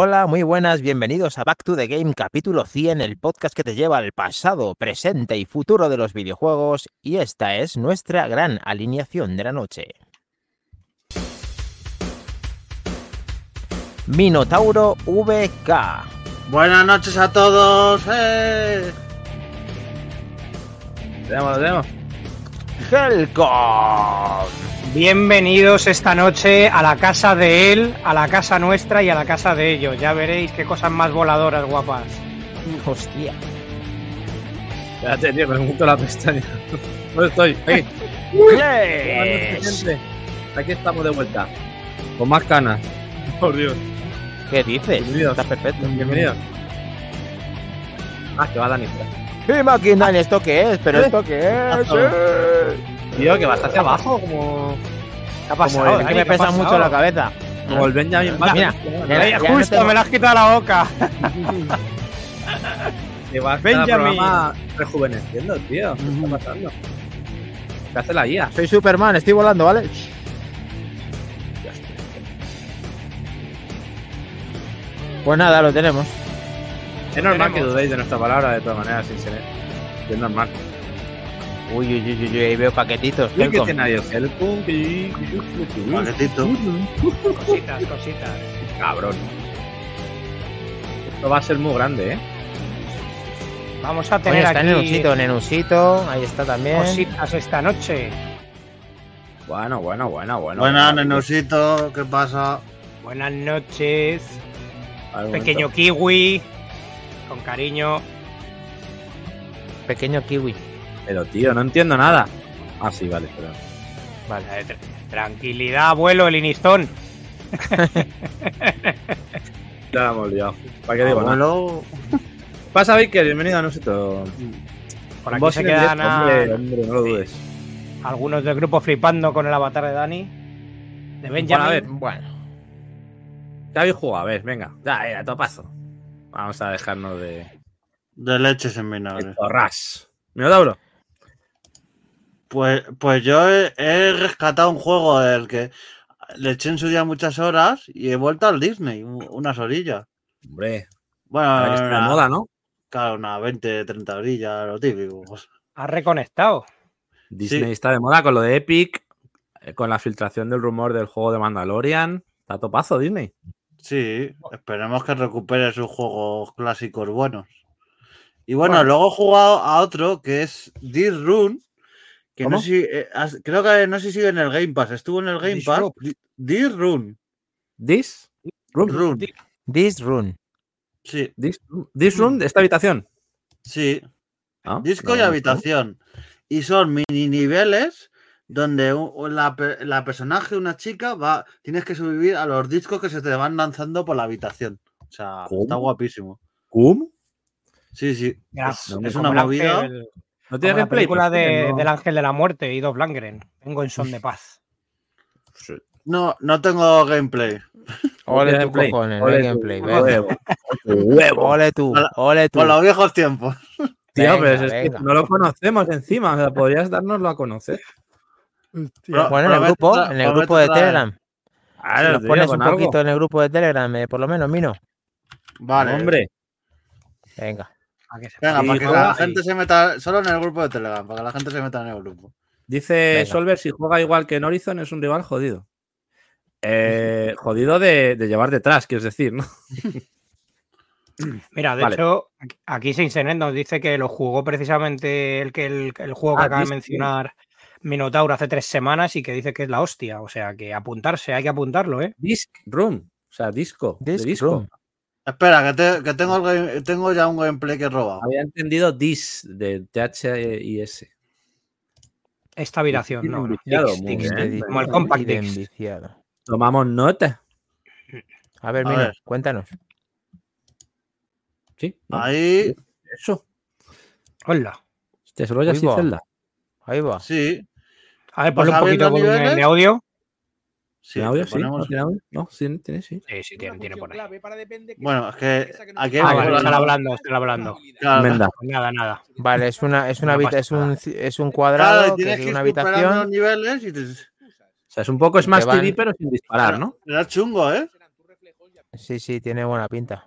Hola, muy buenas, bienvenidos a Back to the Game capítulo 100, el podcast que te lleva al pasado, presente y futuro de los videojuegos, y esta es nuestra gran alineación de la noche. Minotauro VK. Buenas noches a todos. ¡Eh! Tenemos, lo tenemos. Helcom. Bienvenidos esta noche a la casa de él, a la casa nuestra y a la casa de ellos. Ya veréis qué cosas más voladoras, guapas. Hostia. Espérate, tío, me junto la pestaña. ¿Dónde estoy? Aquí. Yes. Gente, Aquí estamos de vuelta. Con más canas. Por Dios. ¿Qué dices? Bienvenidos. Está perfecto. Bienvenido. Ah, que va Dani. ¡Sí, máquina! ¿Esto qué es? ¿Pero ¿Eh? esto qué es? Sí. Tío, que vas hacia abajo, como. ¿Qué ha pasado? Como el- que me ¿Qué ha pesa pasado? mucho la cabeza. Como el Benjamin Button. Mira, mira, Ay, ya no justo, me la has quitado la boca. Estar Benjamin. rejuveneciendo, tío. ¿Qué está pasando? ¿Qué hace la guía? Soy Superman, estoy volando, ¿vale? Pues nada, lo tenemos. Es normal que dudéis de nuestra palabra, de todas maneras, sin ser. Es normal. Uy, uy, uy, uy, uy, ahí veo paquetitos. ¿Y qué Helcom. tiene ahí el Helcom? Paquetito. Cositas, cositas. Cabrón. Esto va a ser muy grande, ¿eh? Vamos a Oye, tener está aquí Nenusito, Nenusito, ahí está también. cositas esta noche. Bueno, bueno, bueno, bueno. Buenas, bueno. Nenusito. ¿Qué pasa? Buenas noches. Pequeño momento. kiwi. Con cariño. Pequeño kiwi. Pero, tío, no entiendo nada. Ah, sí, vale, pero. Vale. Eh, tr- Tranquilidad, abuelo, el Inistón. Ya la hemos liado. ¿Para qué digo nada? Abuelo. Pasa, Baker, bienvenido a nosotros. Por aquí Vos se quedan a- hombre, hombre, no lo dudes. algunos del grupo flipando con el avatar de Dani. De Benjamin. Bueno, a ver. Bueno, ¿Qué habéis jugado? A ver, venga. Ya, ya, topazo. Vamos a dejarnos de. De leches en de vinagre. torras. Minotauro. Pues, pues yo he, he rescatado un juego del que le eché en su día muchas horas y he vuelto al Disney, unas orillas. Hombre, Bueno, ahora que está de una- moda, ¿no? claro, unas 20, 30 orillas, lo típico. Ha reconectado. Disney Sí. está de moda con lo de Epic, eh, con la filtración del rumor del juego de Mandalorian. Está topazo Disney. Sí, esperemos que recupere sus juegos clásicos buenos. Y bueno, Bueno. luego he jugado a otro que es This Run, que no sé si, eh, creo que no sé si sigue en el Game Pass, estuvo en el Game Pass. Disrupt. Di- This Run, This room. Run, this run. sí, This, this room, esta habitación. sí, Ah, disco no, y no habitación. Y son mini niveles donde la, la personaje, una chica, va, tienes que subir a los discos que se te van lanzando por la habitación. O sea, está guapísimo. ¿Cómo? Sí, sí. Ya, es, no una movida. ¿No tiene la película Pues, de- no. del ángel de la muerte y Dolph Langren. Vengo en son de paz. No, no tengo gameplay. Ole tu gameplay. cojones, no Ole gameplay. huevo. Ole tú, ole tú. Por los viejos tiempos. Tío, Venga, pero es que no lo conocemos encima. O sea, podrías dárnoslo a conocer. Pro- Bueno, en el grupo, en el grupo de. Telegram. Si nos te pones un poquito en el grupo de Telegram, eh, por lo menos, Mino. Vale. Hombre, Venga. A que se Venga, para que la gente se meta solo en el grupo de Telegram, para que la gente se meta en el grupo. dice Venga. Solver, si juega igual que en Horizon es un rival jodido. Eh, jodido de, de llevar detrás, quieres decir, ¿no? Mira, de Vale. hecho, aquí- Seinsenet nos dice que lo jugó precisamente el, que el, el juego que Ah, acaba de mencionar Minotauro hace tres semanas y que dice que es la hostia. O sea, que apuntarse, hay que apuntarlo, ¿eh? Disc Room, o sea, disco. de Disc disco. room. Espera, que, te- que tengo, el game- tengo ya un gameplay que he robado. Había entendido dis de THIS. Esta habitación, Tiene no. Dix, Dix, bien. Dix, como el Compact viciado. Tomamos nota. A ver, A Mino, ver. cuéntanos. Sí. ¿no? Ahí, Eso. Hola. Hostia, solo ya va. celda. Ahí va. sí. A ver, ¿Vas ponle un poquito de los volumen niveles? de audio. sí ¿Tiene audio? Sí. ¿No ponemos- tiene audio? No, sí, tiene, sí. Sí, sí, tiene, tiene por ahí. Bueno, es que aquí Ah, vale, están hablando, están hablando. Claro. Pues nada, nada. Vale, es una, es una No es un, nada. es un claro, cuadrado tienes es que una los habitación. niveles y te... O sea, es un poco Smash van- TV, pero sin disparar, ¿no? Era chungo, ¿eh? sí, sí, tiene buena pinta.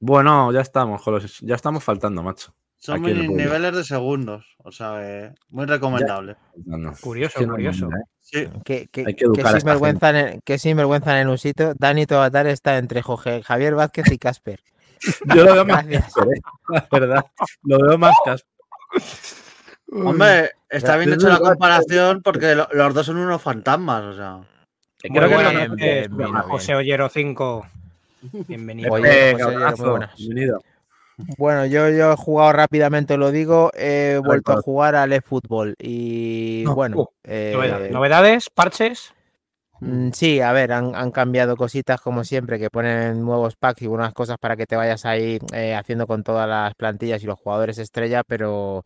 Bueno, ya estamos, con ya estamos faltando, macho. Son pueblo. niveles de segundos. O sea, eh, muy recomendable. Curioso, Que no curioso. ¿eh? Sí. Qué, qué- Hay que sinvergüenza en, sinvergüenza en un sitio. Dani, tu avatar está entre Jorge- Javier Vázquez y Casper. Yo lo veo más Gracias. Casper, ¿eh? La verdad. Lo veo más Casper. Hombre, está bien es hecho la comparación porque lo- los dos son unos fantasmas. O sea, Que Muy creo que bien, bien, bien, José Ollero 5. Bienvenido. Oye, José Ollero, muy cabrazo, buenas. bienvenido. Bueno, yo, yo he jugado rápidamente, lo digo. He vuelto a jugar al eFootball. Y No, bueno, uh, eh, Novedades, novedades, parches. Mm, Sí, a ver, han, han cambiado cositas como siempre, que ponen nuevos packs y unas cosas para que te vayas ahí eh, haciendo con todas las plantillas y los jugadores estrella, pero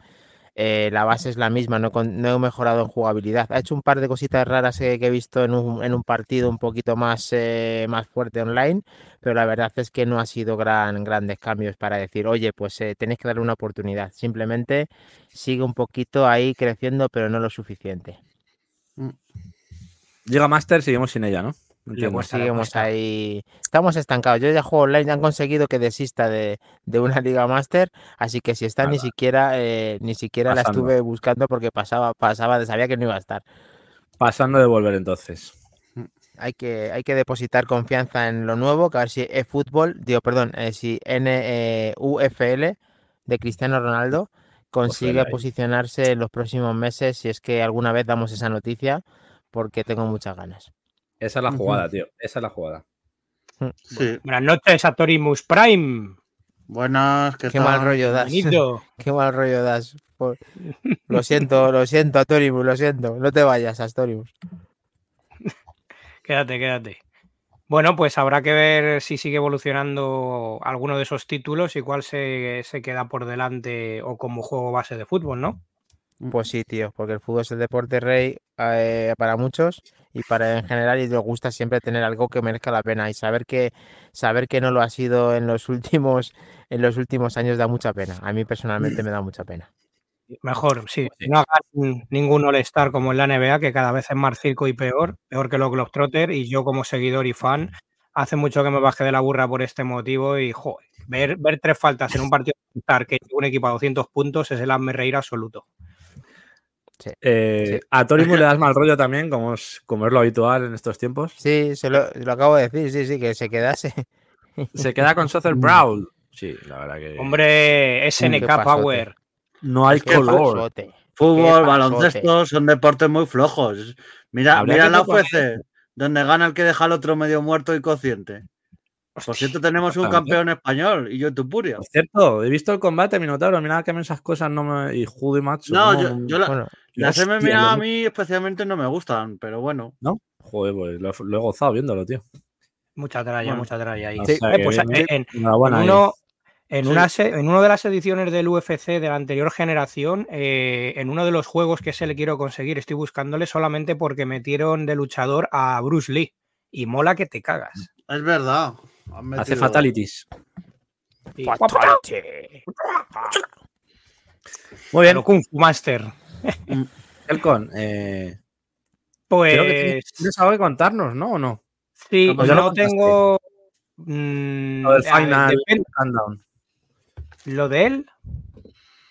eh, la base es la misma, no, no he mejorado en jugabilidad. Ha hecho un par de cositas raras que he visto en un, en un partido un poquito más, eh, más fuerte online, pero la verdad es que no ha sido gran, grandes cambios para decir, oye, pues eh, tenéis que darle una oportunidad. Simplemente sigue un poquito ahí creciendo, pero no lo suficiente. Llega Master, seguimos sin ella, ¿no? Le Seguimos ahí. Estamos estancados. Yo ya juego online, han conseguido que desista de, de una Liga Master, así que si está ni siquiera, eh, ni siquiera la estuve buscando porque pasaba, pasaba, sabía que no iba a estar. Pasando de volver entonces. Hay que, hay que depositar confianza en lo nuevo, que a ver si eFootball, digo, perdón, eh, si NUFL de Cristiano Ronaldo consigue ahí. posicionarse en los próximos meses, si es que alguna vez damos esa noticia, porque tengo muchas ganas. Esa es la jugada, tío. Esa es la jugada. sí. Buenas noches a Torimus Prime. Buenas, ¿qué, Qué tal? mal rollo das. Qué mal rollo das. Por- Lo siento, lo siento, Astorimus, lo siento. No te vayas, Astorimus. Quédate, quédate. Bueno, pues habrá que ver si sigue evolucionando alguno de esos títulos y cuál se, se queda por delante o como juego base de fútbol, ¿no? Pues sí, tío, porque el fútbol es el deporte rey eh, para muchos y para en general y nos gusta siempre tener algo que merezca la pena y saber que saber que no lo ha sido en los últimos en los últimos años da mucha pena. A mí personalmente me da mucha pena. Mejor, sí. Sí. No hagan ningún All-Star como en la NBA, que cada vez es más circo y peor, peor que los Globetrotter. Y yo, como seguidor y fan, hace mucho que me bajé de la burra por este motivo. Y, joder, ver, ver tres faltas en un partido de All-Star que un equipo a 200 puntos es el hazme reír absoluto. Eh, Sí. A Torimus le das mal rollo también, como es, como es lo habitual en estos tiempos. Sí, se lo, lo acabo de decir, sí, sí, que se quedase. Se queda con Soccer Brawl. Sí, la verdad que. Hombre, SNK pasote. Power. no hay color. pasote. Fútbol, baloncesto, son deportes muy flojos. Mira, mira la UFC, donde gana el que deja al otro medio muerto y consciente. Por cierto, tenemos un campeón español y yo Tupuria. Por cierto, he visto el combate, Minotauro. Mira que a mí esas cosas no me. Y Judy Macho. No, yo, yo la- Bueno, las Hostia, MMA a mí especialmente no me gustan, pero bueno. ¿No? Joder, pues lo, lo he gozado viéndolo, tío. Mucha tralla, Bueno. mucha tralla ahí. Sí. Eh, pues, bien, eh, en, enhorabuena en ahí. uno, en, Sí. una se- en una de las ediciones del UFC de la anterior generación, eh, en uno de los juegos que se le quiero conseguir, estoy buscándole solamente porque metieron de luchador a Bruce Lee. Y mola que te cagas. Es verdad. Hace fatalities. Y- fatality. Muy bien, Kung Fu Master. Elcon. Eh, Pues creo que tienes, tienes algo que contarnos, ¿no? ¿O no? sí, Pues ya lo no tengo. mm, Lo del a ver, final depende- countdown. Lo de él,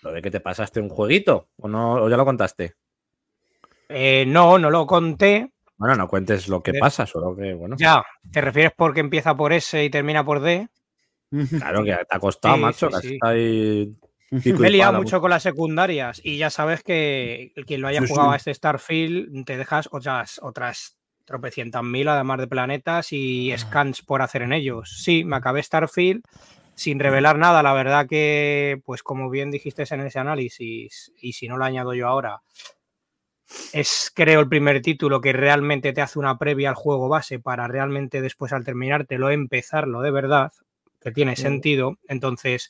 Lo de que te pasaste un jueguito. ¿O, no, o ya lo contaste? eh, no, no lo conté. Bueno, no cuentes lo que Eh, pasa, solo que, bueno. Ya, ¿te refieres porque empieza por S y termina por D? Claro que te ha costado, Sí, macho. sí, sí. ahí Me he liado mucho con las secundarias y ya sabes que quien lo haya jugado a este Starfield te dejas otras, otras tropecientas mil además de planetas y scans por hacer en ellos. Sí, me acabé Starfield sin revelar nada. La verdad que, pues como bien dijiste en ese análisis y si no lo añado yo ahora, es creo el primer título que realmente te hace una previa al juego base para realmente después al terminártelo empezarlo de verdad, que tiene sentido. Entonces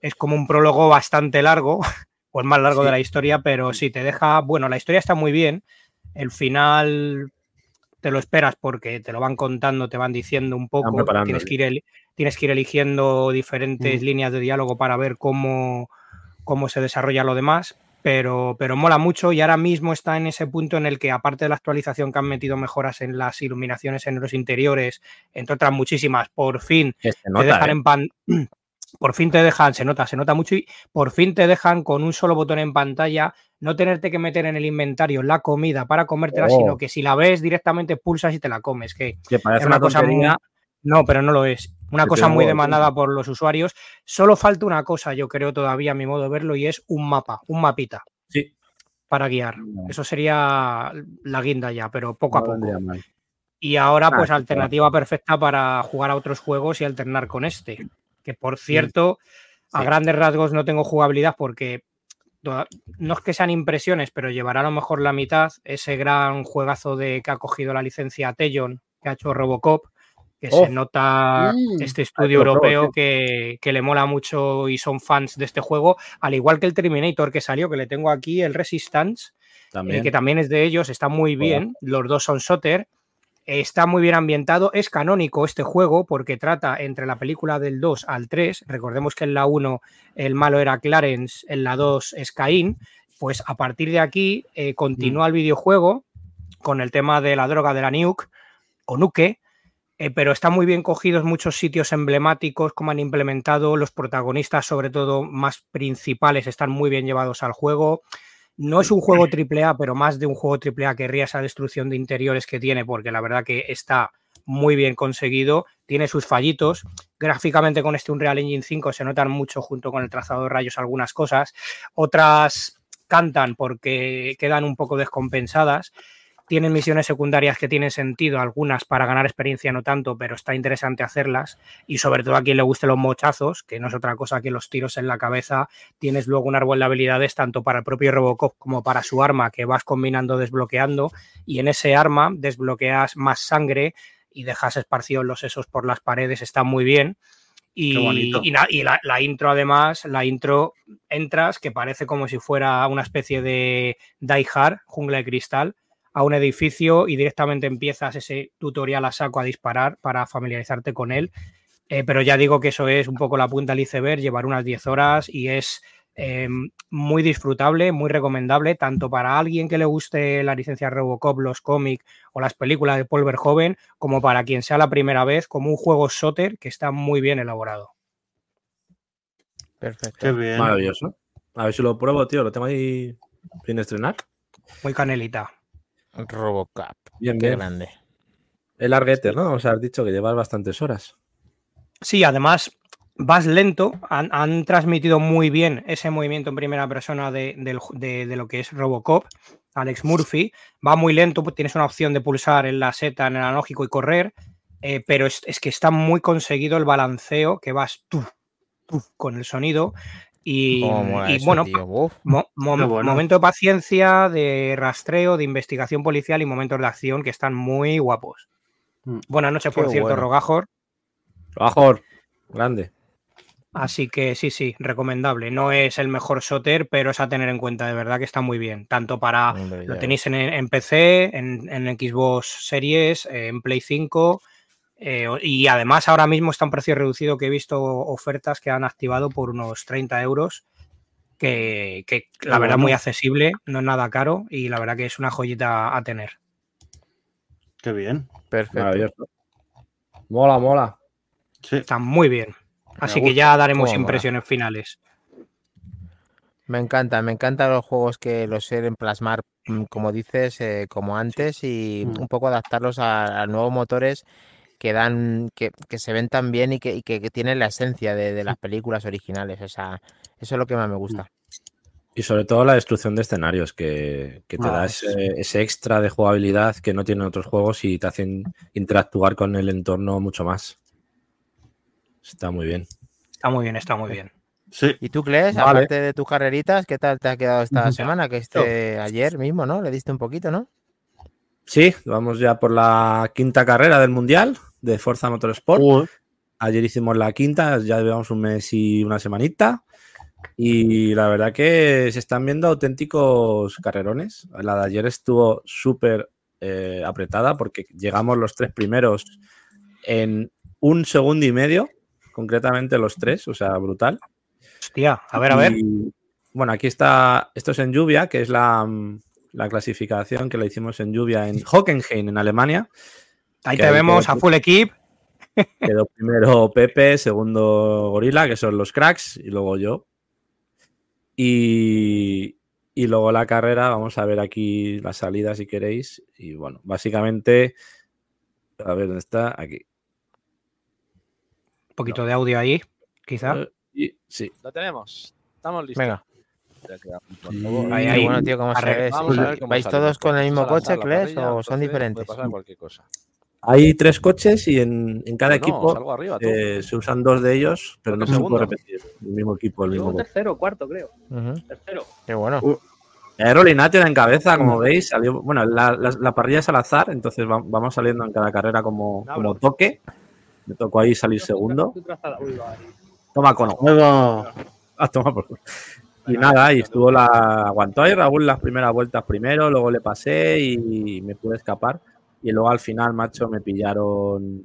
es como un prólogo bastante largo, o el más largo Sí. de la historia, pero sí te deja, bueno, la historia está muy bien, el final te lo esperas porque te lo van contando, te van diciendo un poco, tienes que, ir, el- tienes que ir eligiendo diferentes Mm. líneas de diálogo para ver cómo, cómo se desarrolla lo demás. Pero, pero mola mucho y ahora mismo está en ese punto en el que, aparte de la actualización que han metido mejoras en las iluminaciones en los interiores, entre otras muchísimas, por fin te dejan ¿eh? en pan. Por fin te dejan, se nota, se nota mucho y por fin te dejan con un solo botón en pantalla no tenerte que meter en el inventario la comida para comértela, Oh. sino que si la ves directamente pulsas y te la comes. Que Que parece es una una cosa muy- no, pero no lo es. Una Que cosa muy demandada por los usuarios. Solo falta una cosa, yo creo todavía a mi modo de verlo, y es un mapa, un mapita Sí, para guiar. No. Eso sería la guinda ya, pero poco a poco. mal. Y ahora, Ah, pues, alternativa perfecta para jugar a otros juegos y alternar con este. Que por cierto, a Sí. grandes rasgos no tengo jugabilidad porque toda- no es que sean impresiones, pero llevará a lo mejor la mitad. Ese gran juegazo de que ha cogido la licencia Tellon, que ha hecho Robocop, que Oh. se nota Mm. este estudio lo pruebo, europeo que, que le mola mucho y son fans de este juego, al igual que el Terminator que salió, que le tengo aquí, el Resistance, eh, También. que también es de ellos, está muy bien, los dos son Soter, está muy bien ambientado, es canónico este juego porque trata entre la película del 2 al 3, recordemos que en la 1 el malo era Clarence, en la 2 es Caín, pues a partir de aquí eh, continúa el videojuego con el tema de la droga de la nuke o nuke, eh, pero está muy bien cogidos muchos sitios emblemáticos, como han implementado los protagonistas, sobre todo más principales, están muy bien llevados al juego. No es un juego AAA, pero más de un juego AAA querría esa destrucción de interiores que tiene, porque la verdad que está muy bien conseguido, tiene sus fallitos. Gráficamente con este Unreal Engine 5 se notan mucho junto con el trazado de rayos algunas cosas, otras cantan porque quedan un poco descompensadas. Tienen misiones secundarias que tienen sentido, algunas para ganar experiencia no tanto, pero está interesante hacerlas. Y sobre todo a quien le gusten los mochazos, que no es otra cosa que los tiros en la cabeza, tienes luego un árbol de habilidades tanto para el propio Robocop como para su arma que vas combinando, desbloqueando. Y en ese arma desbloqueas más sangre y dejas esparcidos los sesos por las paredes, está muy bien. Y, bonito. y la, la intro, además, la intro entras que parece como si fuera una especie de Die Hard, jungla de cristal, a un edificio y directamente empiezas ese tutorial a saco a disparar para familiarizarte con él. Eh, pero ya digo que eso es un poco la punta del iceberg, llevar unas 10 horas y es eh, muy disfrutable, muy recomendable, tanto para alguien que le guste la licencia Robocop, los cómics o las películas de Paul Verhoeven, como para quien sea la primera vez, como un juego Soter que está muy bien elaborado. Perfecto. Qué bien. Maravilloso. A ver si lo pruebo, tío. Lo tengo ahí sin estrenar. Muy canelita. Robocop. Bien, Qué bien. grande. El Largueter, ¿no? O sea, has dicho que llevas bastantes horas. Sí, además vas lento, han, han transmitido muy bien ese movimiento en primera persona de, del ju- de- de lo que es Robocop, Alex Murphy, va muy lento, pues tienes una opción de pulsar en la seta en el analógico y correr, eh, pero es, es que está muy conseguido el balanceo, que vas tú, tú, con el sonido y, eso, bueno. Mo- momento de paciencia, de rastreo, de investigación policial y momentos de acción que están muy guapos. Mm. Buenas noches, por Qué cierto, bueno. Rogajor. Bajor. Grande. Así que sí, sí, recomendable. No es el mejor Soter, pero es a tener en cuenta, de verdad que está muy bien. Tanto para. Hombre, Lo tenéis en, en PC, en, en Xbox Series, en Play 5. Eh, y además ahora mismo está a un precio reducido que he visto ofertas que han activado por unos 30 euros. Que, que la verdad bueno. muy accesible, no es nada caro y la verdad que es una joyita a tener. Qué bien. Perfecto. Maravilloso. Mola, mola. Sí. Está muy bien. Así que ya daremos Cómo mola. impresiones finales. Me encanta, me encantan los juegos que los suelen plasmar, mm, como dices, eh, como antes y un poco adaptarlos a, a nuevos motores que dan, que, que se ven tan bien y que, y que- que tienen la esencia de, de las películas originales. O sea, eso es lo que más me gusta. Y sobre todo la destrucción de escenarios, que, que te Ah, da ese, ese extra de jugabilidad que no tienen otros juegos y te hacen interactuar con el entorno mucho más. Está muy bien. Está muy bien, está muy bien. Sí. ¿Y tú, Vale. aparte de tus carreritas, qué tal te ha quedado esta semana? Que este ayer mismo, ¿no? Le diste un poquito, ¿no? Sí, vamos ya por la quinta carrera del Mundial de Forza Motorsport. Ayer hicimos la quinta, ya llevamos un mes y una semanita. Y la verdad que se están viendo auténticos carrerones. La de ayer estuvo súper eh, apretada porque llegamos los tres primeros en un segundo y medio, concretamente los tres, o sea, brutal. Hostia, a ver, a ver. Y, bueno, aquí está, esto es en lluvia, que es la, mm, la clasificación que la hicimos en lluvia en Hockenheim, en Alemania. Ahí Que te vemos quedó- a full equip. Quedó primero Pepe, segundo Gorila, que son los cracks, y luego yo. Y, y luego la carrera, vamos a ver aquí la salida si queréis. Y bueno, básicamente, a ver dónde está, aquí. Un poquito de audio ahí, quizá. Eh, Y, sí, Lo tenemos. Estamos listos. Venga. Ahí, ahí. bueno, tío, cómo se ve. ¿Vais todos con el mismo coche, Kles, o son diferentes? Puede pasar cualquier cosa. Hay tres coches y en, en cada No, equipo salgo arriba, tú. eh, se usan dos de ellos, pero no se puede repetir el mismo equipo, el mismo tercero, cuarto, creo. Tercero. Qué bueno. Aerolinatio en cabeza, como veis, salió. Bueno, la, la- la parrilla es al azar, entonces va- vamos saliendo en cada carrera como, como toque. Me tocó ahí salir segundo. Toma cono. Luego, Ah, toma por. Y nada, y estuvo la. Aguantó ahí Raúl las primeras vueltas primero, luego le pasé y me pude escapar. Y luego al final, macho, me pillaron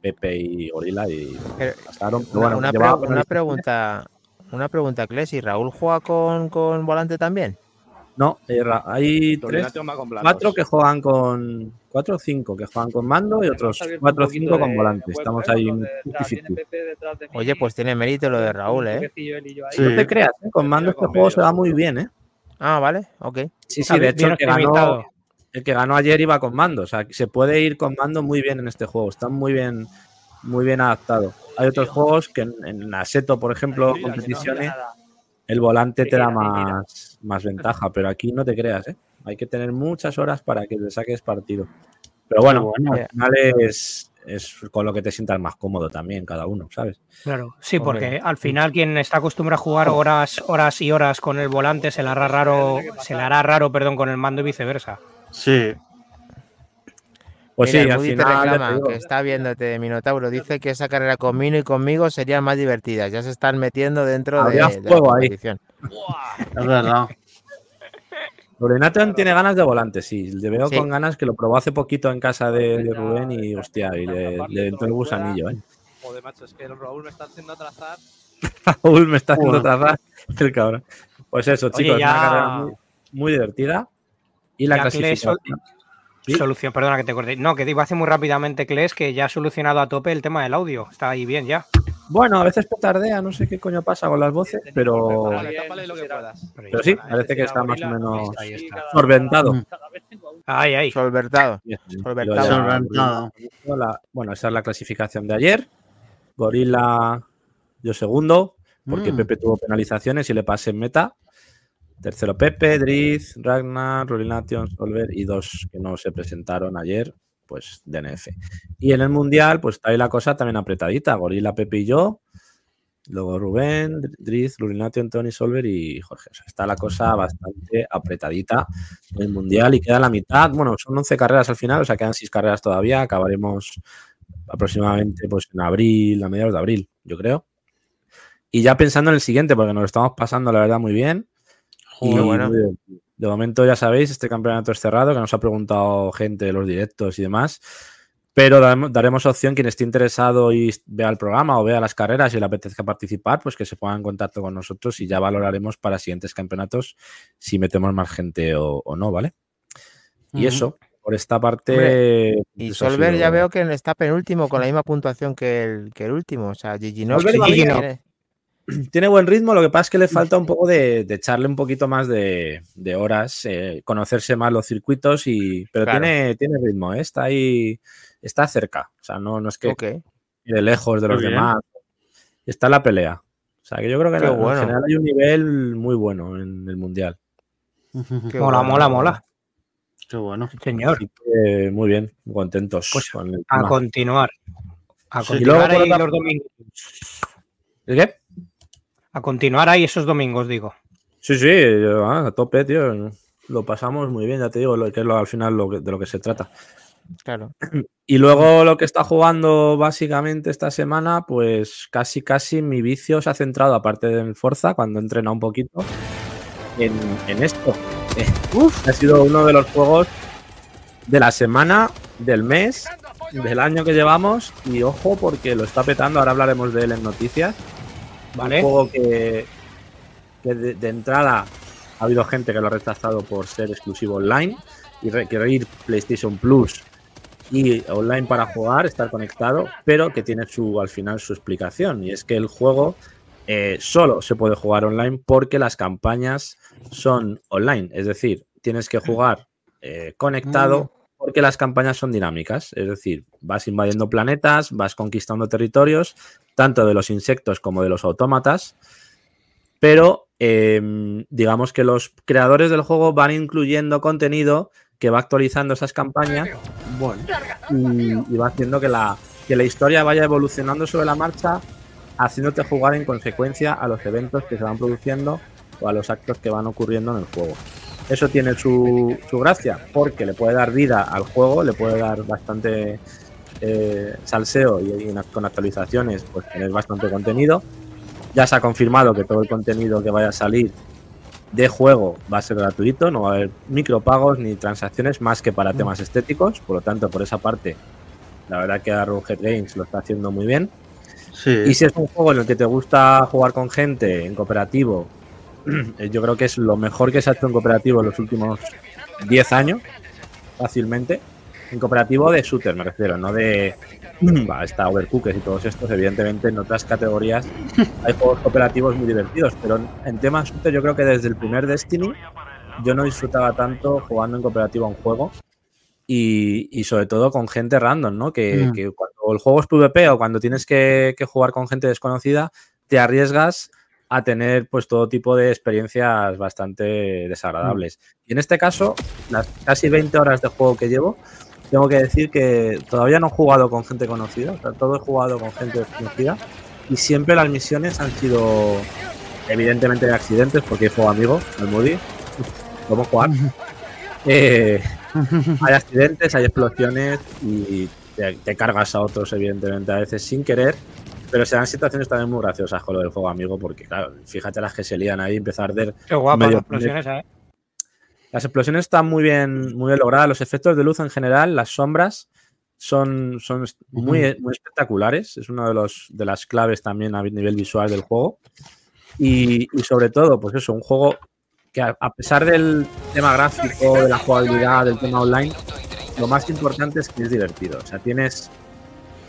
Pepe y Gorila y Pero- pasaron. Pero Una, bueno, una pre- pregunta, una pregunta, Kles. ¿Y Raúl juega con, con volante también? No, eh, hay tres, cuatro que juegan con. Cuatro o cinco que juegan con mando y otros cuatro o un cinco con volante. Estamos ¿eh? ahí Con en los de detrás, 50-50. viene Pepe detrás de mí, Oye, pues tiene mérito lo de Raúl, un ¿eh? Sí. No te creas, ¿eh? con mando este juego se va muy bien, ¿eh? Ah, vale, ok. Sí, sí, de hecho el que, ganó. El que ganó ayer iba con mando. O sea, se puede ir con mando muy bien en este juego. Está muy bien, muy bien adaptado. Hay otros juegos que en, en Assetto, por ejemplo, competiciones, nada. el volante te da más, más ventaja, pero aquí no te creas, ¿eh? Hay que tener muchas horas para que le saques partido. Pero bueno, bueno. al final es, es con lo que te sientas más cómodo también, cada uno, ¿sabes? Claro, sí, porque al final quien está acostumbrado a jugar horas, horas y horas con el volante se le hará raro, se le hará raro, perdón, con el mando y viceversa. Sí. Pues Mira, sí, al final. reclama que está viéndote, Minotauro. Dice que esa carrera con Mino y conmigo serían más divertidas. Ya se están metiendo dentro de, Habría de la fuego ahí. Es verdad. Tiene ganas de volante, sí. Le veo Sí. con ganas que lo probó hace poquito en casa de, de Rubén y hostia, y le, le entró el gusanillo, ¿eh? Joder, macho, es que el Raúl me está haciendo trazar. Raúl me está haciendo trazar el cabrón. Pues eso, Oye, chicos, ya- una carrera muy, muy divertida. Y la Ya clasificación. Sí. Solución, perdona que te corté. No, que iba a decir muy rápidamente, Kles, que ya ha solucionado a tope el tema del audio. Está ahí bien ya. Bueno, a veces petardea, no sé qué coño pasa con las voces, pero, pero sí, parece que está más o menos está. solventado. Ahí, ahí. Solventado. Solventado. bueno, esa es la clasificación de ayer. Gorila, yo segundo, porque Mm. Pepe tuvo penalizaciones y le pasé en meta. Tercero Pepe, Driz, Ragnar, Rolination, Solver y dos que no se presentaron ayer, pues DNF. Y en el Mundial, pues está ahí la cosa también apretadita. Gorila, Pepe y yo. Luego Rubén, Driz, Rulination, Tony, Solver y Jorge. O sea, está la cosa bastante apretadita en el Mundial y queda la mitad. Bueno, son 11 carreras al final, o sea, quedan 6 carreras todavía. Acabaremos aproximadamente pues, en abril, a mediados de abril, yo creo. Y ya pensando en el siguiente, porque nos estamos pasando, la verdad, muy bien. Y bueno. de momento, ya sabéis, este campeonato es cerrado, que nos ha preguntado gente de los directos y demás. Pero daremos, opción quien esté interesado y vea el programa o vea las carreras y le apetezca participar, pues que se ponga en contacto con nosotros y ya valoraremos para siguientes campeonatos si metemos más gente o, o no, ¿vale? Y eso, por esta parte. Hombre, Y pues, ha Solver ya veo que está penúltimo con la misma puntuación que el, que el último. O sea, Gigi no. Gigi no. tiene, buen ritmo, lo que pasa es que le falta un poco de, de echarle un poquito más de, de horas, eh, conocerse más los circuitos y. Pero Claro. tiene, tiene ritmo, ¿eh? está ahí, está cerca. O sea, no, no es que de lejos de los Muy bien. demás. Está en la pelea. O sea, que yo creo que en bueno. general hay un nivel muy bueno en el mundial. Qué Mola, bueno, mola, mola. Qué bueno. Señor, que muy bien, contentos Pues, con el a continuar. A Sí. Y luego, continuar otra- los domingos. ¿El qué? A continuar ahí esos domingos, digo. Sí, sí, yo, ah, a tope, tío. Lo pasamos muy bien, ya te digo, lo que es lo, al final lo que- de lo que se trata. Claro. Y luego lo que está jugando básicamente esta semana, pues casi casi mi vicio se ha centrado, aparte del Forza, cuando he entrenado un poquito, en, en esto. Eh, ha sido uno de los juegos de la semana, del mes, del año que llevamos. Y ojo, porque lo está petando, ahora hablaremos de él en noticias. ¿Vale? Un juego que, que de, de entrada ha habido gente que lo ha rechazado por ser exclusivo online. Y requerir PlayStation Plus y online para jugar, estar conectado, pero que tiene su al final su explicación. Y es que el juego eh, solo se puede jugar online porque las campañas son online, es decir, tienes que jugar eh, conectado porque las campañas son dinámicas, es decir, vas invadiendo planetas, vas conquistando territorios, tanto de los insectos como de los autómatas, pero eh, digamos que los creadores del juego van incluyendo contenido que va actualizando esas campañas Bueno, y, y va haciendo que la, que la historia vaya evolucionando sobre la marcha, haciéndote jugar en consecuencia a los eventos que se van produciendo o a los actos que van ocurriendo en el juego. Eso tiene su, su gracia, porque le puede dar vida al juego, le puede dar bastante eh, salseo y, con actualizaciones, pues tener bastante contenido. Ya se ha confirmado que todo el contenido que vaya a salir de juego va a ser gratuito, no va a haber micropagos ni transacciones más que para temas estéticos, por lo tanto, por esa parte, la verdad que Arrowhead Games lo está haciendo muy bien. sí. Y si es un juego en el que te gusta jugar con gente en cooperativo, yo creo que es lo mejor que se ha hecho en cooperativo en los últimos 10 años, fácilmente. En cooperativo de shooter, me refiero, no de. Va, está Overcooked y todos estos, evidentemente, en otras categorías hay juegos cooperativos muy divertidos, pero en- en temas shooter, yo creo que desde el primer Destiny yo no disfrutaba tanto jugando en cooperativo a un juego. Y, y sobre todo con gente random, ¿no? Que, Mm. que cuando el juego es PvP o cuando tienes que, que jugar con gente desconocida, te arriesgas a tener pues todo tipo de experiencias bastante desagradables. Y en este caso, las casi 20 horas de juego que llevo, tengo que decir que todavía no he jugado con gente conocida, o sea, todo he jugado con gente desconocida y siempre las misiones han sido evidentemente de accidentes porque juego amigo, el Moody, a jugar. Eh, hay accidentes, hay explosiones y te, te cargas a otros, evidentemente, a veces sin querer. Pero se dan situaciones también muy graciosas con lo del juego amigo, porque, claro, fíjate las que se lían ahí, empieza a arder. Qué guapas Medio las explosiones, ¿eh? Las explosiones están muy bien, muy bien logradas, los efectos de luz en general, las sombras son, son muy, muy espectaculares. Es una de, los, de las claves también a nivel visual del juego. Y, y sobre todo, pues eso, un juego que a, a pesar del tema gráfico, de la jugabilidad, del tema online, lo más importante es que es divertido. O sea, tienes,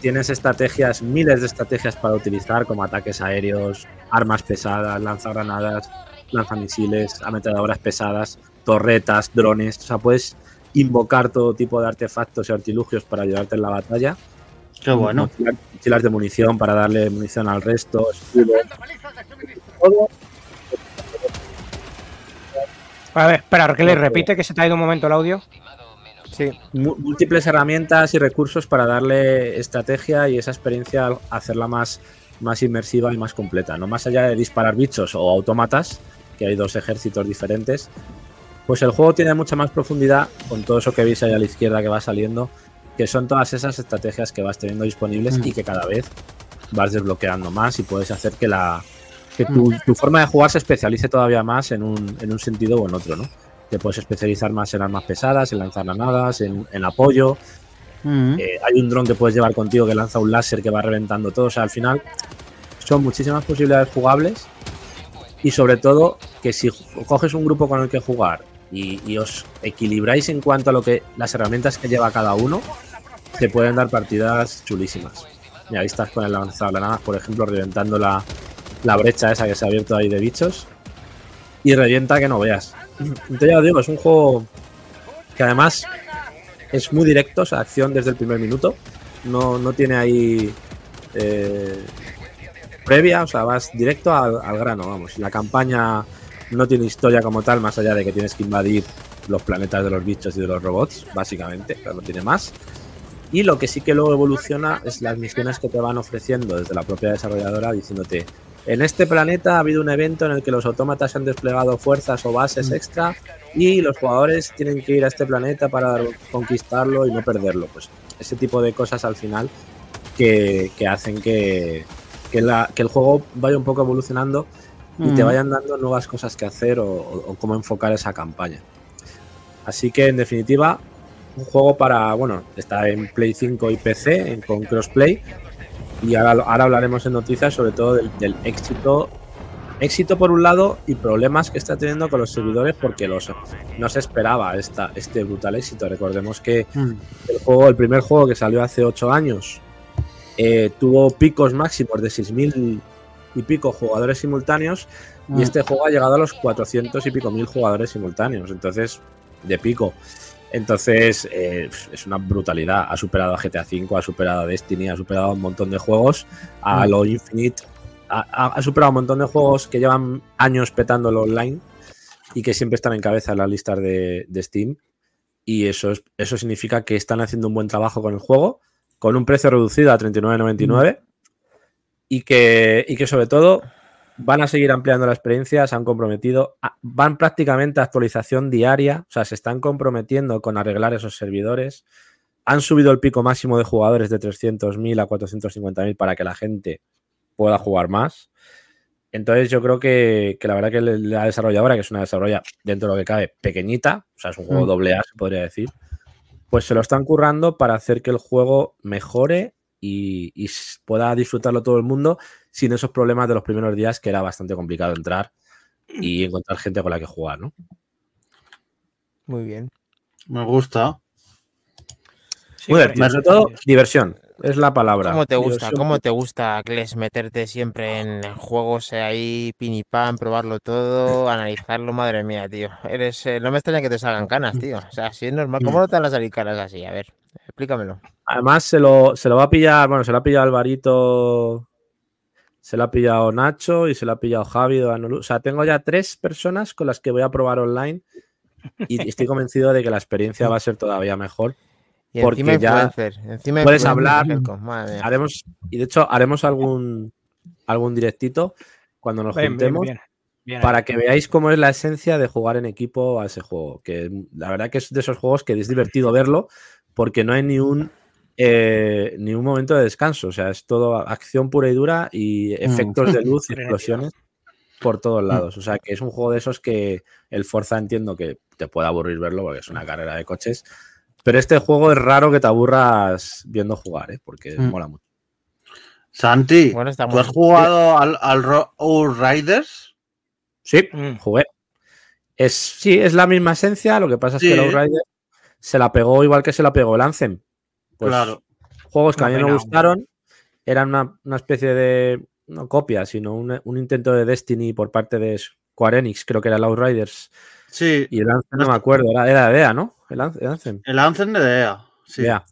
tienes estrategias, miles de estrategias para utilizar, como ataques aéreos, armas pesadas, lanzagranadas, lanzamisiles, ametralladoras pesadas, torretas, drones. O sea, puedes invocar todo tipo de artefactos y artilugios para ayudarte en la batalla. Qué bueno. Mochilas, de munición para darle munición al resto. Todo A ver, espera, que le repite que se te ha ido un momento el audio. Sí, múltiples herramientas y recursos para darle estrategia y esa experiencia hacerla más, más inmersiva y más completa. No más allá de disparar bichos o autómatas, que hay dos ejércitos diferentes, pues el juego tiene mucha más profundidad con todo eso que veis ahí a la izquierda que va saliendo, que son todas esas estrategias que vas teniendo disponibles Mm. y que cada vez vas desbloqueando más y puedes hacer que la que tu, tu forma de jugar se especialice todavía más en un, en un sentido o en otro, ¿no? Te puedes especializar más en armas pesadas, en lanzar granadas, en, en apoyo. Mm. Eh, hay un dron que puedes llevar contigo que lanza un láser que va reventando todo. O sea, al final son muchísimas posibilidades jugables y sobre todo que si coges un grupo con el que jugar y, y os equilibráis en cuanto a lo que las herramientas que lleva cada uno, te pueden dar partidas chulísimas. Y ahí estás con el lanzagranadas, por ejemplo, reventando la, la brecha esa que se ha abierto ahí de bichos y revienta que no veas. Entonces digo, es un juego que además es muy directo, o sea, acción desde el primer minuto. No, no tiene ahí eh, previa, o sea, vas directo al, al grano, vamos. La campaña no tiene historia como tal, más allá de que tienes que invadir los planetas de los bichos y de los robots, básicamente, pero no tiene más. Y lo que sí que luego evoluciona es las misiones que te van ofreciendo desde la propia desarrolladora diciéndote, en este planeta ha habido un evento en el que los autómatas han desplegado fuerzas o bases extra y los jugadores tienen que ir a este planeta para conquistarlo y no perderlo. Pues ese tipo de cosas al final que, que hacen que, que, la- que el juego vaya un poco evolucionando y te Mm. vayan dando nuevas cosas que hacer o, o- o cómo enfocar esa campaña. Así que en definitiva, un juego para, bueno, está en Play 5 y PC en- con crossplay y ahora, ahora hablaremos en noticias sobre todo del, del éxito éxito por un lado y problemas que está teniendo con los servidores porque los, no se esperaba esta, este brutal éxito. Recordemos que Mm. el juego, el primer juego que salió hace 8 años, eh, tuvo picos máximos de 6.000 y pico jugadores simultáneos Mm. y este juego ha llegado a los 400 y pico mil jugadores simultáneos. Entonces, de pico. Entonces, eh, es una brutalidad. Ha superado a GTA V, ha superado a Destiny, ha superado a un montón de juegos, a Mm. lo Infinite. Ha, superado un montón de juegos que llevan años petándolo online y que siempre están en cabeza en las listas de, de Steam. Y eso, es, eso significa que están haciendo un buen trabajo con el juego, con un precio reducido a 39.99 y, que, y que sobre todo van a seguir ampliando la experiencia, se han comprometido, a- van prácticamente a actualización diaria, o sea, se están comprometiendo con arreglar esos servidores, han subido el pico máximo de jugadores de 300.000 a 450.000 para que la gente pueda jugar más. Entonces yo creo que, que la verdad que la desarrolladora, que es una desarrolladora dentro de lo que cabe pequeñita, o sea, es un juego Mm. doble A, se podría decir, pues se lo están currando para hacer que el juego mejore y, pueda disfrutarlo todo el mundo sin esos problemas de los primeros días que era bastante complicado entrar y encontrar gente con la que jugar, ¿no? Muy bien. Me gusta. Sí, Muy bien, sobre todo diversión, es la palabra. ¿Cómo te gusta? Diversión. ¿Cómo te gusta, Kles, meterte siempre en juegos ahí, pin y pan, probarlo todo, analizarlo? Madre mía, tío. Eres, eh, no me extraña que te salgan canas, tío. O sea, si es normal, ¿cómo no te van a salir canas así? A ver, explícamelo. Además, se lo, se lo va a pillar, bueno, se lo ha pillado Alvarito, se lo ha pillado Nacho y se lo ha pillado Javi de Anolu. O sea, tengo ya tres personas con las que voy a probar online y estoy convencido de que la experiencia va a ser todavía mejor. Y Porque encima ya influencer. Encima puedes hablar. Haremos, y de hecho, haremos algún, algún directito cuando nos bien, juntemos bien, bien ahí. para que veáis cómo es la esencia de jugar en equipo a ese juego. Que la verdad que es de esos juegos que es divertido verlo porque no hay ni un eh, ni un momento de descanso. O sea, es todo acción pura y dura y efectos de luz y explosiones por todos lados. O sea, que es un juego de esos que el Forza entiendo que te puede aburrir verlo porque es una carrera de coches. Pero este juego es raro que te aburras viendo jugar, ¿eh? porque Mm. mola mucho. Santi, Bueno, ¿tú muy has jugado al, al Outriders? Sí, Mm. jugué. Es, sí, es la misma esencia, lo que pasa es que el Outrider se la pegó igual que se la pegó el Anthem. Pues, claro. Juegos que a mí me gustaron eran una, una especie de, no copia, sino un, un intento de Destiny por parte de Square Enix, creo que era el Outriders. Sí, Y el Anthem no me acuerdo, era, era de EA, ¿no? El, el Anthem. el Anthem de EA. Sí. EA.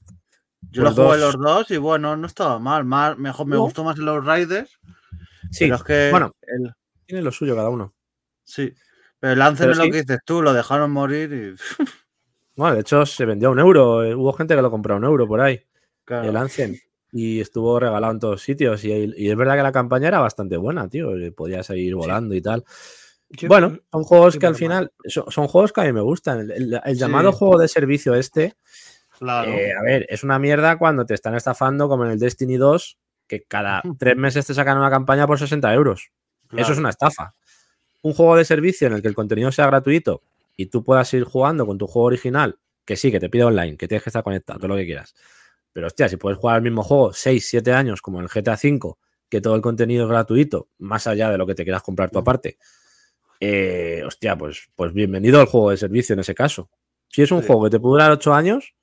Yo Pues lo jugué dos. los dos y bueno, no estaba mal. Mejor, me No. gustó más el Outriders. Sí, pero es que bueno. el- tiene lo suyo cada uno. sí. Pero el Anthem Pero es lo que dices tú, lo dejaron morir y. Bueno, de hecho se vendió a un euro. eh, Hubo gente que lo compró a un euro por ahí. claro. el Anthem. Y estuvo regalado en todos sitios. Y, y es verdad que la campaña era bastante buena, tío. eh, Podías seguir volando y tal. Yo- Bueno, son juegos que al final. Son, son juegos que a mí me gustan. El, el- el Sí. llamado juego de servicio este. Claro. eh, a ver, es una mierda cuando te están estafando, como en el Destiny 2, que cada tres meses te sacan una campaña por 60 euros. Eso es una estafa. Un juego de servicio en el que el contenido sea gratuito y tú puedas ir jugando con tu juego original, que sí, que te pide online, que tienes que estar conectado, todo lo que quieras. Pero hostia, si puedes jugar al mismo juego 6, 7 años como en el GTA V, que todo el contenido es gratuito, más allá de lo que te quieras comprar tu aparte, eh, hostia, pues, pues bienvenido al juego de servicio en ese caso. Si es un Sí. juego que te puede durar 8 años,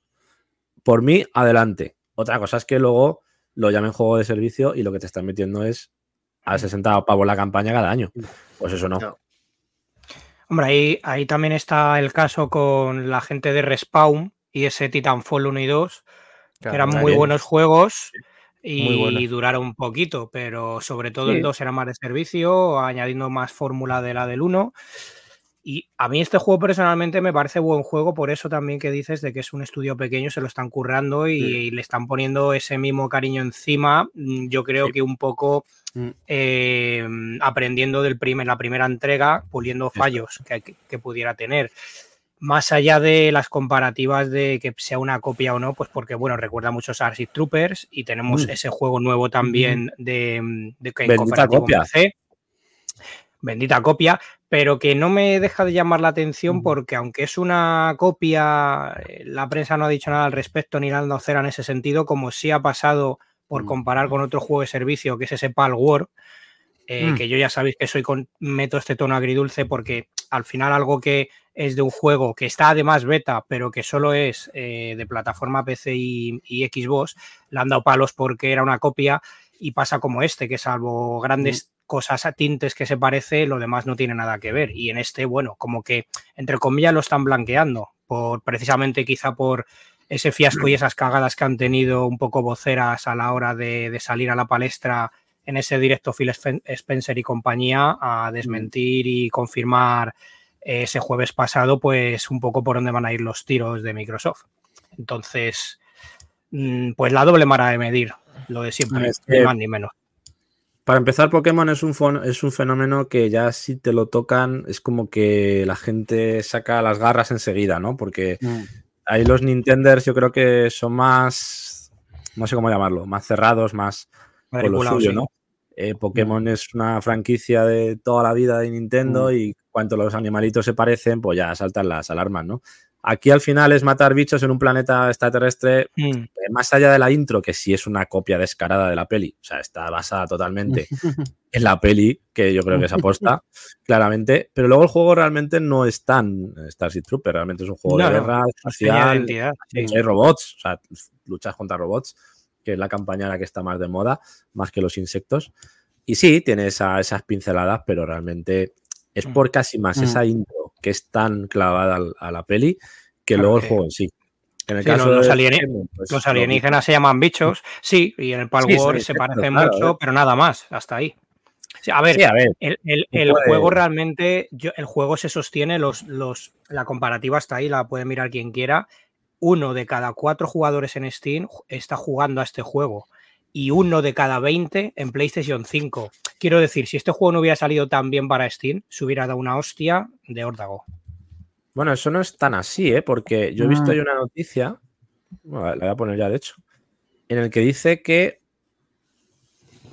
por mí, adelante. Otra cosa es que luego lo llamen juego de servicio y lo que te están metiendo es a 60 pavos la campaña cada año. Pues eso no. Hombre, ahí, ahí también está el caso con la gente de Respawn y ese Titanfall 1 y 2, que Claro, eran muy también. buenos juegos y Muy buenos. duraron un poquito, pero sobre todo Sí. el 2 era más de servicio, añadiendo más fórmula de la del 1. Y a mí este juego personalmente me parece buen juego, por eso también que dices de que es un estudio pequeño, se lo están currando y, Sí. y le están poniendo ese mismo cariño encima. Mm, Yo creo Sí. que un poco Mm. eh, aprendiendo del primer, la primera entrega, puliendo fallos que, que- pudiera tener. Más allá de las comparativas de que sea una copia o no, pues porque, bueno, recuerda mucho a Starship Troopers y tenemos Mm. ese juego nuevo también de, de que en cooperativo copia. PC. Bendita copia, pero que no me deja de llamar la atención porque aunque es una copia, eh, la prensa no ha dicho nada al respecto ni nada cera en ese sentido, como sí ha pasado por comparar con otro juego de servicio que es ese Pal War, eh, Mm. que yo ya sabéis que soy con, meto este tono agridulce porque al final algo que es de un juego que está además beta, pero que solo es eh, de plataforma PC y, y Xbox, le han dado palos porque era una copia y pasa como este, que salvo grandes cosas a tintes que se parece, lo demás no tiene nada que ver. Y en este, bueno, como que entre comillas lo están blanqueando, por precisamente quizá por ese fiasco y esas cagadas que han tenido un poco voceras a la hora de, de salir a la palestra en ese directo Phil Spen- Spencer y compañía a desmentir y confirmar eh, ese jueves pasado, pues un poco por dónde van a ir los tiros de Microsoft. Entonces, mm, pues la doble mara de medir, lo de siempre, Es ni más ni menos. Para empezar, Pokémon es un, es un fenómeno que ya si te lo tocan es como que la gente saca las garras enseguida, ¿no? Porque Mm. ahí los Nintenders yo creo que son más, no sé cómo llamarlo, más cerrados, más con lo suyo, sí. ¿no? Eh, Pokémon es una franquicia de toda la vida de Nintendo Mm. y cuanto los animalitos se parecen, pues ya saltan las alarmas, ¿no? Aquí al final es matar bichos en un planeta extraterrestre Mm, eh, más allá de la intro, que sí es una copia descarada de la peli, o sea, está basada totalmente en la peli, que yo creo que es aposta, claramente, pero luego el juego realmente no es tan Starship Trooper, realmente es un juego No, de guerra espacial, sí. hay robots, o sea, luchas contra robots, que es la campaña la que está más de moda, más que los insectos. Y sí, tiene esa- esas pinceladas, pero realmente es Mm. por casi más Mm. esa intro que es tan clavada a la peli que Claro luego el juego en sí. En el Sí, caso los- de Pokémon, pues, Los lo alienígenas se llaman bichos, sí, y en el Sí, Palworld son se parecen claro, mucho, ¿eh? pero nada más, hasta ahí. A ver, Sí, a ver, el, el- juego realmente, yo- el juego se sostiene, los, los, la comparativa está ahí, la puede mirar quien quiera. Uno de cada cuatro jugadores en Steam está jugando a este juego y uno de cada 20 en PlayStation 5. Quiero decir, si este juego no hubiera salido tan bien para Steam, se hubiera dado una hostia de órdago. Bueno, eso no es tan así, ¿eh? Porque yo he visto Ah. ahí una noticia, bueno, la voy a poner ya de hecho, en el que dice que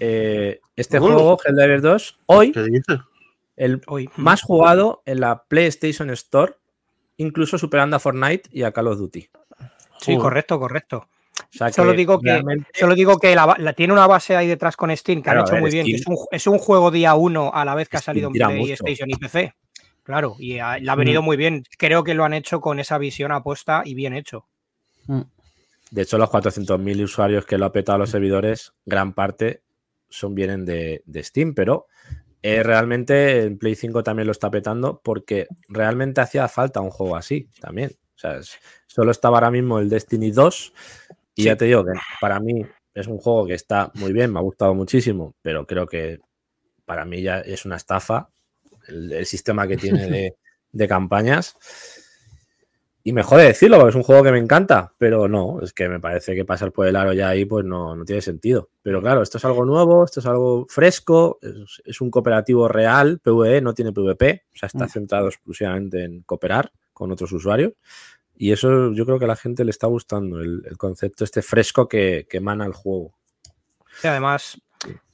eh, este juego, Helldivers 2, hoy, el Hoy, más jugado en la PlayStation Store, incluso superando a Fortnite y a Call of Duty. sí, Uy. correcto, correcto. O sea Solo digo que- realmente- Solo digo que la, la- tiene una base ahí detrás con Steam que Claro, han hecho ver, muy bien. que es, un, es un juego día uno a la vez que ha salido en mucho. PlayStation y PC. Claro, y ha- le ha venido muy bien. Creo que lo han hecho con esa visión apuesta y bien hecho. De hecho, los 400.000 usuarios que lo ha petado a los servidores, gran parte son vienen de, de Steam, pero eh, realmente en Play 5 también lo está petando porque realmente hacía falta un juego así también. O sea, es- solo estaba ahora mismo el Destiny 2 y ya te digo que para mí es un juego que está muy bien, me ha gustado muchísimo, pero creo que para mí ya es una estafa el, el sistema que tiene de, de campañas. Y me jode decirlo, porque es un juego que me encanta, pero no, es que me parece que pasar por el aro ya ahí pues no, no tiene sentido. Pero claro, esto es algo nuevo, esto es algo fresco, es, es un cooperativo real, PvE, no tiene PvP, o sea, está Mm. centrado exclusivamente en cooperar con otros usuarios. Y eso yo creo que a la gente le está gustando, el, el concepto este fresco que, que emana el juego. Y además,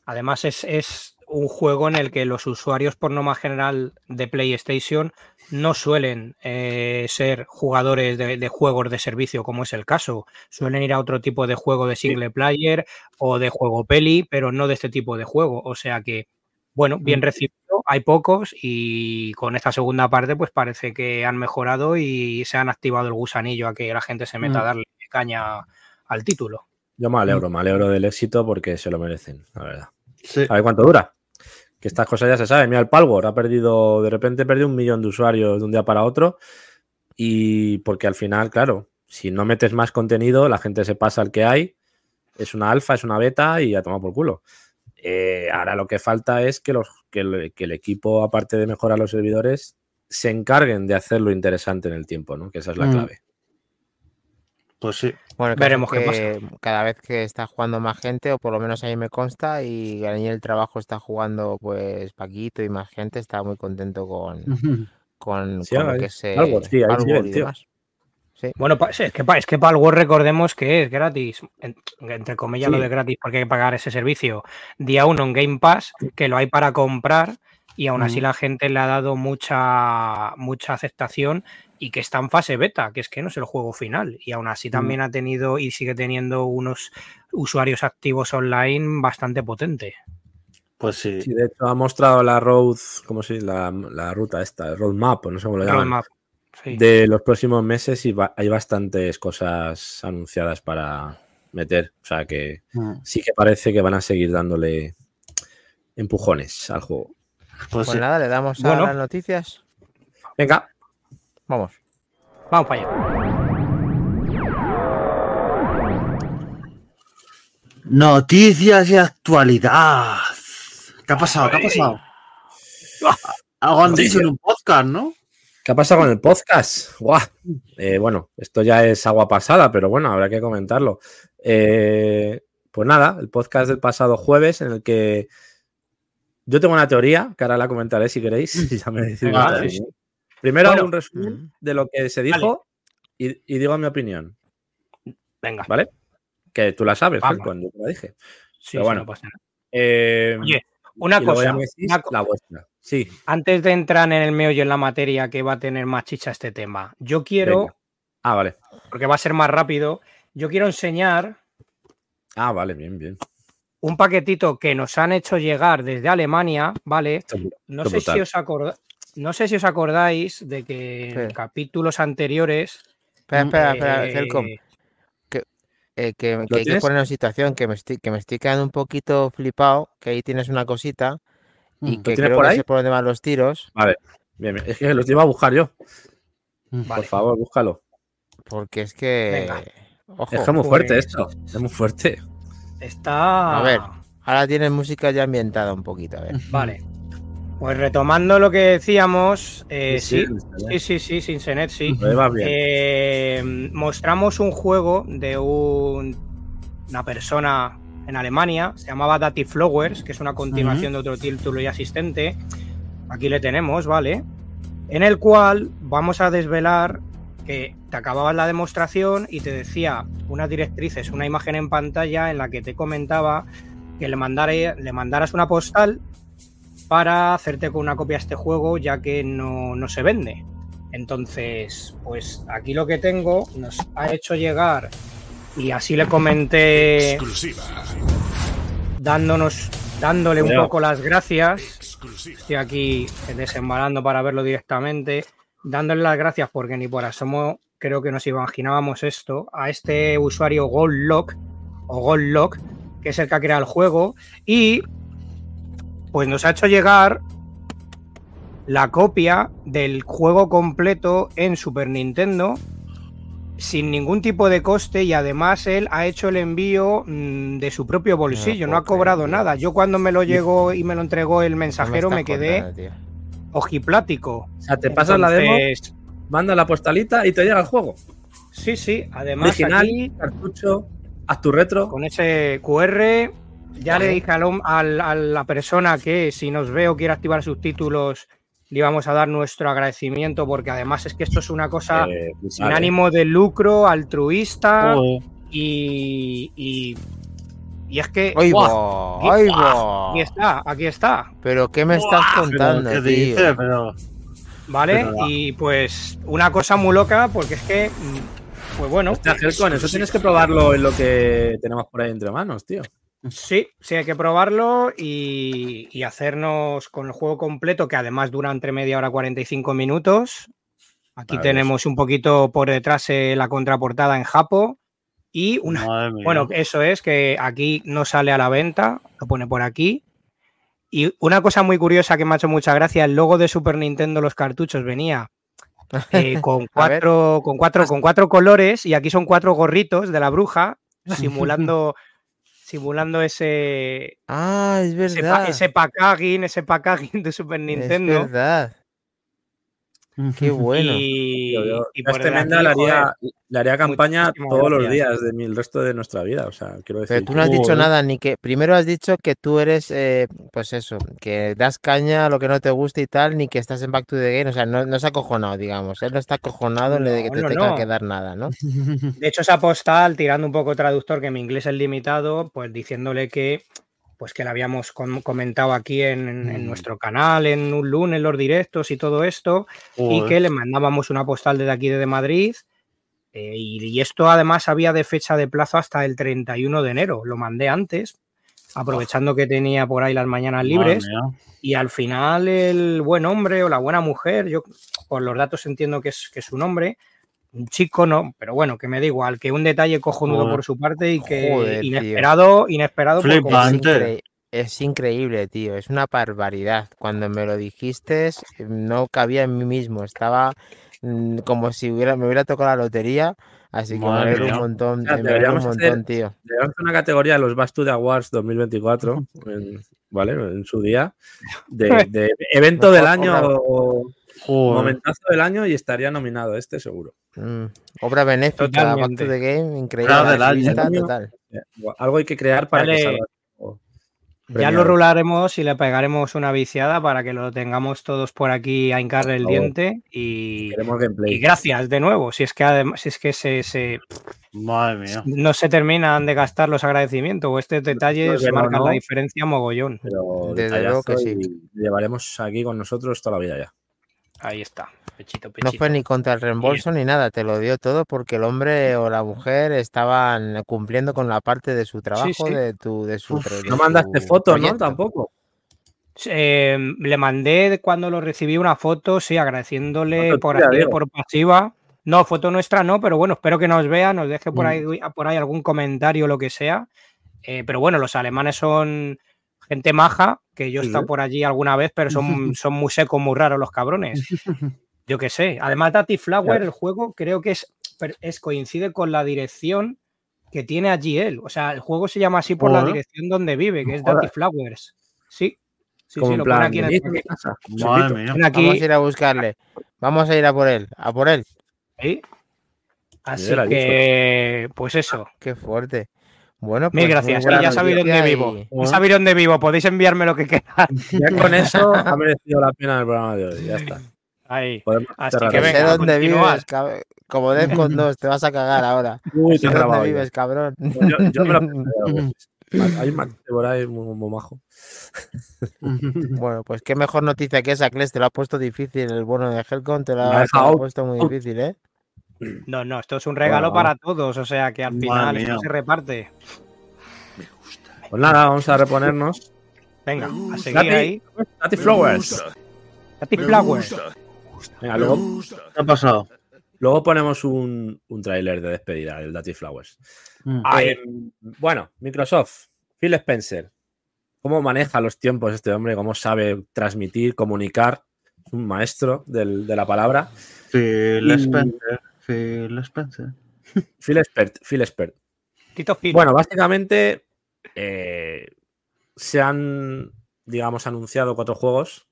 además es, es un juego en el que los usuarios por norma general de PlayStation no suelen eh, ser jugadores de, de juegos de servicio, como es el caso. Suelen ir a otro tipo de juego de single player o de juego peli, pero no de este tipo de juego. O sea que, bueno, bien Mm. recibido, hay pocos y con esta segunda parte pues parece que han mejorado y se han activado el gusanillo a que la gente se meta a Mm. darle caña al título. Yo me alegro, me alegro del éxito porque se lo merecen, la verdad. Sí. A ver cuánto dura. Que estas cosas ya se saben. Mira, el Palworld ha perdido, de repente perdió un millón de usuarios de un día para otro. Y porque al final, claro, si no metes más contenido, la gente se pasa al que hay. Es una alfa, es una beta y a tomar por culo. Eh, ahora lo que falta es que, los, que, el, que el equipo, aparte de mejorar los servidores, se encarguen de hacerlo interesante en el tiempo, ¿no? Que esa es la Mm. clave. Pues sí. Bueno, Veremos qué que cada vez que está jugando más gente, o por lo menos a mí me consta, y en el trabajo está jugando pues Paquito y más gente, está muy contento con, con, Sí, con lo ahí- que es eh, Palworld, sí, ahí tío. Sí. Bueno, es que, pa- es que Palworld recordemos que es gratis, en- entre comillas Sí. lo de gratis porque hay que pagar ese servicio. Día uno en Game Pass, que lo hay para comprar y aún así la gente le ha dado mucha, mucha aceptación y que está en fase beta, que es que no es el juego final. Y aún así también ha tenido y sigue teniendo unos usuarios activos online bastante potente. Pues sí. Sí, de hecho ha mostrado la road, ¿cómo se dice? La, la ruta esta, roadmap, o no sé cómo lo llaman, Roadmap. Sí. de los próximos meses y va- hay bastantes cosas anunciadas para meter. O sea que Mm, sí que parece que van a seguir dándole empujones al juego. Pues Pues nada, le damos Bueno. a las noticias. Venga, Vamos. Vamos para allá. Noticias y actualidad. ¿Qué ha pasado? ¿Qué ha pasado? Algo han dicho en un podcast, ¿no? ¿Qué ha pasado con el podcast? ¡Guau! Eh, bueno, esto ya es agua pasada, pero bueno, habrá que comentarlo. Eh, pues nada, el podcast del pasado jueves en el que yo tengo una teoría, que ahora la comentaré si queréis. ya me decís sí. Primero Bueno. hago un resumen de lo que se dijo y, y digo mi opinión, Venga. ¿vale? Que tú la sabes, Vamos. Yo te la dije. Sí, Pero sí, bueno. no pasa nada. Eh, Oye, Una cosa, una co- la vuestra. Sí, antes de entrar en el meollo en la materia que va a tener más chicha este tema, yo quiero, Venga. ah, vale. porque va a ser más rápido, yo quiero enseñar Ah, vale, bien, bien. un paquetito que nos han hecho llegar desde Alemania, ¿vale? No sé, si os acorda- no sé si os acordáis de que en Sí. capítulos anteriores. Espera, espera, espera, eh, Helcom, eh, que, que hay que poner en situación que me, estoy, que me estoy quedando un poquito flipado, que ahí tienes una cosita y Mm, que tienes creo por que ahí? sé por dónde van los tiros, Bien, bien. Es que los iba a buscar yo. mm. Vale. Por favor, búscalo. porque es que... Ojo, Es que es muy fuerte pues- esto. Es muy fuerte. Está. A ver. ahora tienes música ya ambientada un poquito, a ver. Vale. Pues retomando lo que decíamos, eh, sí, sí, sí, sí, sí, sin Senet, sí. Eh, mostramos un juego de un- una persona en Alemania, se llamaba Daty Flowers, que es una continuación de otro título ya existente. Aquí le tenemos, ¿vale? En el cual vamos a desvelar que te acababas la demostración y te decía unas directrices, una imagen en pantalla en la que te comentaba que le, mandare- le mandaras una postal para hacerte con una copia este juego, ya que no, no se vende. Entonces, pues aquí lo que tengo nos ha hecho llegar y así le comenté Exclusiva. dándonos dándole un poco las gracias. Exclusiva. Estoy aquí desembalando para verlo directamente, dándole las gracias porque ni por asomo creo que nos imaginábamos esto a este usuario Goldlock o Goldlock, que es el que ha creado el juego y pues nos ha hecho llegar la copia del juego completo en Super Nintendo sin ningún tipo de coste y además él ha hecho el envío mm, de su propio bolsillo, no, ha cobrado creer, nada. Yo cuando me lo llegó y me lo entregó el No mensajero me, quedé ojiplático. O sea, te pasas la demo, manda la postalita y te llega el juego. Sí, sí, además Original, aquí cartucho, haz tu retro. con ese QR ya le dije al hom- al- a la persona que si nos ve o quiere activar subtítulos le íbamos a dar nuestro agradecimiento porque además es que esto es una cosa Eh, sin vale. ánimo de lucro, altruista Joder. y, y, y es que ¡Ay, va! ¡Ay, va! aquí está, aquí está, ¿Pero qué me estás Pero, contando, ¿Qué tío? dices? Pero, ¿vale? Pero va. Y pues una cosa muy loca porque es que, pues bueno, Hostia, Helcon, eso tienes que probarlo en lo que tenemos por ahí entre manos, tío. Sí, sí, hay que probarlo y, y hacernos con el juego completo, que además dura entre media hora y 45 minutos. Aquí tenemos un poquito por detrás eh, la contraportada en Japo. Y una. Bueno, eso es que aquí no sale a la venta, lo pone por aquí. Y una cosa muy curiosa que me ha hecho mucha gracia: el logo de Super Nintendo, los cartuchos, venía eh, con, cuatro, con, cuatro, con cuatro colores y aquí son cuatro gorritos de la bruja simulando, simulando ese, Ah, es ese, verdad. ese packaging, ese packaging de Super Es Nintendo. verdad. Qué bueno. Y, y por este delante, Menda le joder, haría, le haría campaña todos los días de mi, el resto de nuestra vida. O sea, quiero decir. Pero tú no has dicho nada, ni que. Primero has dicho que tú eres, eh, pues eso, que das caña a lo que no te gusta y tal, ni que estás en Back to the Game. O sea, no, no se ha acojonado, digamos. Él no está acojonado en lo de que No, te no, tenga no. que dar nada, ¿no? De hecho, esa postal, tirando un poco traductor, que mi inglés es limitado, pues diciéndole que pues que le habíamos com- comentado aquí en, en- en Mm. nuestro canal, en un lunes, los directos y todo esto, y que le mandábamos una postal desde aquí de Madrid. eh, y, y esto además había de fecha de plazo hasta el 31 de enero. Lo mandé antes, aprovechando que tenía por ahí las mañanas libres. Y al final el buen hombre o la buena mujer, yo por los datos entiendo que es, que es un hombre, un chico no, pero bueno, que me da igual, que un detalle cojonudo Joder. por su parte y que Joder, tío. inesperado, inesperado por Flipa. completo. Es, increíble, tío. Es una barbaridad. Cuando me lo dijiste, no cabía en mí mismo. Estaba mm, como si hubiera, me hubiera tocado la lotería. Así que me Madre alegro un montón. O sea, Me alegro un montón, hacer- tío. Una categoría de los Bastu Awards 2024, en- ¿vale? En su día, de, de evento del año o Joder. momentazo del año y estaría nominado este seguro. Mm, Obra benéfica, Back to Totalmente. the Game, increíble. Claro, total. Algo hay que crear para Dale. que salga. Ya lo rularemos y le pegaremos una viciada para que lo tengamos todos por aquí a hincarle el diente y, Queremos y gameplay. gracias de nuevo. Si es que además, si es que se, se- Madre mía. no se terminan de gastar los agradecimientos o estos detalles Pues, bueno, marcan no. la diferencia mogollón. Pero Desde luego que sí. llevaremos aquí con nosotros toda la vida ya. Ahí está. Pechito, No pechito. fue ni contra el reembolso ni nada, te lo dio todo porque el hombre o la mujer estaban cumpliendo con la parte de su trabajo, sí. de tu, de su, Uf, pro- de No mandaste fotos, ¿no? Tampoco. Eh, le mandé cuando lo recibí una foto, sí, agradeciéndole Foto por digo. por pasiva. No, foto nuestra no, pero bueno, espero que nos vea, nos deje por Mm. ahí, por ahí algún comentario o lo que sea. Eh, pero bueno, los alemanes son gente maja, que yo he Sí, estado sí. por allí alguna vez, pero son, son muy secos, muy raros los cabrones. Yo qué sé. Además, Daddy Flower, el juego, creo que es, es coincide con la dirección que tiene allí él. O sea, el juego se llama así por la dirección donde vive, que es. Daddy Flowers. Sí. Sí, Como sí, lo pone plan, aquí en el. Madre mía. Aquí, Vamos a ir a buscarle. Vamos a ir a por él, a por él. ahí. Así que, pues eso. Qué fuerte. Bueno, Mil pues muy gracias. Y ya sabéis dónde y- vivo. Ya sabéis dónde vivo. Podéis enviarme lo que queráis. Ya con eso ha merecido la pena el programa de hoy. Ya está. Ahí. Podemos Así que esto. sé venga, dónde vives, cab- como Defcon 2, te vas a cagar ahora. Uy, Sé dónde grabado ya. vives, cabrón. Yo, yo me lo pues. Hay un por ahí muy, muy majo. Bueno, pues qué mejor noticia que esa, Kles, te lo ha puesto difícil. El bueno de Helcon te lo ha puesto muy difícil, ¿eh? No, no, esto es un regalo Bueno, para todos. O sea que al Madre final mía. esto se reparte. Pues nada, vamos a reponernos. Venga, a seguir Nati, ahí. Nati Flowers. Daddy Flowers. Venga, luego, ¿Qué ha pasado? luego ponemos un, un tráiler de despedida del Dati Flowers. Mm. Ahí. Eh, bueno, Microsoft, Phil Spencer. ¿Cómo maneja los tiempos este hombre? ¿Cómo sabe transmitir, comunicar? Es un maestro del- de la palabra. Phil Y- Spencer. Phil Spencer. Phil Expert, Phil Expert. Tito Phil. Bueno, básicamente eh, se han, digamos, anunciado cuatro juegos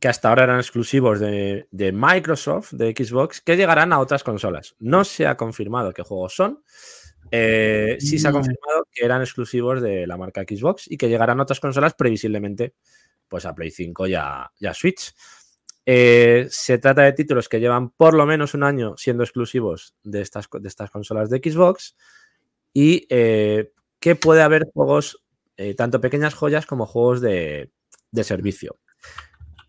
que hasta ahora eran exclusivos de, de Microsoft, de Xbox, que llegarán a otras consolas. No se ha confirmado qué juegos son. eh, sí se ha Mm. confirmado que eran exclusivos de la marca Xbox y que llegarán a otras consolas previsiblemente pues a Play 5 y a, y a Switch. Eh, se trata de títulos que llevan por lo menos un año siendo exclusivos de estas, de estas consolas de Xbox y eh, que puede haber juegos, eh, tanto pequeñas joyas como juegos de, de servicio.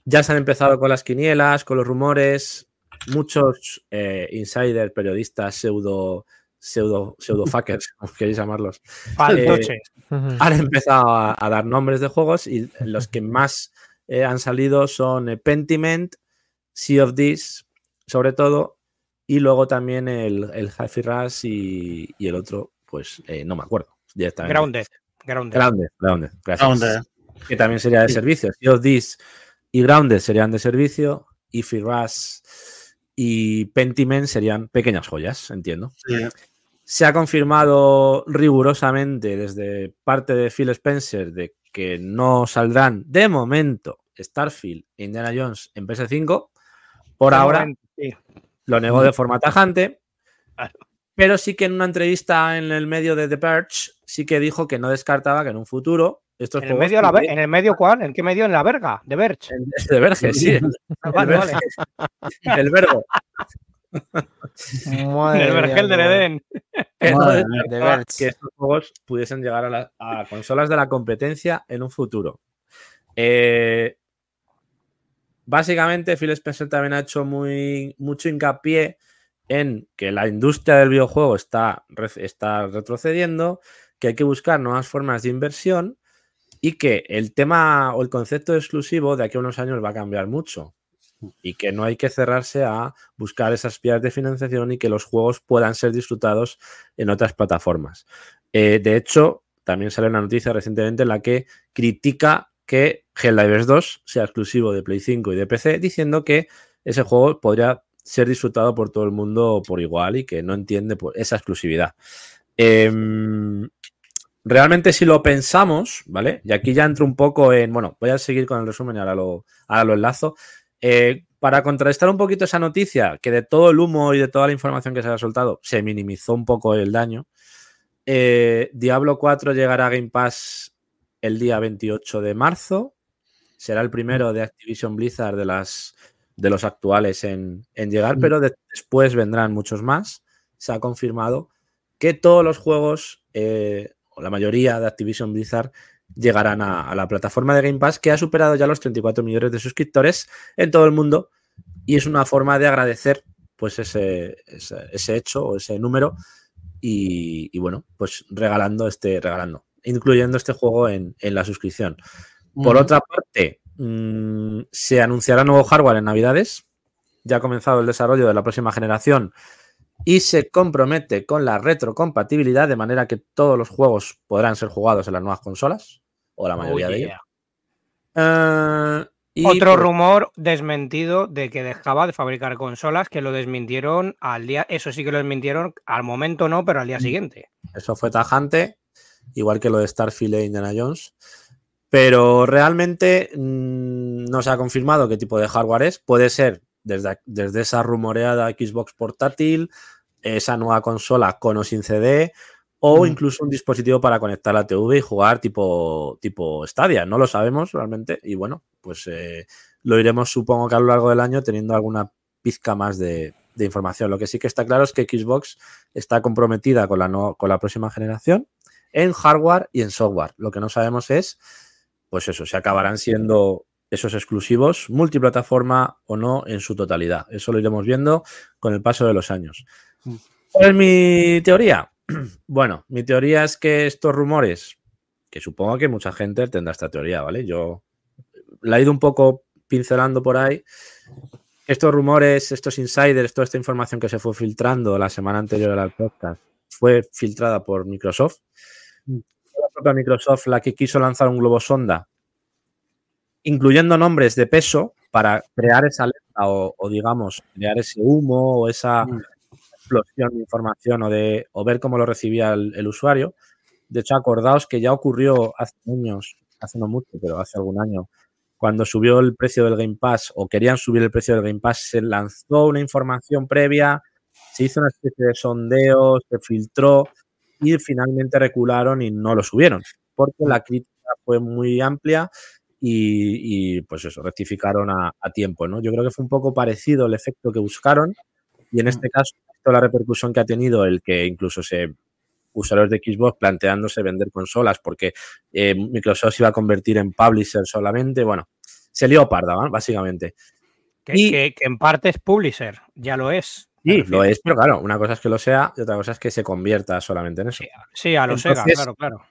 Ya se han empezado con las quinielas, con los rumores, muchos insiders, periodistas, pseudo, pseudo, pseudo fuckers, como queréis llamarlos, han empezado a, a dar nombres de juegos y los que más eh, han salido son eh, Pentiment, Sea of This, sobre todo, y luego también el, el Hi-Fi Rush y, y el otro, pues eh, no me acuerdo. Directamente. Grounded. Grounded. Grounded, Grounded, gracias. Grounded. Que también sería de servicio. Sea of This y Grounded serían de servicio, y Rush y Pentiment serían pequeñas joyas, entiendo. Sí. Se ha confirmado rigurosamente desde parte de Phil Spencer de que no saldrán de momento Starfield e Indiana Jones en PS5. Por De ahora momento, sí. lo negó de forma tajante. Claro. Pero sí que en una entrevista en el medio de The Perch sí que dijo que no descartaba que en un futuro estos ¿En el, medio la ¿En el medio cuál? ¿En qué medio? ¿En la verga? ¿De Verge? en- de Verge, sí. Ah, vale, vale. El verbo. Madre el vergel del Edén. Que estos juegos pudiesen llegar a, la- a consolas de la competencia en un futuro. Eh, básicamente, Phil Spencer también ha hecho muy, mucho hincapié en que la industria del videojuego está, está retrocediendo, que hay que buscar nuevas formas de inversión y que el tema o el concepto de exclusivo de aquí a unos años va a cambiar mucho y que no hay que cerrarse a buscar esas vías de financiación y que los juegos puedan ser disfrutados en otras plataformas. Eh, de hecho, también sale una noticia recientemente en la que critica que Helldivers 2 sea exclusivo de Play 5 y de PC, diciendo que ese juego podría ser disfrutado por todo el mundo por igual y que no entiende pues, esa exclusividad. Em, realmente si lo pensamos, ¿vale? Y aquí ya entro un poco en, bueno, voy a seguir con el resumen y ahora lo, ahora lo enlazo. Eh, para contrarrestar un poquito esa noticia, que de todo el humo y de toda la información que se ha soltado, se minimizó un poco el daño. eh, Diablo 4 llegará a Game Pass el día 28 de marzo. Será el primero de Activision Blizzard de, las, de los actuales en, en llegar, Mm. pero de- después vendrán muchos más. Se ha confirmado que todos los juegos, eh, o la mayoría de Activision Blizzard, llegarán a, a la plataforma de Game Pass, que ha superado ya los 34 millones de suscriptores en todo el mundo. Y es una forma de agradecer pues ese, ese, ese hecho o ese número. Y, y bueno, pues regalando este, regalando, incluyendo este juego en, en la suscripción. Por otra parte, mm, se anunciará nuevo hardware en Navidades. Ya ha comenzado el desarrollo de la próxima generación y se compromete con la retrocompatibilidad de manera que todos los juegos podrán ser jugados en las nuevas consolas o la mayoría Oh, de ellos. Eh, y Otro por- rumor desmentido de que dejaba de fabricar consolas, que lo desmintieron al día, eso sí que lo desmintieron, al momento no, pero al día siguiente. Eso fue tajante, igual que lo de Starfield e Indiana Jones. Pero realmente mm, no se ha confirmado qué tipo de hardware es. Puede ser desde, desde esa rumoreada Xbox portátil, esa nueva consola con o sin CD, o Mm. incluso un dispositivo para conectar la TV y jugar tipo, tipo Stadia. No lo sabemos realmente. Y bueno, pues eh, lo iremos, supongo que a lo largo del año, teniendo alguna pizca más de, de información. Lo que sí que está claro es que Xbox está comprometida con la, no- con la próxima generación en hardware y en software. Lo que no sabemos es, pues eso, si acabarán siendo esos exclusivos multiplataforma o no en su totalidad. Eso lo iremos viendo con el paso de los años. ¿Cuál es mi teoría? Bueno, mi teoría es que estos rumores, que supongo que mucha gente tendrá esta teoría, ¿vale? Yo la he ido un poco pincelando por ahí. Estos rumores, estos insiders, toda esta información que se fue filtrando la semana anterior al podcast fue filtrada por Microsoft. Mm. La propia Microsoft la que quiso lanzar un globo sonda, incluyendo nombres de peso para crear esa alerta o, o, digamos, crear ese humo o esa Mm. Explosión de información o, de, o ver cómo lo recibía el, el usuario. De hecho, acordaos que ya ocurrió hace años, hace no mucho, pero hace algún año, cuando subió el precio del Game Pass o querían subir el precio del Game Pass, se lanzó una información previa, se hizo una especie de sondeo, se filtró y finalmente recularon y no lo subieron, porque la crítica fue muy amplia y, y pues eso, rectificaron a, a, tiempo, ¿no? Yo creo que fue un poco parecido el efecto que buscaron y en este caso toda la repercusión que ha tenido el que incluso se usuarios de Xbox planteándose vender consolas porque eh, Microsoft se iba a convertir en publisher solamente. Bueno, se lió parda, ¿no? básicamente. Que, y, que, que, en parte es publisher, ya lo es. Sí, lo es, pero claro, una cosa es que lo sea y otra cosa es que se convierta solamente en eso. Sí, sí a lo Entonces, Sega, claro, claro.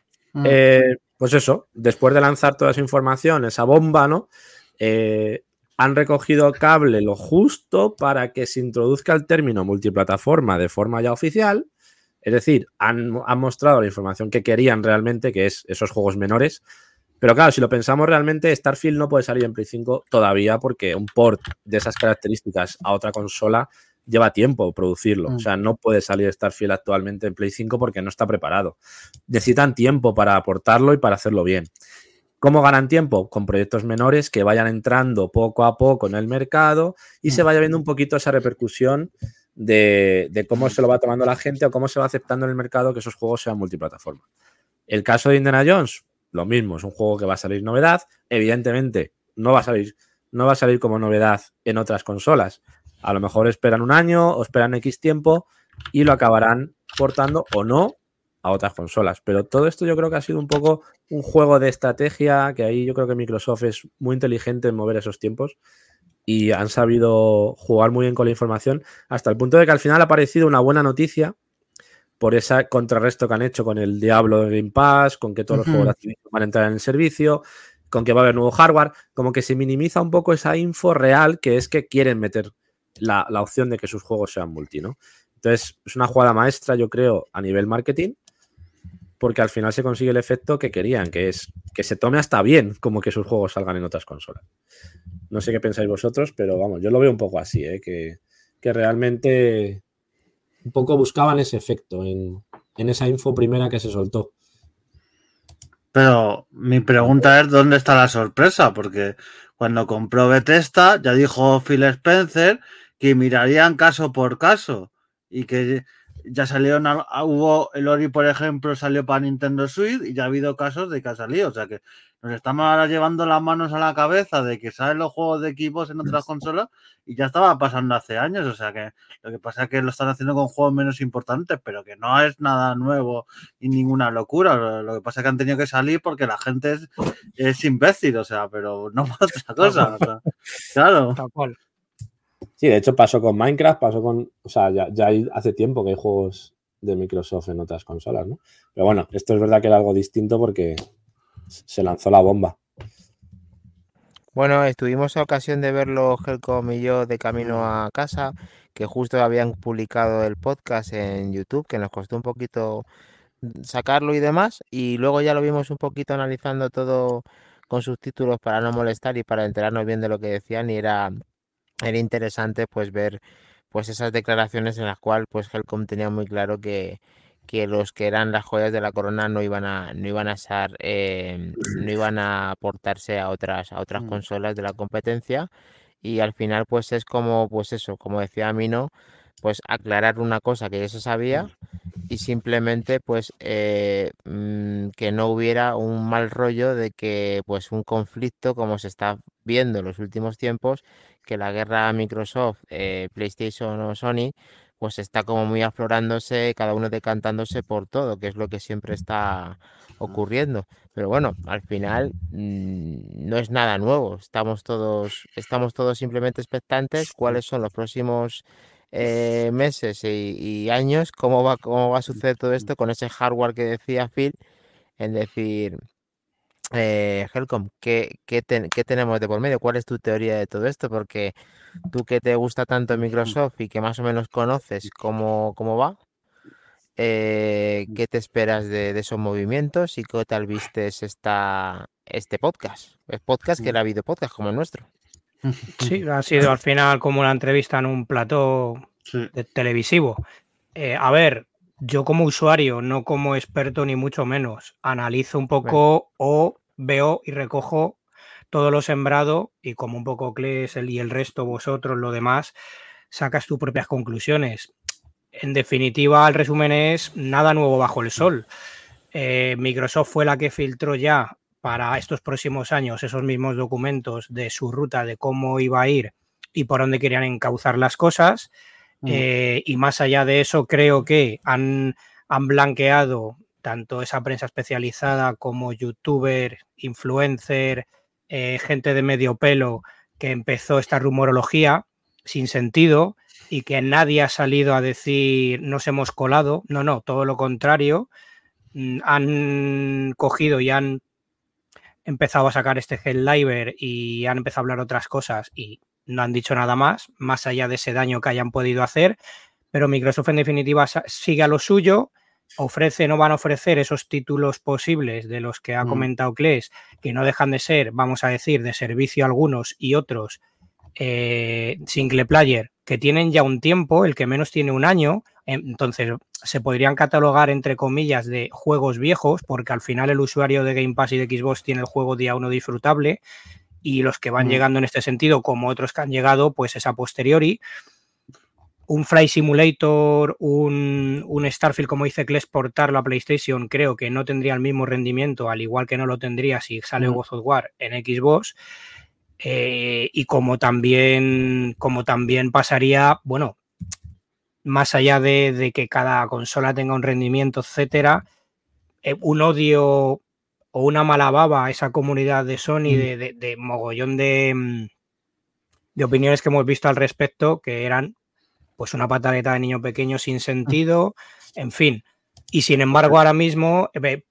Eh, pues eso, después de lanzar toda esa información, esa bomba, ¿no? Eh, han recogido cable lo justo para que se introduzca el término multiplataforma de forma ya oficial. Es decir, han, han, mostrado la información que querían realmente, que es esos juegos menores. Pero claro, si lo pensamos realmente, Starfield no puede salir en Play 5 todavía porque un port de esas características a otra consola lleva tiempo producirlo. Mm. O sea, no puede salir Starfield actualmente en Play 5 porque no está preparado. Necesitan tiempo para aportarlo y para hacerlo bien. ¿Cómo ganan tiempo? Con proyectos menores que vayan entrando poco a poco en el mercado y se vaya viendo un poquito esa repercusión de, cómo se lo va tomando la gente o cómo se va aceptando en el mercado que esos juegos sean multiplataforma. El caso de Indiana Jones, lo mismo, es un juego que va a salir novedad. Evidentemente, no va a salir, no va a salir como novedad en otras consolas. A lo mejor esperan un año o esperan X tiempo y lo acabarán portando o no a otras consolas. Pero todo esto yo creo que ha sido un poco un juego de estrategia, que ahí yo creo que Microsoft es muy inteligente en mover esos tiempos y han sabido jugar muy bien con la información hasta el punto de que al final ha aparecido una buena noticia por ese contrarresto que han hecho con el Diablo de Game Pass, con que todos los juegos van a entrar en el servicio, con que va a haber nuevo hardware, como que se minimiza un poco esa info real que es que quieren meter la, la opción de que sus juegos sean multi, ¿no? Entonces, es una jugada maestra, yo creo, a nivel marketing, porque al final se consigue el efecto que querían, que es que se tome hasta bien como que sus juegos salgan en otras consolas. No sé qué pensáis vosotros, pero vamos, yo lo veo un poco así, ¿eh? que, que realmente un poco buscaban ese efecto en, en esa info primera que se soltó. Pero mi pregunta es dónde está la sorpresa, porque cuando compró Bethesda ya dijo Phil Spencer que mirarían caso por caso y que ya salieron, hubo el Ori, por ejemplo, salió para Nintendo Switch y ya ha habido casos de que ha salido, o sea que nos estamos ahora llevando las manos a la cabeza de que salen los juegos de equipos en otras consolas y ya estaba pasando hace años, o sea que lo que pasa es que lo están haciendo con juegos menos importantes, pero que no es nada nuevo y ninguna locura. Lo, que pasa es que han tenido que salir porque la gente es, es imbécil, o sea, pero no por otra cosa. o sea, claro. Tal cual. Sí, de hecho pasó con Minecraft, pasó con. O sea, ya, ya hace tiempo que hay juegos de Microsoft en otras consolas, ¿no? Pero bueno, esto es verdad que era algo distinto porque se lanzó la bomba. Bueno, estuvimos a ocasión de verlo Helcom y yo de camino a casa, que justo habían publicado el podcast en YouTube, que nos costó un poquito sacarlo y demás, y luego ya lo vimos un poquito analizando todo con subtítulos para no molestar y para enterarnos bien de lo que decían y era, era interesante pues ver pues esas declaraciones en las cuales pues Helcom tenía muy claro que, que los que eran las joyas de la corona no iban a no iban a ser eh, no iban a aportarse a otras a otras Mm. consolas de la competencia y al final pues es como pues eso como decía Mino pues aclarar una cosa que ya se sabía y simplemente pues eh, mm, que no hubiera un mal rollo de que pues un conflicto como se está viendo en los últimos tiempos que la guerra Microsoft eh, PlayStation o Sony pues está como muy aflorándose cada uno decantándose por todo que es lo que siempre está ocurriendo. Pero bueno al final mm, no es nada nuevo. Estamos todos estamos todos simplemente expectantes cuáles son los próximos eh, meses y, y años cómo va, cómo va a suceder todo esto con ese hardware que decía Phil, en decir, eh, Helcom, ¿qué, qué, qué tenemos de por medio? ¿Cuál es tu teoría de todo esto? Porque tú que te gusta tanto Microsoft y que más o menos conoces cómo, cómo va, eh, ¿qué te esperas de, de esos movimientos y qué tal vistes esta, este podcast? Es podcast que era video podcast como el nuestro. Sí, ha sido al final como una entrevista en un plató Sí. televisivo. Eh, a ver, yo como usuario, no como experto ni mucho menos, analizo un poco o veo y recojo todo lo sembrado y como un poco Cles el- y el resto, vosotros, lo demás, sacas tus propias conclusiones. En definitiva, el resumen es nada nuevo bajo el sol. Eh, Microsoft fue la que filtró ya para estos próximos años esos mismos documentos de su ruta, de cómo iba a ir y por dónde querían encauzar las cosas. Mm. Eh, y más allá de eso, creo que han, han blanqueado tanto esa prensa especializada como youtuber, influencer, eh, gente de medio pelo que empezó esta rumorología sin sentido y que nadie ha salido a decir nos hemos colado. No, no, todo lo contrario. Mm, Han cogido y han empezado a sacar este Helldiver y han empezado a hablar otras cosas y no han dicho nada más, más allá de ese daño que hayan podido hacer, pero Microsoft en definitiva sigue a lo suyo, ofrece, no van a ofrecer esos títulos posibles de los que ha Mm. comentado Kles, que no dejan de ser, vamos a decir, de servicio algunos y otros eh, single player, que tienen ya un tiempo, el que menos tiene un año, entonces se podrían catalogar entre comillas de juegos viejos, porque al final el usuario de Game Pass y de Xbox tiene el juego día uno disfrutable y los que van Mm. llegando en este sentido, como otros que han llegado, pues es a posteriori. Un Fly Simulator, un, un Starfield, como dice Kles, portarlo a PlayStation, creo que no tendría el mismo rendimiento, al igual que no lo tendría si sale Mm. God of War en Xbox. Eh, y como también, como también pasaría, bueno, más allá de, de que cada consola tenga un rendimiento, etcétera, eh, un odio o una mala baba a esa comunidad de Sony, Mm. de, de- de mogollón de, mm, de opiniones que hemos visto al respecto, que eran pues una pataleta de niño pequeño sin sentido, en fin, Y sin embargo, ahora mismo, eh,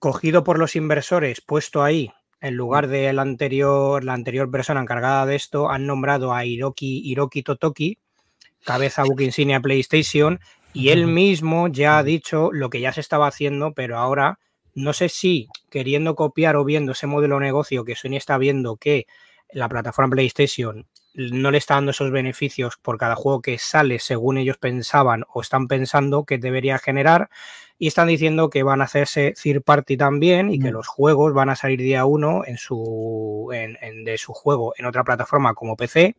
cogido por los inversores, puesto ahí, en lugar de la anterior, la anterior persona encargada de esto, han nombrado a Hiroki, Hiroki Totoki, cabeza book insignia PlayStation, y él mismo ya ha dicho lo que ya se estaba haciendo, pero ahora no sé si queriendo copiar o viendo ese modelo de negocio que Sony está viendo que la plataforma PlayStation no le está dando esos beneficios por cada juego que sale según ellos pensaban o están pensando que debería generar y están diciendo que van a hacerse third party también y que Mm. los juegos van a salir día uno en su en- en- de su juego en otra plataforma como PC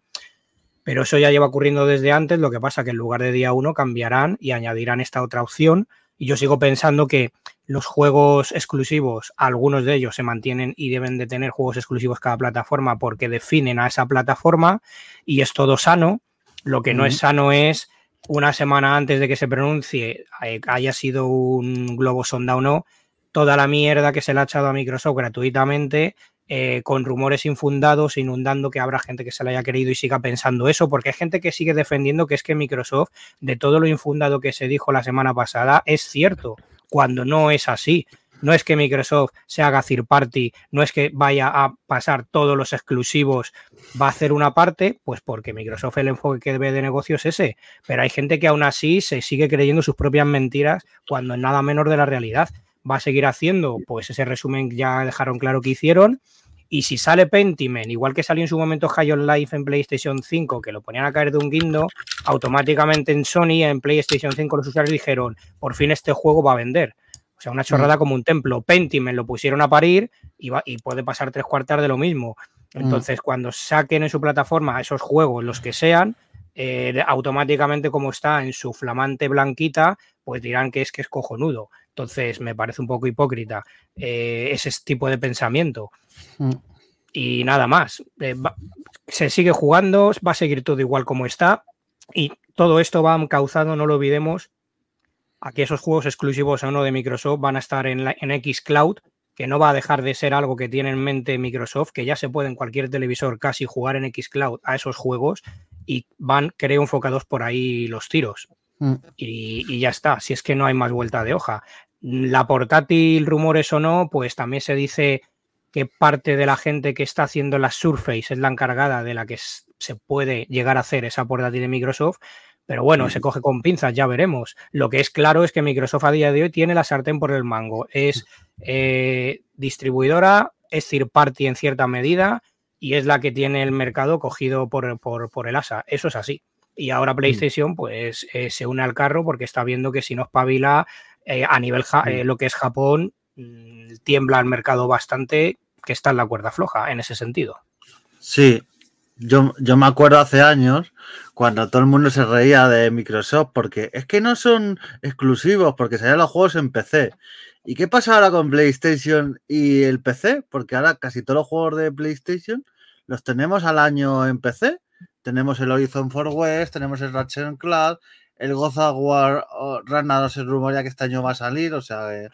pero eso ya lleva ocurriendo desde antes lo que pasa que en lugar de día uno cambiarán y añadirán esta otra opción y yo sigo pensando que los juegos exclusivos, algunos de ellos se mantienen y deben de tener juegos exclusivos cada plataforma porque definen a esa plataforma y es todo sano. Lo que no es sano es una semana antes de que se pronuncie, eh, haya sido un globo sonda o no, toda la mierda que se le ha echado a Microsoft gratuitamente, eh, con rumores infundados, inundando que habrá gente que se le haya querido y siga pensando eso, porque hay gente que sigue defendiendo que es que Microsoft, de todo lo infundado que se dijo la semana pasada, es cierto cuando no es así. No es que Microsoft se haga third party, no es que vaya a pasar todos los exclusivos, va a hacer una parte, pues porque Microsoft el enfoque que debe de negocio es ese. Pero hay gente que aún así se sigue creyendo sus propias mentiras cuando es nada menor de la realidad. Va a seguir haciendo, pues ese resumen ya dejaron claro que hicieron. Y si sale Pentiment, igual que salió en su momento High on Life en PlayStation 5, que lo ponían a caer de un guindo, automáticamente en Sony, en PlayStation 5, los usuarios dijeron, por fin este juego va a vender. O sea, una chorrada como un templo. Pentiment lo pusieron a parir y, va- y puede pasar tres cuartas de lo mismo. Entonces, cuando saquen en su plataforma esos juegos, los que sean, eh, automáticamente, como está en su flamante blanquita, pues dirán que es que es cojonudo. Entonces, me parece un poco hipócrita eh, ese tipo de pensamiento. Mm. Y nada más. Eh, va- se sigue jugando, va a seguir todo igual como está. Y todo esto va encauzado, no lo olvidemos, a que esos juegos exclusivos o no de Microsoft van a estar en, la, en Xcloud, que no va a dejar de ser algo que tiene en mente Microsoft, que ya se puede en cualquier televisor casi jugar en Xcloud a esos juegos y van, creo, enfocados por ahí los tiros. Mm. Y, y ya está, si es que no hay más vuelta de hoja. La portátil, rumores o no, pues también se dice que parte de la gente que está haciendo la Surface es la encargada de la que se puede llegar a hacer esa portátil de Microsoft. Pero bueno, se coge con pinzas, ya veremos. Lo que es claro es que Microsoft a día de hoy tiene la sartén por el mango. Es eh, distribuidora, es third party en cierta medida y es la que tiene el mercado cogido por, por- por el ASA. Eso es así. Y ahora PlayStation pues eh, se une al carro porque está viendo que si no espabila eh, a nivel ja- eh, lo que es Japón, mm, tiembla el mercado bastante, que está en la cuerda floja en ese sentido. Sí, yo, yo me acuerdo hace años cuando todo el mundo se reía de Microsoft porque es que no son exclusivos porque salían los juegos en PC. ¿Y qué pasa ahora con PlayStation y el PC? Porque ahora casi todos los juegos de PlayStation los tenemos al año en PC. Tenemos el Horizon for West, tenemos el Ratchet Cloud, el of War Ragnarok se rumorea que este año va a salir, o sea que,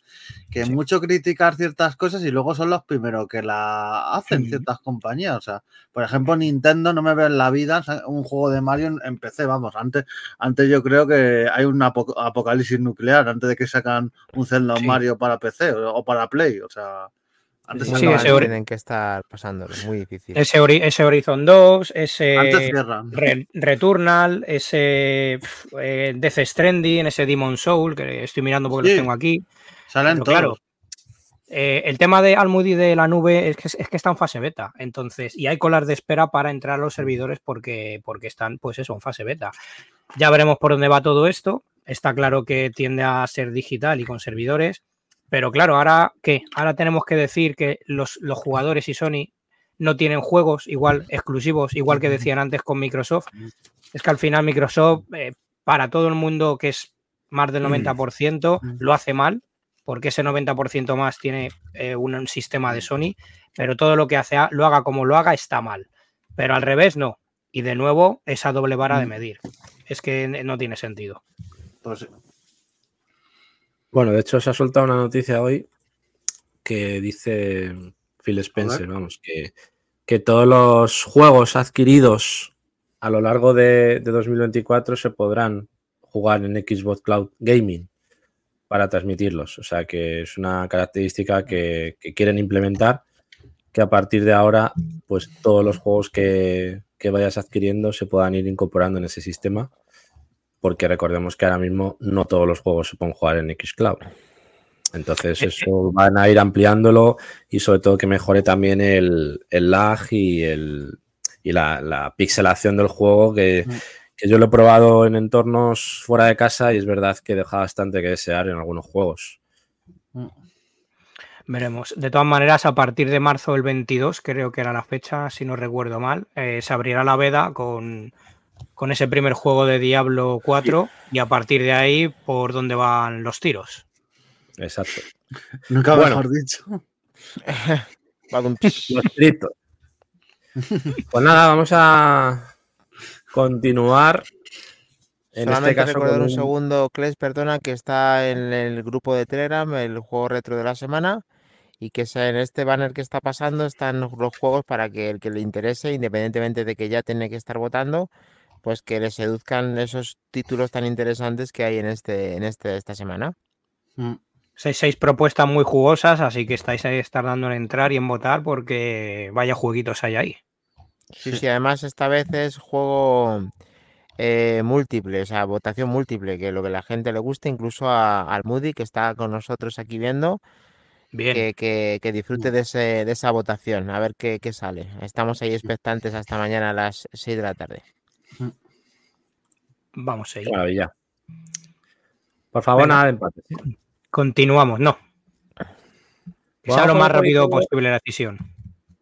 que Sí. mucho criticar ciertas cosas y luego son los primeros que la hacen ciertas compañías, o sea, por ejemplo, Nintendo no me ve en la vida un juego de Mario en, PC, vamos, antes, antes yo creo que hay un apo- apocalipsis nuclear antes de que sacan un Zelda Sí. Mario para PC o, o para Play, o sea, antes, Sí, ese ori- tienen que estar pasándolo, muy difícil. Ese, Ori- ese Horizon 2, ese antes cierran. Re- Returnal, ese eh, Death Stranding, ese Demon Soul, que estoy mirando porque Sí. los tengo aquí. Salen Pero todos. claro, eh, el tema de Almoody de la nube es que, es que está en fase beta, entonces, y hay colas de espera para entrar a los servidores porque, porque están, pues eso, en fase beta. Ya veremos por dónde va todo esto. Está claro que tiende a ser digital y con servidores, pero claro, ahora ¿qué? Ahora tenemos que decir que los, los jugadores y Sony no tienen juegos igual exclusivos, igual que decían antes con Microsoft. Es que al final Microsoft, eh, para todo el mundo que es más del 90%, lo hace mal, porque ese 90% más tiene eh, un, un sistema de Sony, pero todo lo que hace, lo haga como lo haga, está mal. Pero al revés, no. Y de nuevo, esa doble vara de medir. Es que no tiene sentido. Pues, Bueno, de hecho se ha soltado una noticia hoy que dice Phil Spencer, vamos, que, que todos los juegos adquiridos a lo largo de, de 2024 se podrán jugar en Xbox Cloud Gaming. para transmitirlos. O sea que es una característica que, que quieren implementar, que a partir de ahora, pues todos los juegos que, que vayas adquiriendo se puedan ir incorporando en ese sistema, porque recordemos que ahora mismo no todos los juegos se pueden jugar en Xcloud. Entonces Eh, eso van a ir ampliándolo y sobre todo que mejore también el, el lag y, el, y la, la pixelación del juego que, Mm. que yo lo he probado en entornos fuera de casa y es verdad que deja bastante que desear en algunos juegos. Veremos. De todas maneras, a partir de marzo del 22, creo que era la fecha, si no recuerdo mal, eh, se abrirá la veda con, con ese primer juego de Diablo 4 y a partir de ahí por donde van los tiros. Exacto. Nunca Bueno. mejor dicho. Va con-. Pues nada, vamos a continuar. En Solamente este caso, recordar con un un- segundo, Kles, perdona, que está en el grupo de Telegram, el juego retro de la semana, y que sea en este banner que está pasando están los juegos para que el que le interese, independientemente de que ya tiene que estar votando, pues que le seduzcan esos títulos tan interesantes que hay en este, en este, esta semana. Mm. Seis, seis propuestas muy jugosas, así que estáis ahí tardando en entrar y en votar porque vaya jueguitos hay ahí. Sí, Sí. sí, además esta vez es juego eh, múltiple, o sea, votación múltiple, que lo que la gente le guste, incluso a- al Moody, que está con nosotros aquí viendo, Bien. que, que- que disfrute de, ese, de esa votación, a ver qué, qué sale. Estamos ahí expectantes hasta mañana a las 6 de la tarde. Vamos. Qué maravilla. Por favor, Venga. nada de empates. ¿eh? Continuamos, no. Que sea lo más rápido posible la decisión.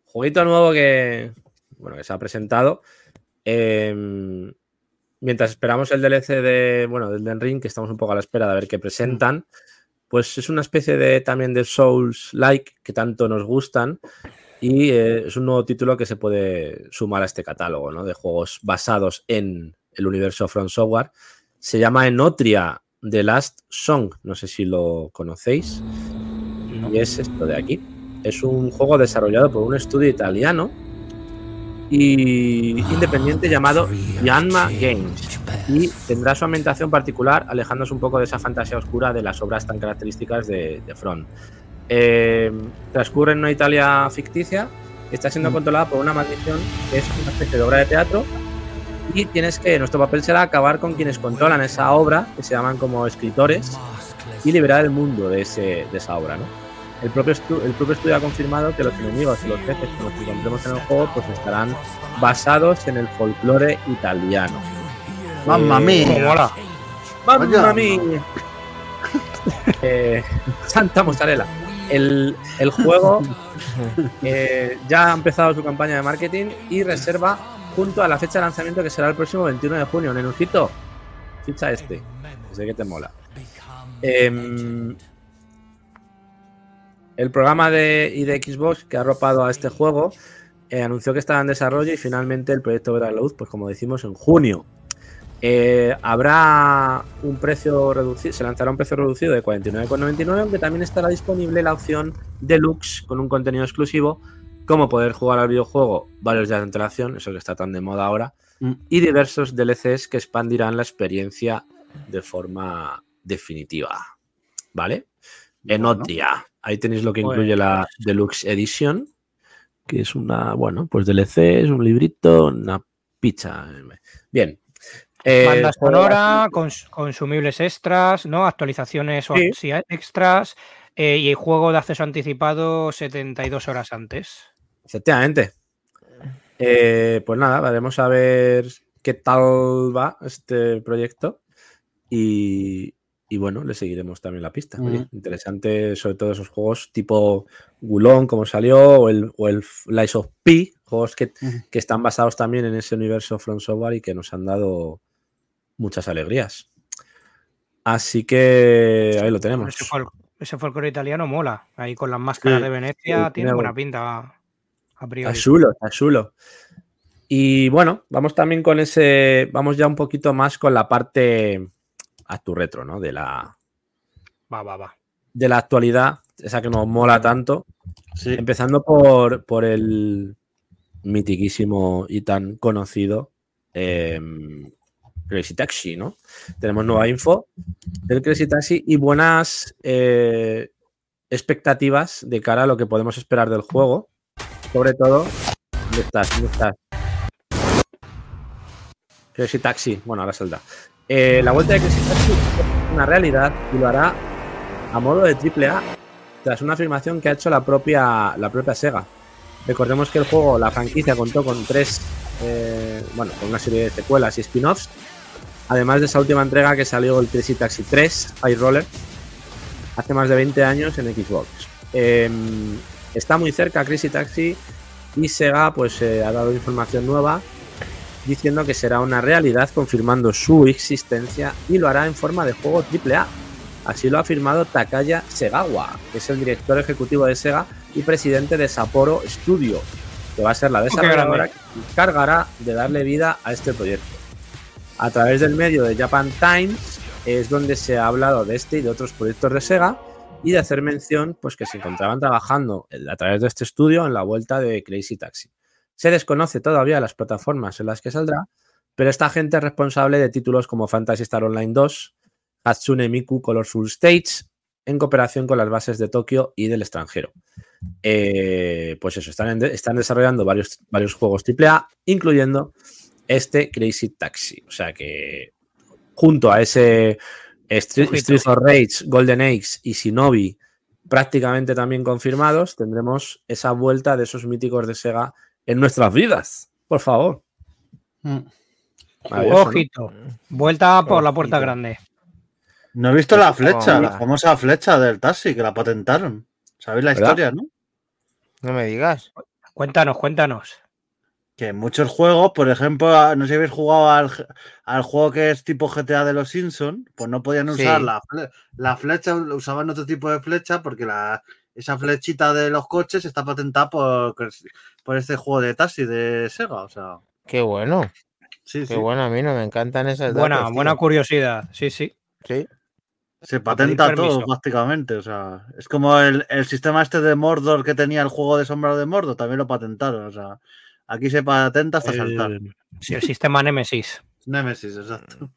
Jueguito nuevo que, bueno, que se ha presentado. Eh, mientras esperamos el DLC de, bueno, del Den Ring, que estamos un poco a la espera de ver qué presentan, pues es una especie de también de Souls-like que tanto nos gustan y eh, es un nuevo título que se puede sumar a este catálogo, ¿no? De juegos basados en el universo From Software. Se llama Enotria The Last Song, no sé si lo conocéis. Y es esto de aquí. Es un juego desarrollado por un estudio italiano y independiente llamado Yanma Games. Y tendrá su ambientación particular, alejándose un poco de esa fantasía oscura de las obras tan características de, de Front. Eh, transcurre en una Italia ficticia está siendo Mm. controlada por una maldición que es una especie de obra de teatro. Y tienes que, nuestro papel será acabar con quienes controlan esa obra, que se llaman como escritores, y liberar el mundo de, ese, de esa obra, ¿no? El propio, el propio estudio ha confirmado que los enemigos y los jefes con los que encontremos en el juego pues estarán basados en el folclore italiano. Mamma Eh, mía. ¡Mamma mía! Eh, Santa mozzarella. El, juego eh, ya ha empezado su campaña de marketing y reserva junto a la fecha de lanzamiento que será el próximo 21 de junio. Nenucito, ficha este. Sé que te mola. Em, el programa de, y de Xbox que ha arropado a este juego eh, anunció que estaba en desarrollo y finalmente el proyecto verá la luz, pues como decimos, en junio. Eh, habrá un precio reducido, se lanzará un precio reducido de 49,99, aunque también estará disponible la opción deluxe con un contenido exclusivo, como poder jugar al videojuego varios días de antelación, eso que está tan de moda ahora, Mm. y diversos DLCs que expandirán la experiencia de forma definitiva. ¿Vale? Enotria. Ahí tenéis lo que Pues- incluye la Deluxe Edition, que es una, bueno, pues DLC, es un librito, una pizza. Bien. Eh, Banda juego sonora, cons- consumibles extras, ¿no? Actualizaciones o Sí. sí, extras eh, y juego de acceso anticipado 72 horas antes. Efectivamente. Eh, pues nada, veremos a ver qué tal va este proyecto y, y bueno, le seguiremos también la pista. Oye, Ujú. interesante sobre todo esos juegos tipo Gulón, como salió, o el, o el Lies of P, juegos que, que están basados también en ese universo From Software y que nos han dado muchas alegrías. Así que ahí lo tenemos. Ese, fol- ese folclore italiano mola. Ahí con las máscaras Sí, de Venecia sí, tiene buena buen- pinta a Está priori. chulo, está chulo. Y bueno, vamos también con ese. Vamos ya un poquito más con la parte a tu retro, ¿no? De la, Va, va, va. de la actualidad, esa que nos mola tanto. Sí. Empezando por, por el mitiquísimo y tan conocido eh, Crazy Taxi, ¿no? Tenemos nueva info del Crazy Taxi y buenas eh, expectativas de cara a lo que podemos esperar del juego. Sobre todo, ¿dónde estás? ¿Dónde estás? Crazy Taxi, bueno, ahora saldrá. Eh, la vuelta de Crazy Taxi es una realidad y lo hará a modo de AAA tras una afirmación que ha hecho la propia, la propia Sega. Recordemos que el juego, la franquicia, contó con tres, eh, bueno, con una serie de secuelas y spin-offs, además de esa última entrega que salió el Crazy Taxi 3, High Roller, hace más de 20 años en Xbox. Eh, está muy cerca Crazy Taxi y Sega pues eh, ha dado información nueva diciendo que será una realidad confirmando su existencia y lo hará en forma de juego AAA. Así lo ha afirmado Takaya Segawa, que es el director ejecutivo de Sega y presidente de Sapporo Studio, que va a ser la desarrolladora que se encargará de darle vida a este proyecto. A través del medio de Japan Times es donde se ha hablado de este y de otros proyectos de Sega y de hacer mención pues que se encontraban trabajando a través de este estudio en la vuelta de Crazy Taxi. Se desconoce todavía las plataformas en las que saldrá, pero esta gente es responsable de títulos como Fantasy Star Online 2, Hatsune Miku Colorful Stage, en cooperación con las bases de Tokio y del extranjero. Eh, pues eso, están, están desarrollando varios, varios juegos AAA, incluyendo este Crazy Taxi. O sea que junto a ese Street, of Rage, Golden Age y Shinobi prácticamente también confirmados, tendremos esa vuelta de esos míticos de Sega en nuestras vidas. Por favor. Mm. Ojito. Vuelta por la puerta grande. No he visto la flecha, Hola. la famosa flecha del taxi que la patentaron. ¿Sabéis la ¿Verdad? historia, no? No me digas. Cuéntanos, cuéntanos. Que en muchos juegos, por ejemplo, no sé si habéis jugado al, al juego que es tipo GTA de los Simpsons, pues no podían usar Sí. la, fle- la flecha, usaban otro tipo de flecha porque la, esa flechita de los coches está patentada por, por este juego de taxi de Sega. O sea, Qué bueno, sí, qué sí. bueno. A mí no me encantan esas Buena, datos, tío. buena curiosidad. Sí, sí. Sí. Se patenta todo prácticamente. O sea, es como el, el sistema este de Mordor que tenía el juego de sombra de Mordor, también lo patentaron. O sea, aquí se patenta hasta saltar. El, sí, el sistema Nemesis. Nemesis, exacto.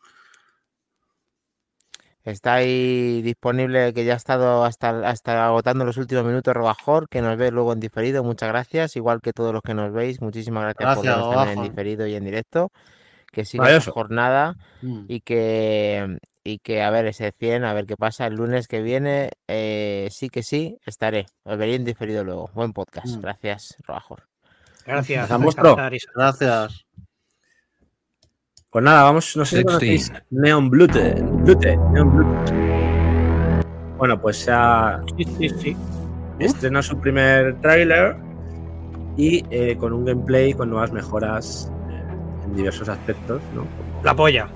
Está ahí disponible, que ya ha estado hasta, hasta agotando los últimos minutos Robajor, que nos ve luego en diferido. Muchas gracias. Igual que todos los que nos veis, muchísimas gracias, por Gracias, también en diferido y en directo. Que siga esta jornada Mm. y que, y que a ver ese 100, a ver qué pasa el lunes que viene. eh, sí que sí, estaré. Os veré en diferido luego. Buen podcast. Mm. Gracias, Robajor. Gracias. Gracias. Gracias. Pues nada, vamos, no sé si conocéis Neon Blute. Blute, Neon Blute. Bueno, pues se ha Sí, sí, sí. estrenó su primer tráiler y eh, con un gameplay con nuevas mejoras eh, en diversos aspectos, ¿no? Como La polla.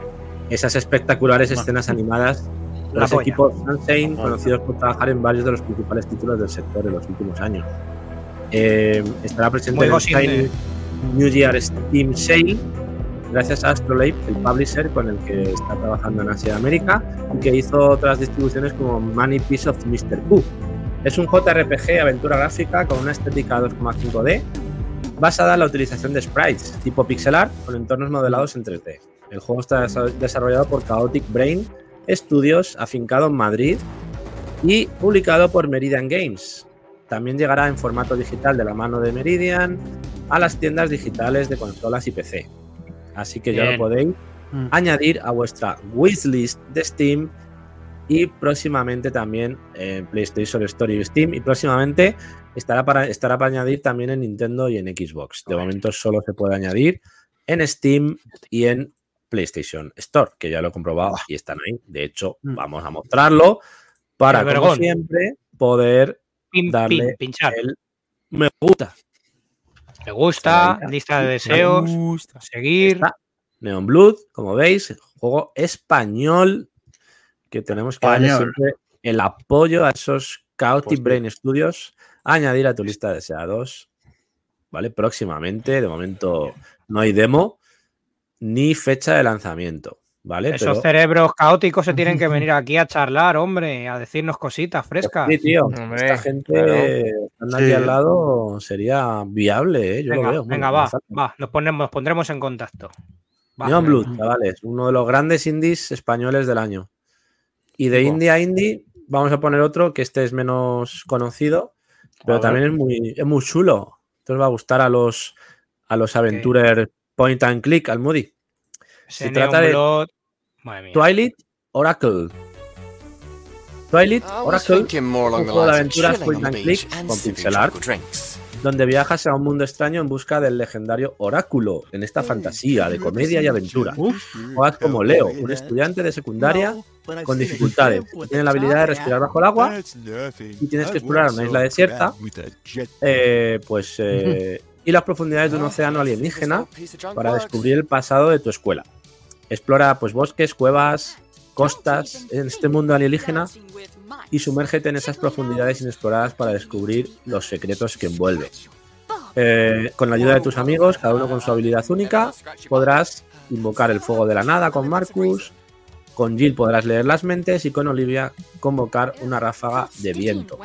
esas espectaculares Bueno. escenas animadas los equipos Sunshine, conocidos por trabajar en varios de los principales títulos del sector en los últimos años. Eh, estará presente en el New Year Steam Sale gracias a Astrolabe, el publisher con el que está trabajando en Asia y América y que hizo otras distribuciones como Money Piece of Mr. Pooh. Es un JRPG aventura gráfica con una estética 2,5D basada en la utilización de sprites tipo pixel art con entornos modelados en 3D. El juego está desa- desarrollado por Chaotic Brain Studios, afincado en Madrid y publicado por Meridian Games. También llegará en formato digital de la mano de Meridian a las tiendas digitales de consolas y PC. Así que ya lo podéis Mm. añadir a vuestra wishlist de Steam y próximamente también en PlayStation Store y Steam y próximamente estará para, estará para añadir también en Nintendo y en Xbox. De momento solo se puede añadir en Steam y en PlayStation Store, que ya lo he comprobado y están ahí. De hecho, Mm. vamos a mostrarlo para, como siempre, poder Darle pinchar. el me gusta. Me gusta, lista de deseos, seguir. Está Neon Blood, como veis, juego español que tenemos que darle siempre el apoyo a esos Chaotic Pues. Brain Studios, añadir a tu lista de deseados, ¿vale? Próximamente, de momento no hay demo ni fecha de lanzamiento, ¿vale? Esos Pero- cerebros caóticos se tienen que venir aquí a charlar, hombre, a decirnos cositas frescas. Sí, tío, Hombre, esta gente claro. estando aquí Sí. al lado sería viable, ¿eh? Yo venga, lo veo. venga, va, va, nos, ponemos, nos pondremos en contacto. Neon Blood, chavales, uno de los grandes indies españoles del año. Y de indie a indie, vamos a poner otro que este es menos conocido, pero también es muy, es muy chulo. Entonces va a gustar a los, a los aventurers point and click, al Moody. Se Neon trata de Blood- Madre mía. Twilight Oracle. Twilight Oracle, un juego de aventuras point and click con pixel art. donde viajas a un mundo extraño en busca del legendario Oráculo, en esta fantasía de comedia y aventura. Juegas como Leo, un estudiante de secundaria con dificultades. Tiene la habilidad de respirar bajo el agua y tienes que explorar una isla desierta, eh, pues, eh, y las profundidades de un océano alienígena para descubrir el pasado de tu escuela. Explora pues bosques, cuevas, costas en este mundo alienígena y sumérgete en esas profundidades inexploradas para descubrir los secretos que envuelve. Eh, con la ayuda de tus amigos, cada uno con su habilidad única, podrás invocar el fuego de la nada con Marcus, con Jill podrás leer las mentes y con Olivia convocar una ráfaga de viento.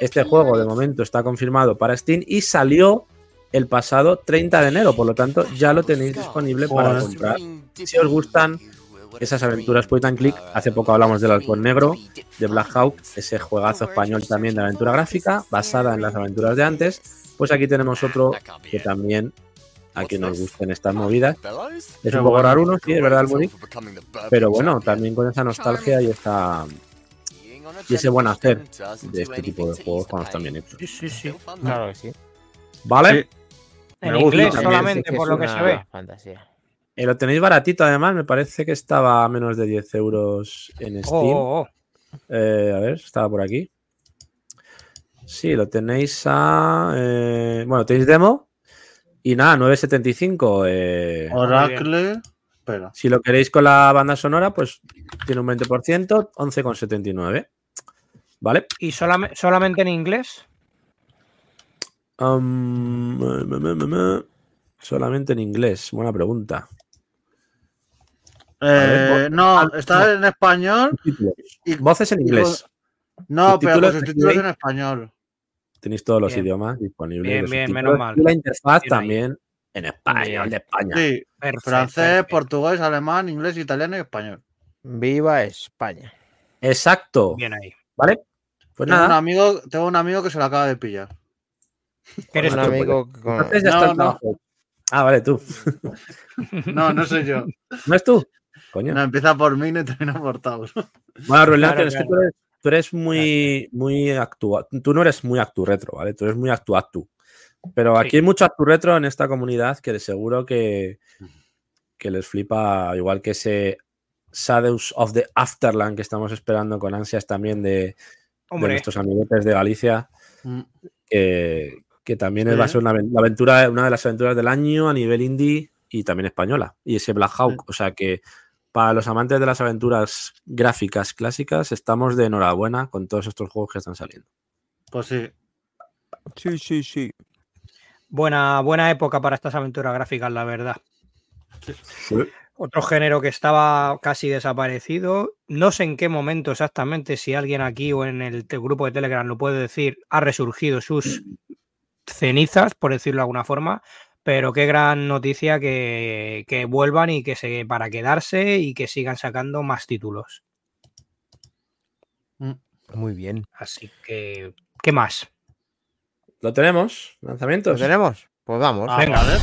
Este juego de momento está confirmado para Steam y salió el pasado 30 de enero, por lo tanto ya lo tenéis disponible para comprar. Si os gustan esas aventuras point and click, hace poco hablamos del Halcón Negro, de Black Hawk, ese juegazo español también de aventura gráfica, basada en las aventuras de antes, pues aquí tenemos otro que también a quien nos gusten estas movidas. Es un poco raro uno, sí, es verdad, Muri, pero bueno, también con esa nostalgia y esa y ese buen hacer de este tipo de juegos cuando están bien hechos. Sí, sí, sí. Claro que sí. ¿Vale? Sí. En Me gusta inglés también, solamente, por lo que se ve. Fantasía. Eh, lo tenéis baratito además, me parece que estaba a menos de 10 euros en Oh, Steam. oh, oh. Eh, a ver, estaba por aquí. Sí, lo tenéis a. eh, bueno, tenéis demo. Y nada, 9.75. eh, Oracle. Espera. si lo queréis con la banda sonora, pues tiene un 20%, 11,79. ¿Vale? ¿Y solame- solamente en inglés? Um, me- me- me- me- solamente en inglés. Buena pregunta. Eh, no, está en español. Y, Voces en inglés. no, pero con subtítulos en español. Tenéis todos los Bien. idiomas disponibles. Bien, los bien, menos mal. Y la interfaz Bien ahí. también en español de España. Sí, Perfecto, francés, perfecto. portugués, alemán, inglés, italiano y español. Viva España. Exacto. Bien ahí. ¿Vale? Pues Tengo un, amigo, tengo un amigo que se lo acaba de pillar. ¿Eres un tú? amigo con... Entonces ya No, está el no. Ah, vale, tú. No, no soy yo. ¿No es tú? Coño. No, empieza por mí y termina por Taos. Bueno, Rubén, Claro, es que tú eres, tú eres muy, muy actua. Tú no eres muy actu retro, ¿vale? Tú eres muy actu actu. Pero aquí Sí. hay mucho actu retro en esta comunidad que de seguro que, que les flipa, igual que ese Shadows of the Afterland que estamos esperando con ansias también de, de nuestros amiguetes de Galicia, Mm. que, que también Sí. va a ser una, la aventura, una de las aventuras del año a nivel indie y también española. Y ese Black Hawk. O sea que para los amantes de las aventuras gráficas clásicas, estamos de enhorabuena con todos estos juegos que están saliendo. Pues sí. Sí, sí, sí. buena, buena época para estas aventuras gráficas, la verdad. Otro género que estaba casi desaparecido. No sé en qué momento exactamente, si alguien aquí o en el grupo de Telegram lo puede decir, ha resurgido sus cenizas, por decirlo de alguna forma. Pero qué gran noticia que, que vuelvan y que se para quedarse y que sigan sacando más títulos. Muy bien. Así que, ¿qué más? ¿Lo tenemos? ¿Lo ¿Lanzamientos? tenemos? Pues vamos. Ah, Venga, pues.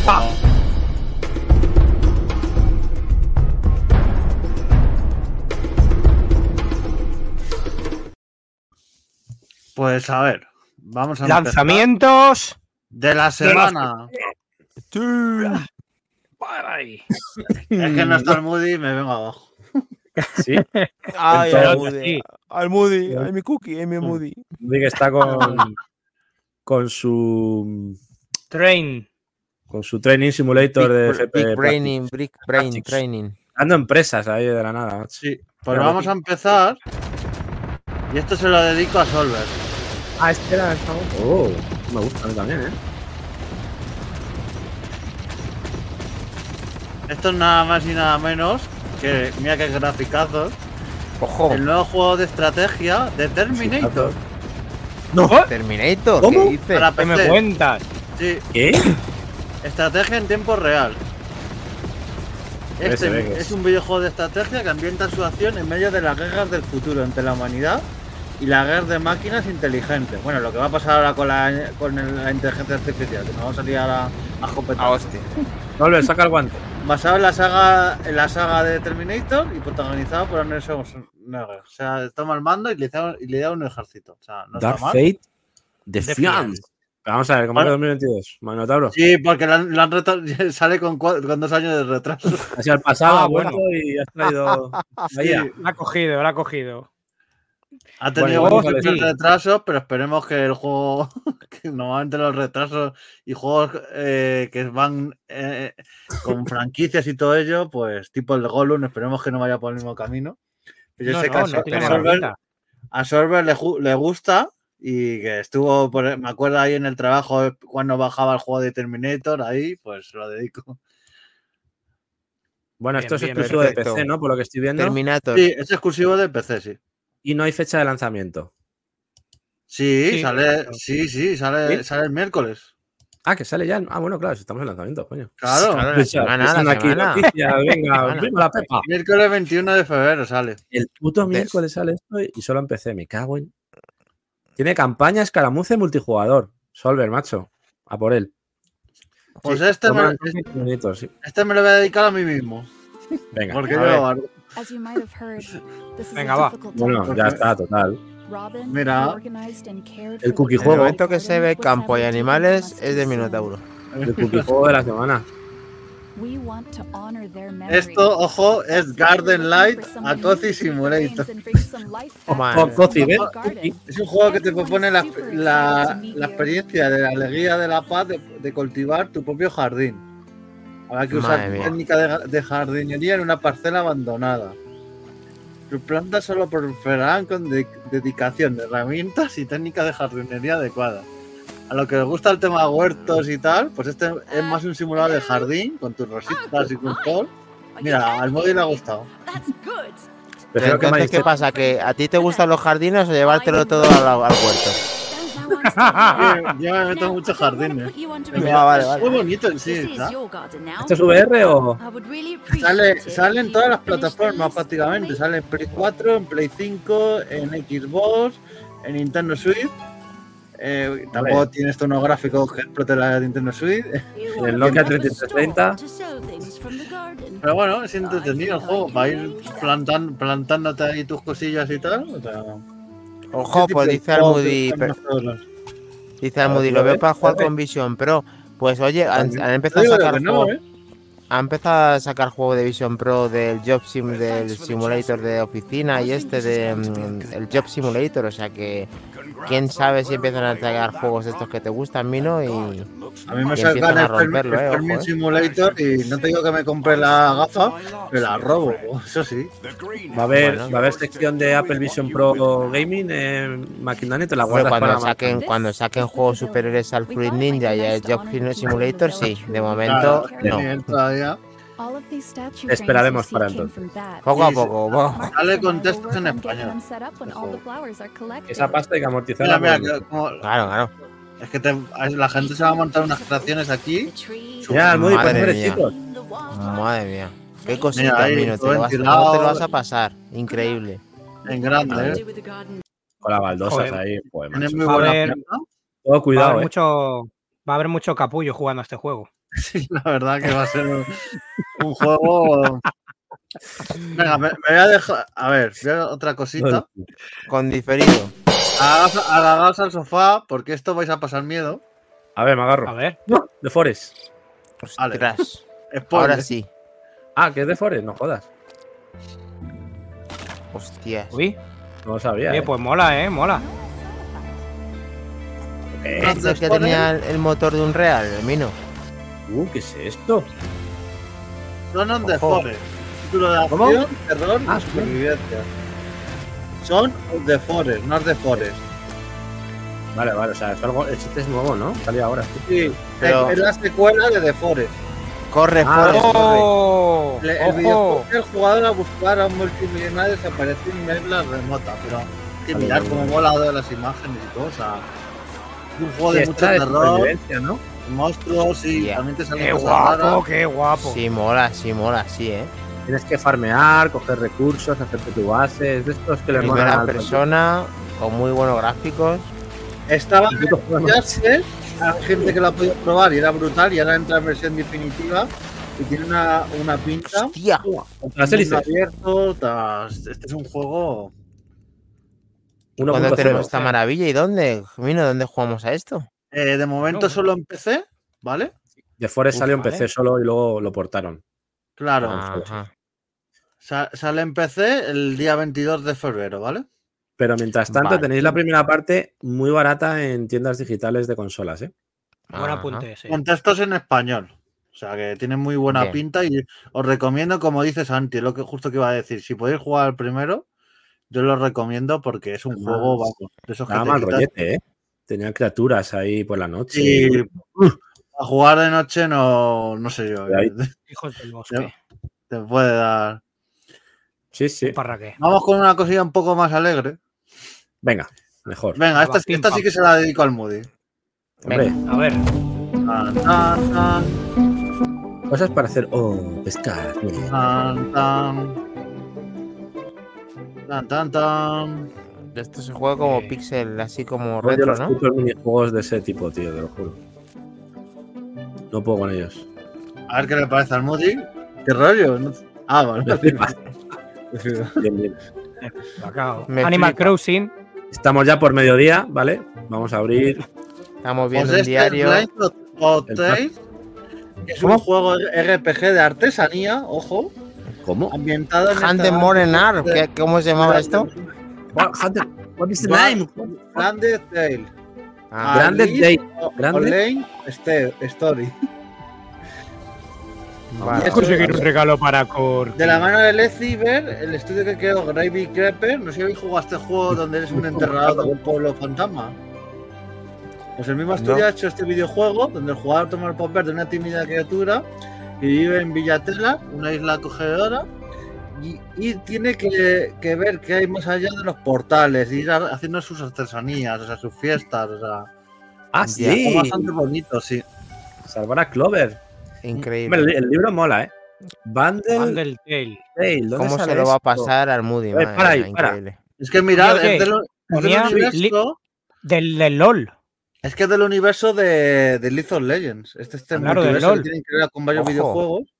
Pues a ver, vamos a. Lanzamientos. de la semana. Ay. Es que no está el Moody y me vengo abajo. Sí. Ay, Entonces, al Moody. sí. Al Moody. Ay, mi cookie, ay, mi Moody. Vi que está con, con su Train. con su training simulator de FP. big Braining, Big Brain. Training. Dando empresas ahí de la nada. macho. Sí, pues Pero vamos aquí- a empezar. Y esto se lo dedico a Solver. Ah, espera, Oh, me gusta a mí también, ¿eh? Esto es nada más y nada menos que, mira qué graficazos, Ojo. el nuevo juego de estrategia de Terminator. No. Terminator. ¿Cómo? ¿Qué dices? Para ¿Qué me cuentas? Sí, ¿Qué? estrategia en tiempo real. Este es. un videojuego de estrategia que ambienta su acción en medio de las guerras del futuro entre la humanidad y la guerra de máquinas inteligentes. Bueno, lo que va a pasar ahora con la, con la inteligencia artificial, que nos vamos a salir ahora a Ah, hostia. Volver, saca el guante. Basado en la saga en la saga de Terminator y protagonizado por Arnold Schwarzenegger. O sea, toma el mando y le da, y le da un ejército. O sea, no Dark está mal. Fate Defiance. Vamos a ver, ¿cómo Vale. que 2022? Manotauro. Sí, porque lo han, lo han sale con, con dos años de retraso. Hacia el pasado, Ah, ha vuelto bueno. y has traído. La ha cogido, la ha cogido. Ha tenido Bueno, muchos sí. retrasos, pero esperemos que el juego, que normalmente los retrasos y juegos eh, que van eh, con franquicias y todo ello, pues tipo el de Gollum, esperemos que no vaya por el mismo camino. Pero yo No, sé que no, a, no Sorber, pinta. a Sorber le, gusta y que estuvo, por- me acuerdo ahí en el trabajo eh, cuando bajaba el juego de Terminator, ahí pues lo dedico. Bueno, Bien, esto es bien, exclusivo de. PC, ¿no? Por lo que estoy viendo. Terminator. Sí, es exclusivo de PC, sí. Y no hay fecha de lanzamiento. Sí, Sí, sale, sí, sí, sale, ¿Sí? sale el miércoles. Ah, que sale ya. Ah, bueno, claro, si estamos en lanzamiento, coño. Claro. Claro, la semana, Están la aquí semana. noticias, venga, la pepa. Miércoles 21 de febrero sale. El puto miércoles sale esto y solo empecé, me cago en. Tiene campaña, escaramuza y multijugador. Solver, macho. A por él. Pues Sí, este, me, bonito, sí. este me lo voy a dedicar a mí mismo. Venga, Porque a yo lo guardo. As you might have heard, this is Venga, a va. Bueno, ya está, total. Mira. El cookie En el juego. momento que se ve campo y animales es de Minotauro. El cookie juego de la semana. Esto, ojo, es Garden Light a Cozy Simulator. to eh. Cozy. Es un juego que te propone la, la, la experiencia de la alegría de la paz de, de cultivar tu propio jardín. Habrá que usar Madre mía. técnica de, de jardinería en una parcela abandonada. Tus plantas solo prosperarán con de- dedicación de herramientas y técnicas de jardinería adecuadas. A lo que les gusta el tema huertos y tal, pues este es más un simulador de jardín con tus rositas y con todo. Mira, al móvil le ha gustado. Entonces, ¿qué pasa? ¿Que a ti te gustan los jardines o llevártelo todo al, al huerto? Yo- Yo me meto en muchos jardines. Ah, vale, vale. Muy bonito en sí, ¿está? ¿Esto es VR o.? Sale, sale en todas las plataformas prácticamente. Sale en Play 4, en Play 5, en Xbox, en Nintendo Switch. Eh, tampoco tiene estos unos gráficos que exploten la Nintendo Switch. El Nokia 3330. Pero bueno, es entretenido el juego. Va a ir plantan, plantándote ahí tus cosillas y tal. O sea, Ojo, pues dice Almudi, dice Almudi, lo veo para jugar con Vision Pro. Pues oye, han, han empezado a sacar que no, juego, ¿eh? Han empezado a sacar juego de Vision Pro del Job Sim, del Simulator de oficina y este de mm, el Job Simulator, o sea que quién sabe si empiezan a sacar juegos estos que te gustan, Mino, y A mí me sacan el, romperlo, eh, Fermin ojo, eh. Simulator y no te digo que me compre la gafa, pero la robo. Eso sí. Va a haber, Bueno. va a haber sección de Apple Vision Pro Gaming en Maquinani, te la Bueno, guardas cuando para saquen, cuando saquen juegos superiores al Fruit Ninja y al Job Simulator, sí, de momento Claro, no. Esperaremos para that. Poco a poco, poco. Sale Marcus con and I will textos en español. them set up when all the flowers are collected. Esa pasta hay que amortizar. Mira, mira, como- Claro, claro. es que te- la gente se va a montar unas creaciones aquí. Mira, Almudi, Madre mía. chicos. Madre mía. Qué cosita, Mira. Te lo, vas, ventilado. ¿cómo te lo vas a pasar. Increíble. En grande. ¿eh? Con las baldosas Joder. ahí. Pues, muy. Todo Va a, cuidado, haber eh. mucho, va a haber mucho capullo jugando a este juego. Sí, la verdad que va a ser un, un juego. Venga, me, me voy a dejar. A ver, voy a- otra cosita. Con diferido. Agarraos, al sofá, porque esto vais a pasar miedo. A ver, me A agarro. ver. No, de Forest. Vale. Ahora sí. Ah, que es de Forest, no jodas. Hostias. Uy, No lo sabía. oye, eh. pues mola, eh, mola. Eh, ¿Es el que tenía el, el motor de un real, el Mino? Uh, ¿qué es esto? Son on the. Forest. Título de ¿Cómo? acción, terror Ah, y supervivencia. Son of the Forest, no the Forest. Vale, vale, o sea, es algo, el chiste es nuevo, ¿no? Salió ahora. sí. Pero- es la secuela de The Forest. Corre, Ah, Forrest, corre. ¡Oh! El videojuego el jugador a buscar a un multimillonario desaparecido en una isla remota, pero hay que mirar cómo mola de las imágenes y todo, o sea, un juego de mucho terror, supervivencia, ¿no? monstruos y Ya. también te salen Qué cosas guapo, raras. qué guapo. Sí, mola, sí, mola, sí, ¿eh? Tienes que farmear, coger recursos, hacerte tu base. Es de estos que le molan Primera persona, con muy buenos gráficos. Estaba hay gente que lo ha podido probar y era brutal y ahora entra en versión definitiva y tiene una, una pinta. ¡Hostia! Abierto, este es un juego. ¿Cuándo 1.0. tenemos esta maravilla? ¿Y dónde? Mino, ¿dónde jugamos a esto? eh, de momento No. solo en PC, ¿vale? The Forest Uf, salió en vale. PC solo y luego lo portaron. Claro. Ajá. Sa- sale en PC el día 22 de febrero, ¿vale? Pero mientras tanto, Vale. tenéis la primera parte muy barata en tiendas digitales de consolas, ¿eh? Buen apunte ese. Con textos en español. O sea que tiene muy buena Bien. pinta y os recomiendo, como dice Santi, lo que justo que iba a decir. Si podéis jugar al primero, yo lo recomiendo porque es un Además, juego, vamos, de esos que Daba te mal quitas- rollete, ¿eh? Tenían criaturas ahí por la noche. Y a jugar de noche no, no sé yo. Ahí. Hijos del bosque. Te puede dar. Sí, sí. Vamos con una cosilla un poco más alegre. Venga, mejor. Venga, esta, esta sí que se la dedico al Moody. Hombre, A ver, Tan, tan, tan, cosas para hacer. Oh, pescar. tan, tan. Tan, tan, tan. Esto se juega como Eh, pixel, así como retro, los ¿no? minijuegos de ese tipo, tío, te lo juro. No puedo con ellos. A ver qué le parece al Moody. ¿Qué rollo? No- Ah, vale. Me flipa. Bien, bien. Me Animal flipa. Crossing. Estamos ya por mediodía, ¿vale? Vamos a abrir. Estamos viendo un este diario. Blind El es ¿Cómo? un juego RPG de artesanía, ojo, ¿Cómo? ambientado en Morenar, ¿qué- ¿cómo se llamaba esto? What, is the name? Grande Tale. Ah, Grande o- Grande. Online Ste- Story. vale. Conseguir un regalo para Corti. De la mano de Leciber, el estudio que creó Gravy Creeper, no sé si habéis jugado a este juego donde eres un enterrador de un pueblo fantasma. Pues el mismo estudio No. ha hecho este videojuego donde el jugador toma el papel de una tímida criatura que vive en Villatela, una isla acogedora, y, y tiene que, que ver qué hay más allá de los portales, y ir a- haciendo sus artesanías, o sea, sus fiestas, o sea, Ah, sí. es bastante bonito, sí. Salvar a Clover. Increíble. Hombre, el, el libro mola, ¿eh? Bundle Bundle Tale. Tale. ¿dónde ¿Cómo se lo va a pasar al Moody? A ver, madre para ahí, mía, para. increíble. Es que mirad, Ponía es Del, del LOL. Es que es del universo de, de League of Legends. Este, este Claro, LOL. que tienen que ver con varios Ojo. videojuegos.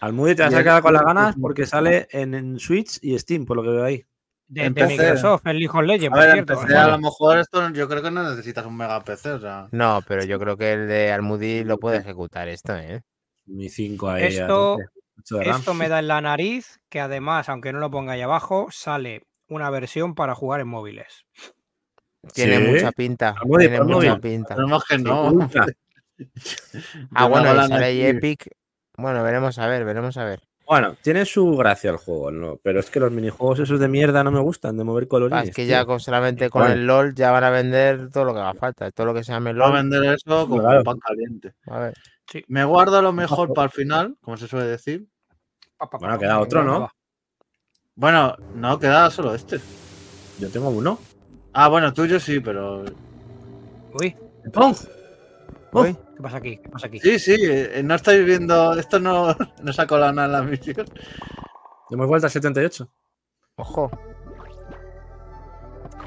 Al Moody te vas Y a el- quedar con las ganas porque sale en, en Switch y Steam, por lo que veo ahí. De. Microsoft, el League of Legends, A por cierto. a lo mejor esto yo creo que no necesitas un mega PC, o sea. No, pero yo creo que el de Almudi lo puede ejecutar esto, ¿eh? Mi 5 ahí. a Esto-. Esto me da en la nariz que además, aunque no lo ponga ahí abajo, sale una versión para jugar en móviles. Tiene Sí. mucha pinta. Tiene mucha pinta. Esperemos que no. Ah, bueno, y sale. Epic. Bueno, veremos a ver, veremos a ver. Bueno, tiene su gracia el juego, ¿no? Pero es que los minijuegos esos de mierda no me gustan, de mover colores. Ah, es que ya con, solamente con el LOL ya van a vender todo lo que haga falta. Todo lo que se llame Va a LOL. vender eso como Claro. pan caliente. A ver. Me guardo lo mejor para el final, como se suele decir. Bueno, queda otro, ¿no? Bueno, no queda solo este. Yo tengo uno. Ah, bueno, tuyo sí, pero. Uy, ¡Pum! Uy, ¿qué pasa aquí? ¿Qué pasa aquí? Sí, sí, eh, no estáis viendo. Esto no, no se ha colado nada en la misión. Hemos vuelto al 78. ojo.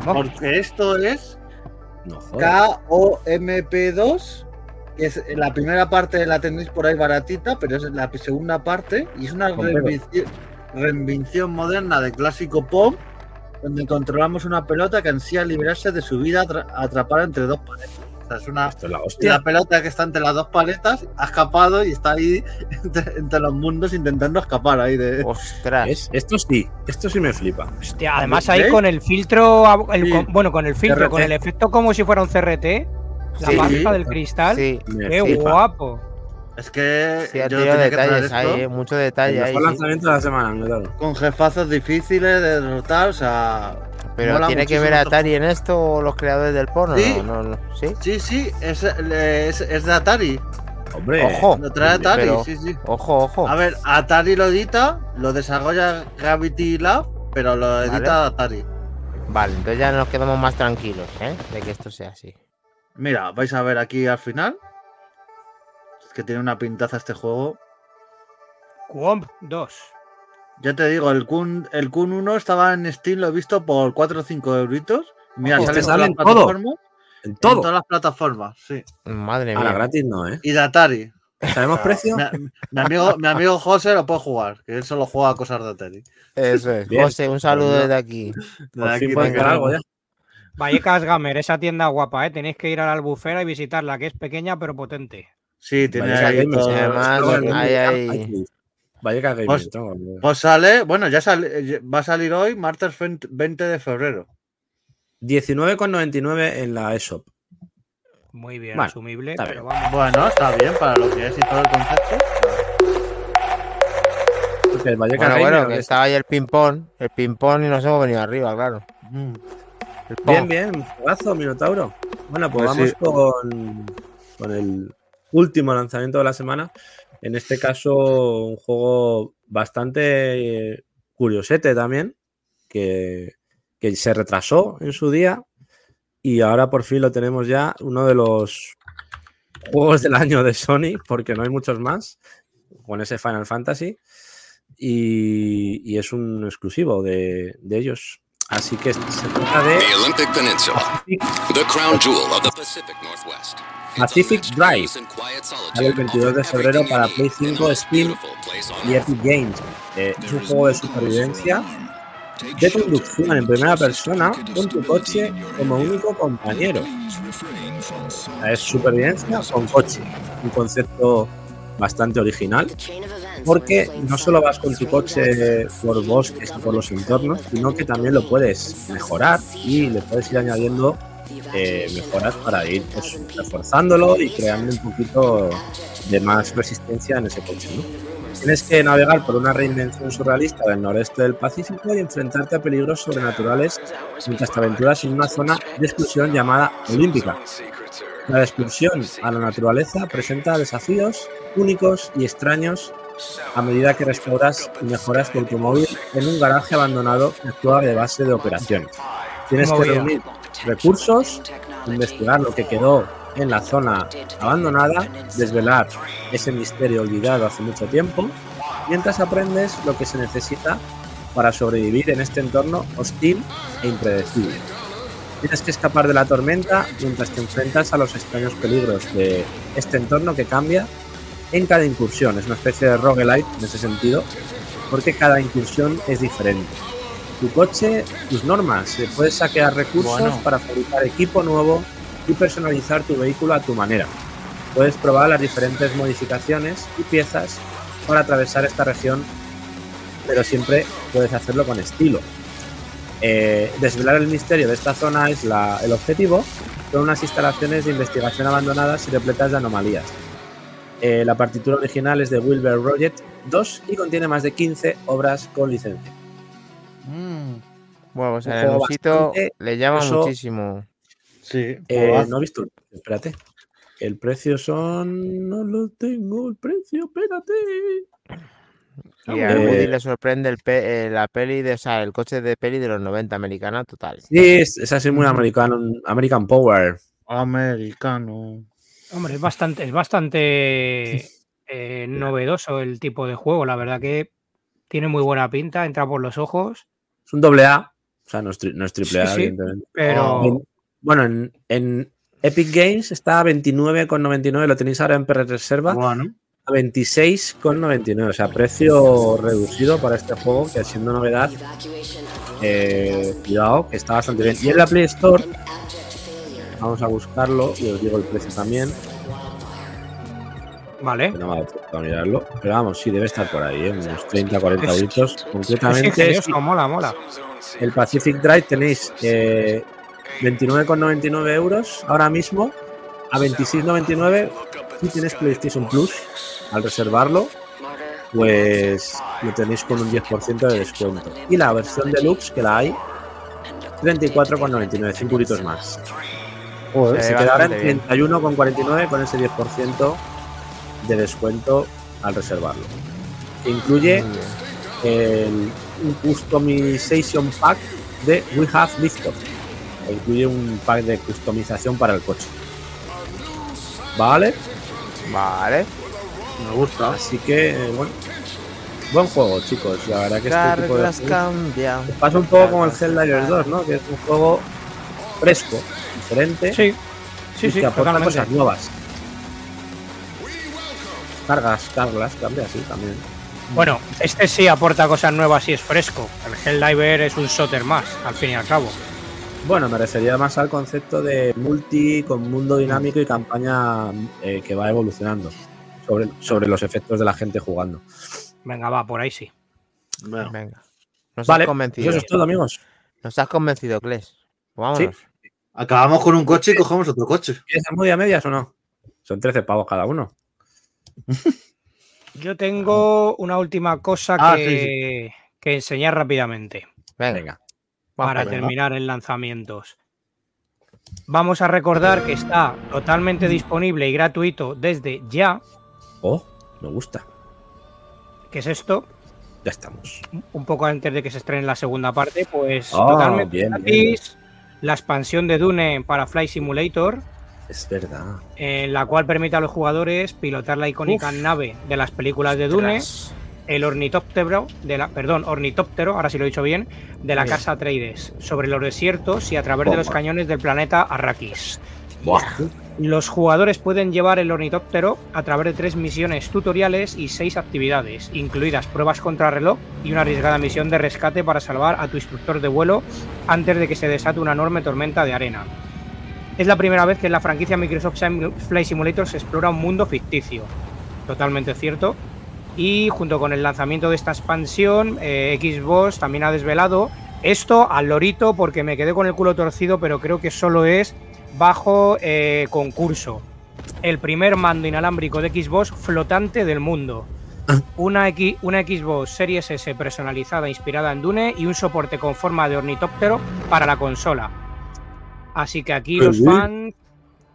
¿Cómo? Porque esto es No jodas. KOMP2. que Es, la primera parte la tenéis por ahí baratita, pero es la segunda parte y es una reinvención moderna de clásico pop, donde controlamos una pelota que ansía liberarse de su vida atra- atrapada entre dos paletas. O sea, es una es la pelota que está entre las dos paletas, ha escapado y está ahí entre, entre los mundos intentando escapar ahí de. Ostras. Es- Esto sí, esto sí me flipa. Hostia, además ahí con el filtro, a- el- Sí. con- bueno, con el filtro, CRT. con el efecto como si fuera un CRT, la Sí. marca del cristal, Sí, Me qué guapo. Es que sí, yo tenía que detalles esto ahí, eh, mucho El detalle ahí. sí. lanzamiento de la semana, claro. con jefazos difíciles de derrotar, o sea. Pero ¿tiene que ver estos Atari en esto o los creadores del porno? Sí. No, no, no. ¿Sí? Sí, sí, es, es, es de Atari. Hombre. Ojo. Lo trae Atari, pero- sí, sí. Ojo, ojo. A ver, Atari lo edita, lo desarrolla Gravity Lab, pero lo edita Vale. Atari. Vale, entonces ya nos quedamos más tranquilos, ¿eh? De que esto sea así. Mira, vais a ver aquí al final. Es que tiene una pintaza este juego. Quomp 2. Ya te digo, el Kun, el Kun 1 estaba en Steam, lo he visto por 4 o 5 euritos. Mira, Ojo, sale en las en todo. plataformas. En todo. todas las plataformas, sí. Madre Ahora, mía. gratis no, ¿eh? Y de Atari. ¿Sabemos precio? Mi, mi amigo, mi amigo José lo puede jugar, que él solo juega cosas de Atari. Eso es. Bien. José, un saludo Pues desde aquí. De Por aquí pueden algo ya. Vallecas Gamer, esa tienda guapa, ¿eh? Tenéis que ir a la albufera y visitarla, que es pequeña pero potente. Sí, tiene ahí. Vallecas Gaming, Pues-. Pues sale, bueno, ya sale, va a salir hoy, martes 20 de febrero. 19,99 en la eShop. Muy bien, Bueno, asumible, está pero bien. vamos. Bueno, está bien para lo que es y todo el concepto. Porque el Vallecas Bueno, Gaming, bueno, ¿o que qué? estaba ahí el ping-pong. El ping-pong y nos hemos venido arriba, claro. Mm. Bien, bien, jugazo, Minotauro. Bueno, pues, Pues vamos sí. con, con el último lanzamiento de la semana. En este caso, un juego bastante eh, curiosete también, que, que se retrasó en su día y ahora por fin lo tenemos ya, uno de los juegos del año de Sony, porque no hay muchos más, con ese Final Fantasy, y, y es un exclusivo de, de ellos. Así que se trata de The Olympic Peninsula, Pacific the crown jewel of the Pacific Northwest. Pacific Drive. Sale el 22 de febrero para Play 5, Steam y Epic Games. Eh, es un juego de supervivencia de conducción en primera persona con tu coche como único compañero. Es supervivencia con coche. Un concepto bastante original porque no solo vas con tu coche por bosques y por los entornos, sino que también lo puedes mejorar y le puedes ir añadiendo eh, mejoras para ir pues, reforzándolo y creando un poquito de más resistencia en ese coche. Tienes que navegar por una reinvención surrealista del noreste del Pacífico y enfrentarte a peligros sobrenaturales mientras te aventuras en una zona de exclusión llamada Olímpica. La excursión a la naturaleza presenta desafíos únicos y extraños a medida que restauras y mejoras tu automóvil en un garaje abandonado que actúa de base de operaciones. Tienes que reunir recursos, investigar lo que quedó en la zona abandonada, desvelar ese misterio olvidado hace mucho tiempo, mientras aprendes lo que se necesita para sobrevivir en este entorno hostil e impredecible. Tienes que escapar de la tormenta mientras te enfrentas a los extraños peligros de este entorno que cambia en cada incursión. Es una especie de roguelite en ese sentido, porque cada incursión es diferente. Tu coche, tus normas, eh, puedes saquear recursos Bueno. para fabricar equipo nuevo y personalizar tu vehículo a tu manera. Puedes probar las diferentes modificaciones y piezas para atravesar esta región, pero siempre puedes hacerlo con estilo. Eh, desvelar el misterio de esta zona es la- el objetivo, son unas instalaciones de investigación abandonadas y repletas de anomalías. Eh, la partitura original es de Wilbur Roget 2 y contiene más de 15 obras con licencia. Mm, Bueno, pues Un en el bastante le llama muchísimo. sí, Eh, no he visto espérate. El precio son. No lo tengo, el precio, espérate. Y a Eh, Woody le sorprende el pe- eh, la peli de, o sea, el coche de peli de los 90 americana total. Sí, es, es así muy americano, American Power. Americano. Hombre, es bastante, es bastante eh, novedoso el tipo de juego. La verdad que tiene muy buena pinta, entra por los ojos, Es un doble A. O sea, no es, tri- no es triple A, Sí, sí. evidentemente. pero En- bueno, en, en Epic Games está a 29,99, lo tenéis ahora en reserva. Bueno, a 26,99. O sea, precio reducido para este juego que siendo novedad, eh, cuidado, que está bastante bien. Y en la Play Store, vamos a buscarlo y os digo el precio también. vale. no me ha mirarlo. Pero vamos, sí, debe estar por ahí, ¿eh? unos 30, 40 Es- euritos. Es Concretamente, ingenioso, mola, mola. el Pacific Drive tenéis eh, 29,99 euros ahora mismo. A 26,99 si tienes PlayStation Plus al reservarlo, pues lo tenéis con un 10% de descuento. Y la versión deluxe, que la hay, 34,99, 5 euritos más. Joder, Se quedará en bastante bien. 31,49 con ese 10% de descuento al reservarlo. Incluye el, un customization pack de We Have Liftoff. Incluye un pack de customización para el coche. Vale, Vale. Me gusta. así que, eh, bueno. Buen juego, chicos. La verdad que este tipo de cambian. pasa un poco como el Helldivers 2, ¿no? Que es un juego fresco, diferente. Sí, sí, y sí, que aporta totalmente. cosas nuevas. Cargas, cargas, cambia así también. Bueno, este sí aporta cosas nuevas y es fresco. El Helldiver es un shooter más, al fin y al cabo. Bueno, me refería más al concepto de multi con mundo dinámico y campaña eh, que va evolucionando sobre, sobre los efectos de la gente jugando. Venga, va, por ahí sí. Bueno, Venga. Nos Vale, has pues convencido. eso es todo, amigos. Nos has convencido, Kles. Vámonos. Acabamos con un coche y cogemos otro coche. ¿Quieres muy a medias o no? Son 13 pavos cada uno. Yo tengo una última cosa Ah, que, que enseñar rápidamente Venga. Para terminar en lanzamientos. Vamos a recordar que está totalmente disponible y gratuito desde ya. Oh, me gusta. ¿Qué es esto? Ya estamos. Un poco antes de que se estrene la segunda parte, pues Ah, totalmente bien, gratis. La expansión de Dune para Fly Simulator, Es verdad. en la cual permite a los jugadores pilotar la icónica nave de las películas de Dune, el ornitóptero de la, perdón, ornitóptero, ahora sí lo he dicho bien, de la casa Atreides, sobre los desiertos y a través de los cañones del planeta Arrakis. Los jugadores pueden llevar el ornitóptero a través de tres misiones tutoriales y seis actividades, incluidas pruebas contra reloj y una arriesgada misión de rescate para salvar a tu instructor de vuelo antes de que se desate una enorme tormenta de arena. Es la primera vez que en la franquicia Microsoft Flight Simulator se explora un mundo ficticio. Totalmente cierto. Y junto con el lanzamiento de esta expansión, eh, Xbox también ha desvelado esto al lorito porque me quedé con el culo torcido, pero creo que solo es bajo eh, concurso. El primer mando inalámbrico de Xbox flotante del mundo. Una, X- una Xbox Series S personalizada inspirada en Dune y un soporte con forma de ornitóptero para la consola. Así que aquí los fans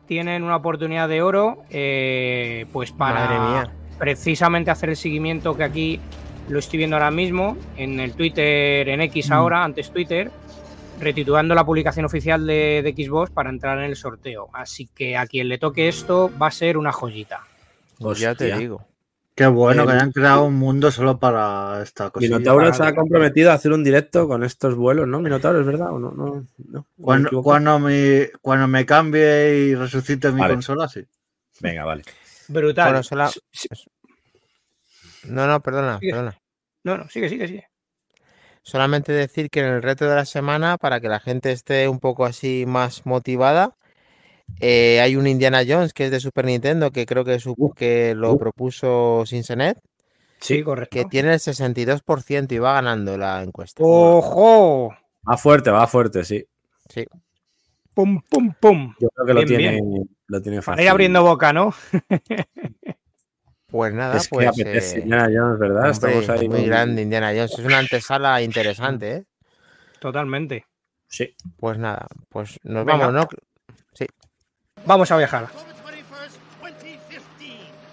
tienen una oportunidad de oro eh, pues para Madre mía. precisamente hacer el seguimiento que aquí lo estoy viendo ahora mismo en el Twitter, en X ahora, antes Twitter, retitulando la publicación oficial de, de Xbox para entrar en el sorteo. Así que a quien le toque esto va a ser una joyita. Ya te Hostia. digo. Qué bueno que Eh, hayan creado un mundo solo para esta cosilla. Minotauro se ha comprometido a hacer un directo con estos vuelos, ¿no? Minotauro, ¿es verdad? ¿O no? no, no ¿Me Cuando, cuando, me, cuando me cambie y resucite mi Vale. consola, sí. Venga, vale. Brutal. No, no, perdona, Sigue. perdona. No, no, sigue, sigue, sigue. Solamente decir que en el reto de la semana, para que la gente esté un poco así más motivada, eh, hay un Indiana Jones que es de Super Nintendo, que creo que, su- que lo propuso Sinsenet, Sí, correcto. que tiene el 62% y va ganando la encuesta. ¡Ojo! Va fuerte, va fuerte, sí. Sí. ¡Pum, pum, pum! Yo creo que lo Bien, tiene, lo tiene fácil. Para ir abriendo boca, ¿no? Pues nada, Es que pues apetece, eh, Indiana Jones, ¿verdad? hombre, Estamos ahí. muy con- grande Indiana Jones. Es una antesala interesante, ¿eh? Totalmente. Sí. Pues nada, pues nos Venga. vamos, ¿no? Vamos a viajar.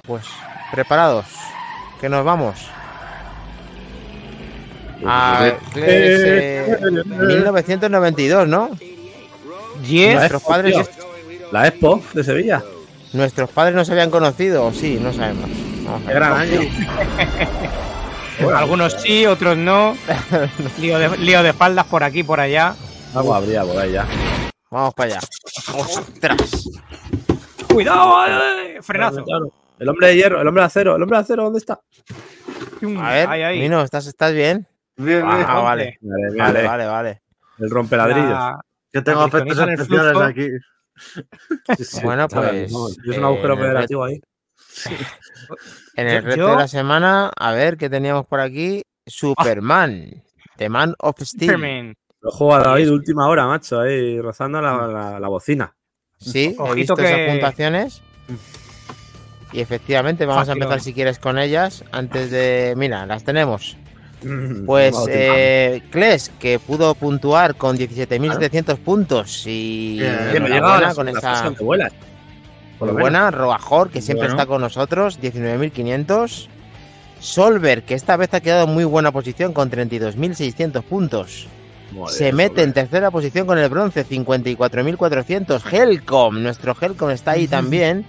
Pues preparados, que nos vamos. A eh, 1992, ¿no? Yes. Nuestros padres, La Expo de Sevilla. nuestros padres no se habían conocido, o sí, no sabemos. Qué gran año. Algunos sí, otros no. lío, de, lío de espaldas por aquí, por allá. Algo habría por ahí ya. Vamos para allá. ¡Ostras! ¡Cuidado! eh, ¡Frenazo! El hombre de hierro, el hombre de acero, el hombre de acero, ¿dónde está? A ver, Ahí, ahí. Mino, ¿estás, ¿estás bien? Bien, bien. Ah, vale. Vale, Vale, vale. vale, vale. El rompeladrillos. La- Yo tengo efectos criptonita en el especiales flujo. aquí. Sí, sí, Bueno, pues, Es un agujero eh, federativo ahí. En el Yo- yo- de la semana, a ver qué teníamos por aquí. Superman, The Man of Steel. Superman. Lo juego a David de última hora, macho, ahí rozando la, la- la bocina. Sí, he Ojito visto que- esas puntuaciones. Y efectivamente, vamos a empezar si quieres con ellas. Antes de. Mira, las tenemos. Mm, Pues eh, Kles, que pudo puntuar con 17.700 puntos. Y me con esa. Por Muy buena, Roajor, que siempre Bueno. está con nosotros, 19.500. Solver, que esta vez ha quedado en muy buena posición con 32.600 puntos. Madre Se mete en tercera posición con el bronce, 54.400. Helcom, nuestro Helcom está ahí también.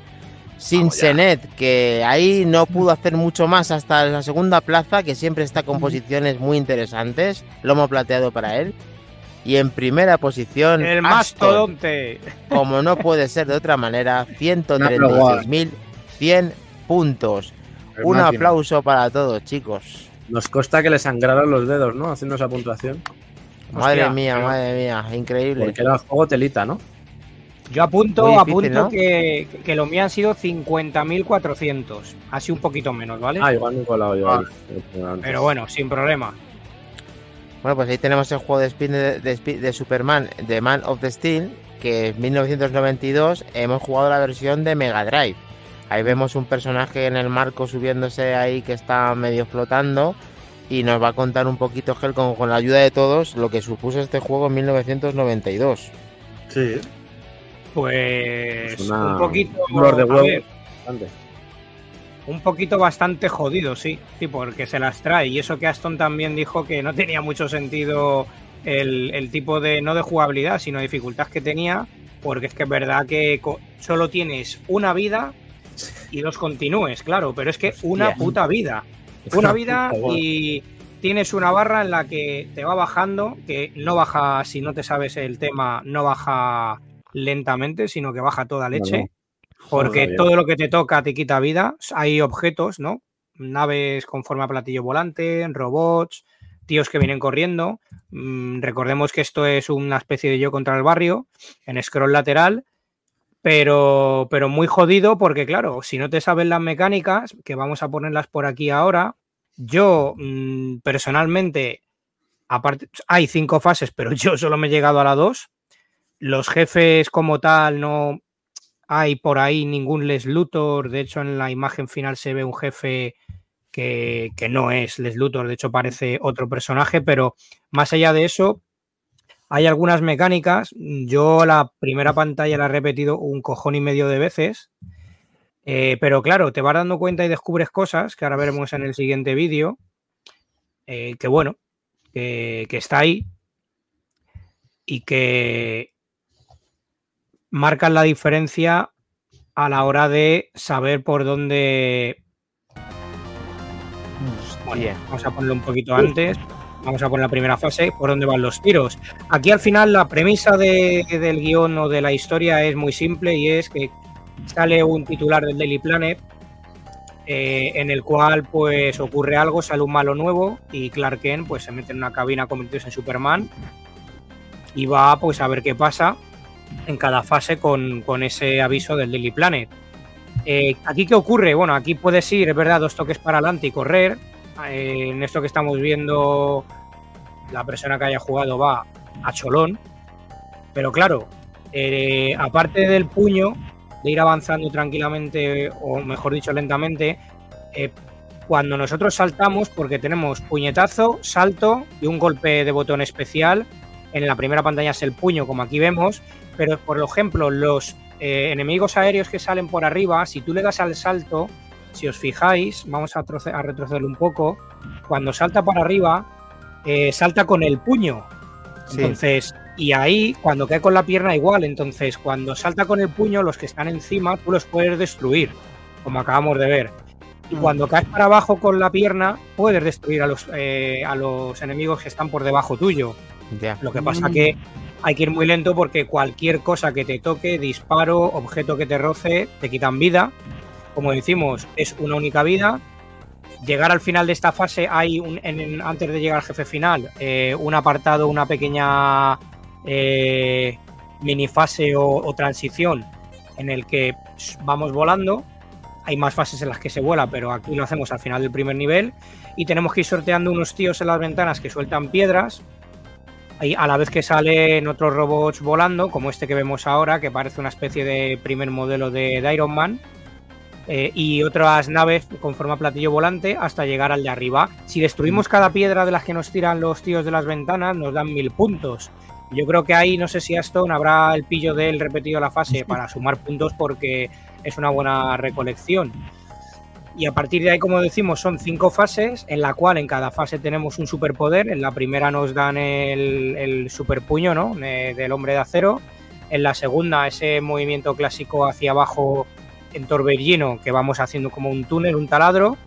Sinsenet, que ahí no pudo hacer mucho más hasta la segunda plaza, que siempre está con posiciones muy interesantes. Lomo plateado para él. Y en primera posición, El mastodonte. como no puede ser de otra manera, 136.100 puntos. El Un máquina. aplauso para todos, chicos. Nos consta que le sangraron los dedos, ¿no? Haciendo esa puntuación. Madre Hostia, mía, pero- madre mía, increíble. Porque era el juego telita, ¿no? Yo apunto, difícil, apunto ¿no? que, que lo mío han sido 50.400. Así un poquito menos, ¿vale? Ah, igual me he colado yo. Ah. ahí. Pero bueno, sin problema. Bueno, pues ahí tenemos el juego de, spin de, de de Superman, The Man of the Steel, que en 1992 hemos jugado la versión de Mega Drive. Ahí vemos un personaje en el marco subiéndose ahí que está medio flotando y nos va a contar un poquito Hel con, con la ayuda de todos lo que supuso este juego en 1992. Sí. Pues Es una- un poquito. un de a huevo. Un poquito bastante jodido, sí. Sí, porque se las trae. Y eso que Aston también dijo que no tenía mucho sentido el, el tipo de, no de jugabilidad, sino dificultad que tenía. Porque es que es verdad que solo tienes una vida y dos continúes, claro. Pero es que una puta vida. Una vida y tienes una barra en la que te va bajando, que no baja, si no te sabes el tema, no baja lentamente, sino que baja toda leche. Porque Joder, todo lo que te toca te quita vida. Hay objetos, ¿no? Naves con forma platillo volante, robots, tíos que vienen corriendo. Mm, recordemos que esto es una especie de yo contra el barrio, en scroll lateral, pero, pero muy jodido porque, claro, si no te sabes las mecánicas, que vamos a ponerlas por aquí ahora, yo mm, personalmente, aparte, hay cinco fases, pero yo solo me he llegado a la dos. Los jefes como tal no hay por ahí ningún Les Luthor. De hecho, en la imagen final se ve un jefe que, que no es Les Luthor. De hecho, parece otro personaje. Pero más allá de eso, hay algunas mecánicas. Yo la primera pantalla la he repetido un cojón y medio de veces. Eh, pero claro, te vas dando cuenta y descubres cosas que ahora veremos en el siguiente vídeo. eh, que bueno, que, que está ahí y que marcan la diferencia a la hora de saber por dónde. Bueno, vamos a ponerlo un poquito antes. Vamos a poner la primera fase, por dónde van los tiros. Aquí al final la premisa de- del guion o de la historia es muy simple y es que sale un titular del Daily Planet eh, en el cual pues ocurre algo, sale un malo nuevo y Clark Kent pues se mete en una cabina convirtiéndose en Superman y va pues a ver qué pasa en cada fase con, con ese aviso del Daily Planet. Eh, ¿Aquí qué ocurre? Bueno, aquí puedes ir, es verdad, dos toques para adelante y correr. Eh, en esto que estamos viendo, la persona que haya jugado va a cholón. Pero claro, eh, aparte del puño, de ir avanzando tranquilamente, o mejor dicho, lentamente, cuando nosotros saltamos, porque tenemos puñetazo, salto y un golpe de botón especial, en la primera pantalla es el puño, como aquí vemos, pero por ejemplo, los eh, enemigos aéreos que salen por arriba, si tú le das al salto, si os fijáis, vamos a, troce- a retroceder un poco, cuando salta para arriba, eh, salta con el puño. Sí. Entonces, y ahí, cuando cae con la pierna, igual. Entonces, cuando salta con el puño, los que están encima, tú los puedes destruir, como acabamos de ver. Y cuando caes para abajo con la pierna, puedes destruir a los, eh, a los enemigos que están por debajo tuyo. Lo que pasa que hay que ir muy lento porque cualquier cosa que te toque, disparo, objeto que te roce, te quitan vida. Como decimos, es una única vida. Llegar al final de esta fase hay un, en- antes de llegar al jefe final eh, un apartado, una pequeña eh, mini fase o, o transición en el que vamos volando. Hay más fases en las que se vuela, pero aquí lo hacemos al final del primer nivel. Y tenemos que ir sorteando unos tíos en las ventanas que sueltan piedras A la vez que salen otros robots volando, como este que vemos ahora, que parece una especie de primer modelo de, de Iron Man, eh, y otras naves con forma platillo volante hasta llegar al de arriba. Si destruimos cada piedra de las que nos tiran los tíos de las ventanas, nos dan mil puntos. Yo creo que ahí no sé si Aston habrá el pillo de él repetido la fase para sumar puntos porque es una buena recolección. Y a partir de ahí, como decimos, son cinco fases, en la cual en cada fase tenemos un superpoder. En la primera nos dan el, superpuño, ¿no? De- del hombre de acero. En la segunda, ese movimiento clásico hacia abajo en Torbellino, que vamos haciendo como un túnel, un taladro.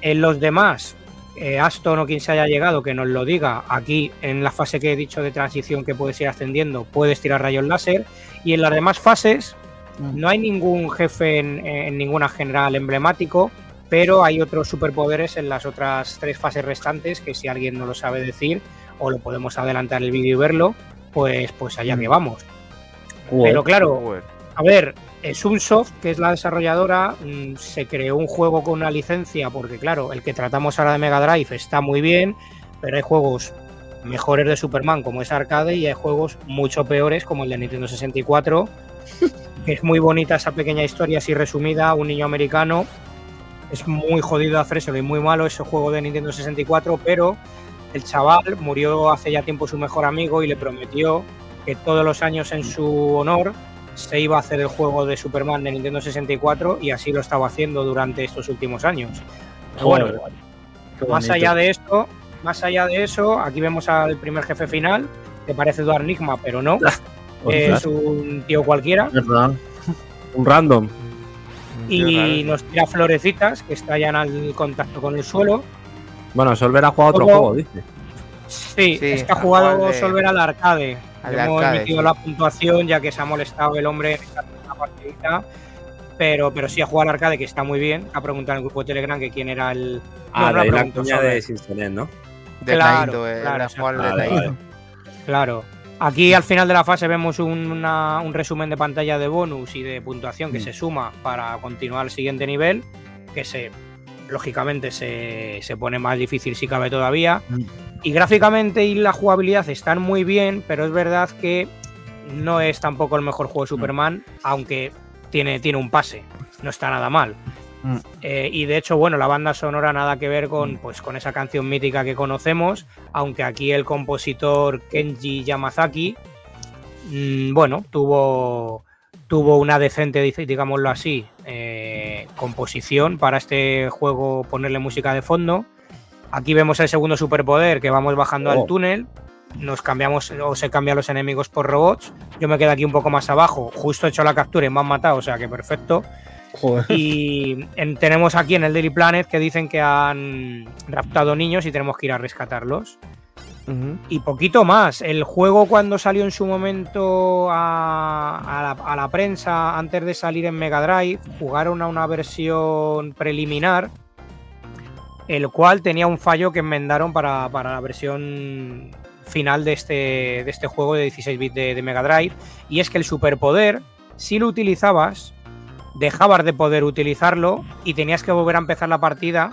En los demás, eh, Aston o quien se haya llegado, que nos lo diga. Aquí, en la fase que he dicho de transición que puedes ir ascendiendo, puedes tirar rayos láser. Y en las demás fases, no hay ningún jefe en, en ninguna general emblemático, pero hay otros superpoderes en las otras tres fases restantes que si alguien no lo sabe decir o lo podemos adelantar el vídeo y verlo, pues, pues allá que vamos. Pero claro, Joder. a ver, eh, Sunsoft, que es la desarrolladora, mm, se creó un juego con una licencia, porque claro, el que tratamos ahora de Mega Drive está muy bien, pero hay juegos mejores de Superman como es arcade y hay juegos mucho peores como el de Nintendo 64, que es muy bonita esa pequeña historia así resumida, un niño americano, es muy jodido hacérselo y muy malo ese juego de Nintendo 64, pero el chaval murió hace ya tiempo su mejor amigo y le prometió que todos los años en su honor se iba a hacer el juego de Superman de Nintendo 64 y así lo estaba haciendo durante estos últimos años. Pero bueno, más allá de esto, más allá de eso, aquí vemos al primer jefe final, que parece Eduard Enigma, pero no. Es un tío cualquiera ¿Verdad? un random. y nos tira florecitas que estallan al contacto con el suelo. Bueno, Solver ha jugado otro juego, dice. Sí, Sí, es que ha jugado de- Solver al arcade. al hemos arcade, emitido sí. la puntuación ya que se ha molestado el hombre en esta primera partidita. Pero, pero sí ha jugado al arcade, que está muy bien. Ha preguntado en el grupo de Telegram que quién era el. Ah, no, de la cuña Solver. de Sinsonet, ¿no? De Claro, Taito, eh, claro, era jugar al de Vale, Taito. vale. Claro. Aquí al final de la fase vemos un, una- un resumen de pantalla de bonus y de puntuación que Mm. se suma para continuar al siguiente nivel, que se lógicamente se, se pone más difícil si cabe todavía. Mm. Y gráficamente y la jugabilidad están muy bien, pero es verdad que no es tampoco el mejor juego de Superman, aunque tiene, tiene un pase, no está nada mal. Mm. Eh, y de hecho, bueno, la banda sonora nada que ver con, pues, con esa canción mítica que conocemos, aunque aquí el compositor Kenji Yamazaki, mm, bueno, tuvo, tuvo una decente, digámoslo así, eh, composición para este juego ponerle música de fondo. Aquí vemos el segundo superpoder que vamos bajando Oh. al túnel. Nos cambiamos o se cambian los enemigos por robots. Yo me quedo aquí un poco más abajo. Justo he hecho la captura y me han matado, o sea que perfecto. Joder. Y en- tenemos aquí en el Daily Planet que dicen que han raptado niños y tenemos que ir a rescatarlos. Y poquito más. El juego cuando salió en su momento a, a la, a la prensa, antes de salir en Mega Drive, jugaron a una versión preliminar, el cual tenía un fallo que enmendaron para, para la versión final de este, de este juego de 16 bits de, de Mega Drive. Y es que el superpoder, si lo utilizabas, dejabas de poder utilizarlo y tenías que volver a empezar la partida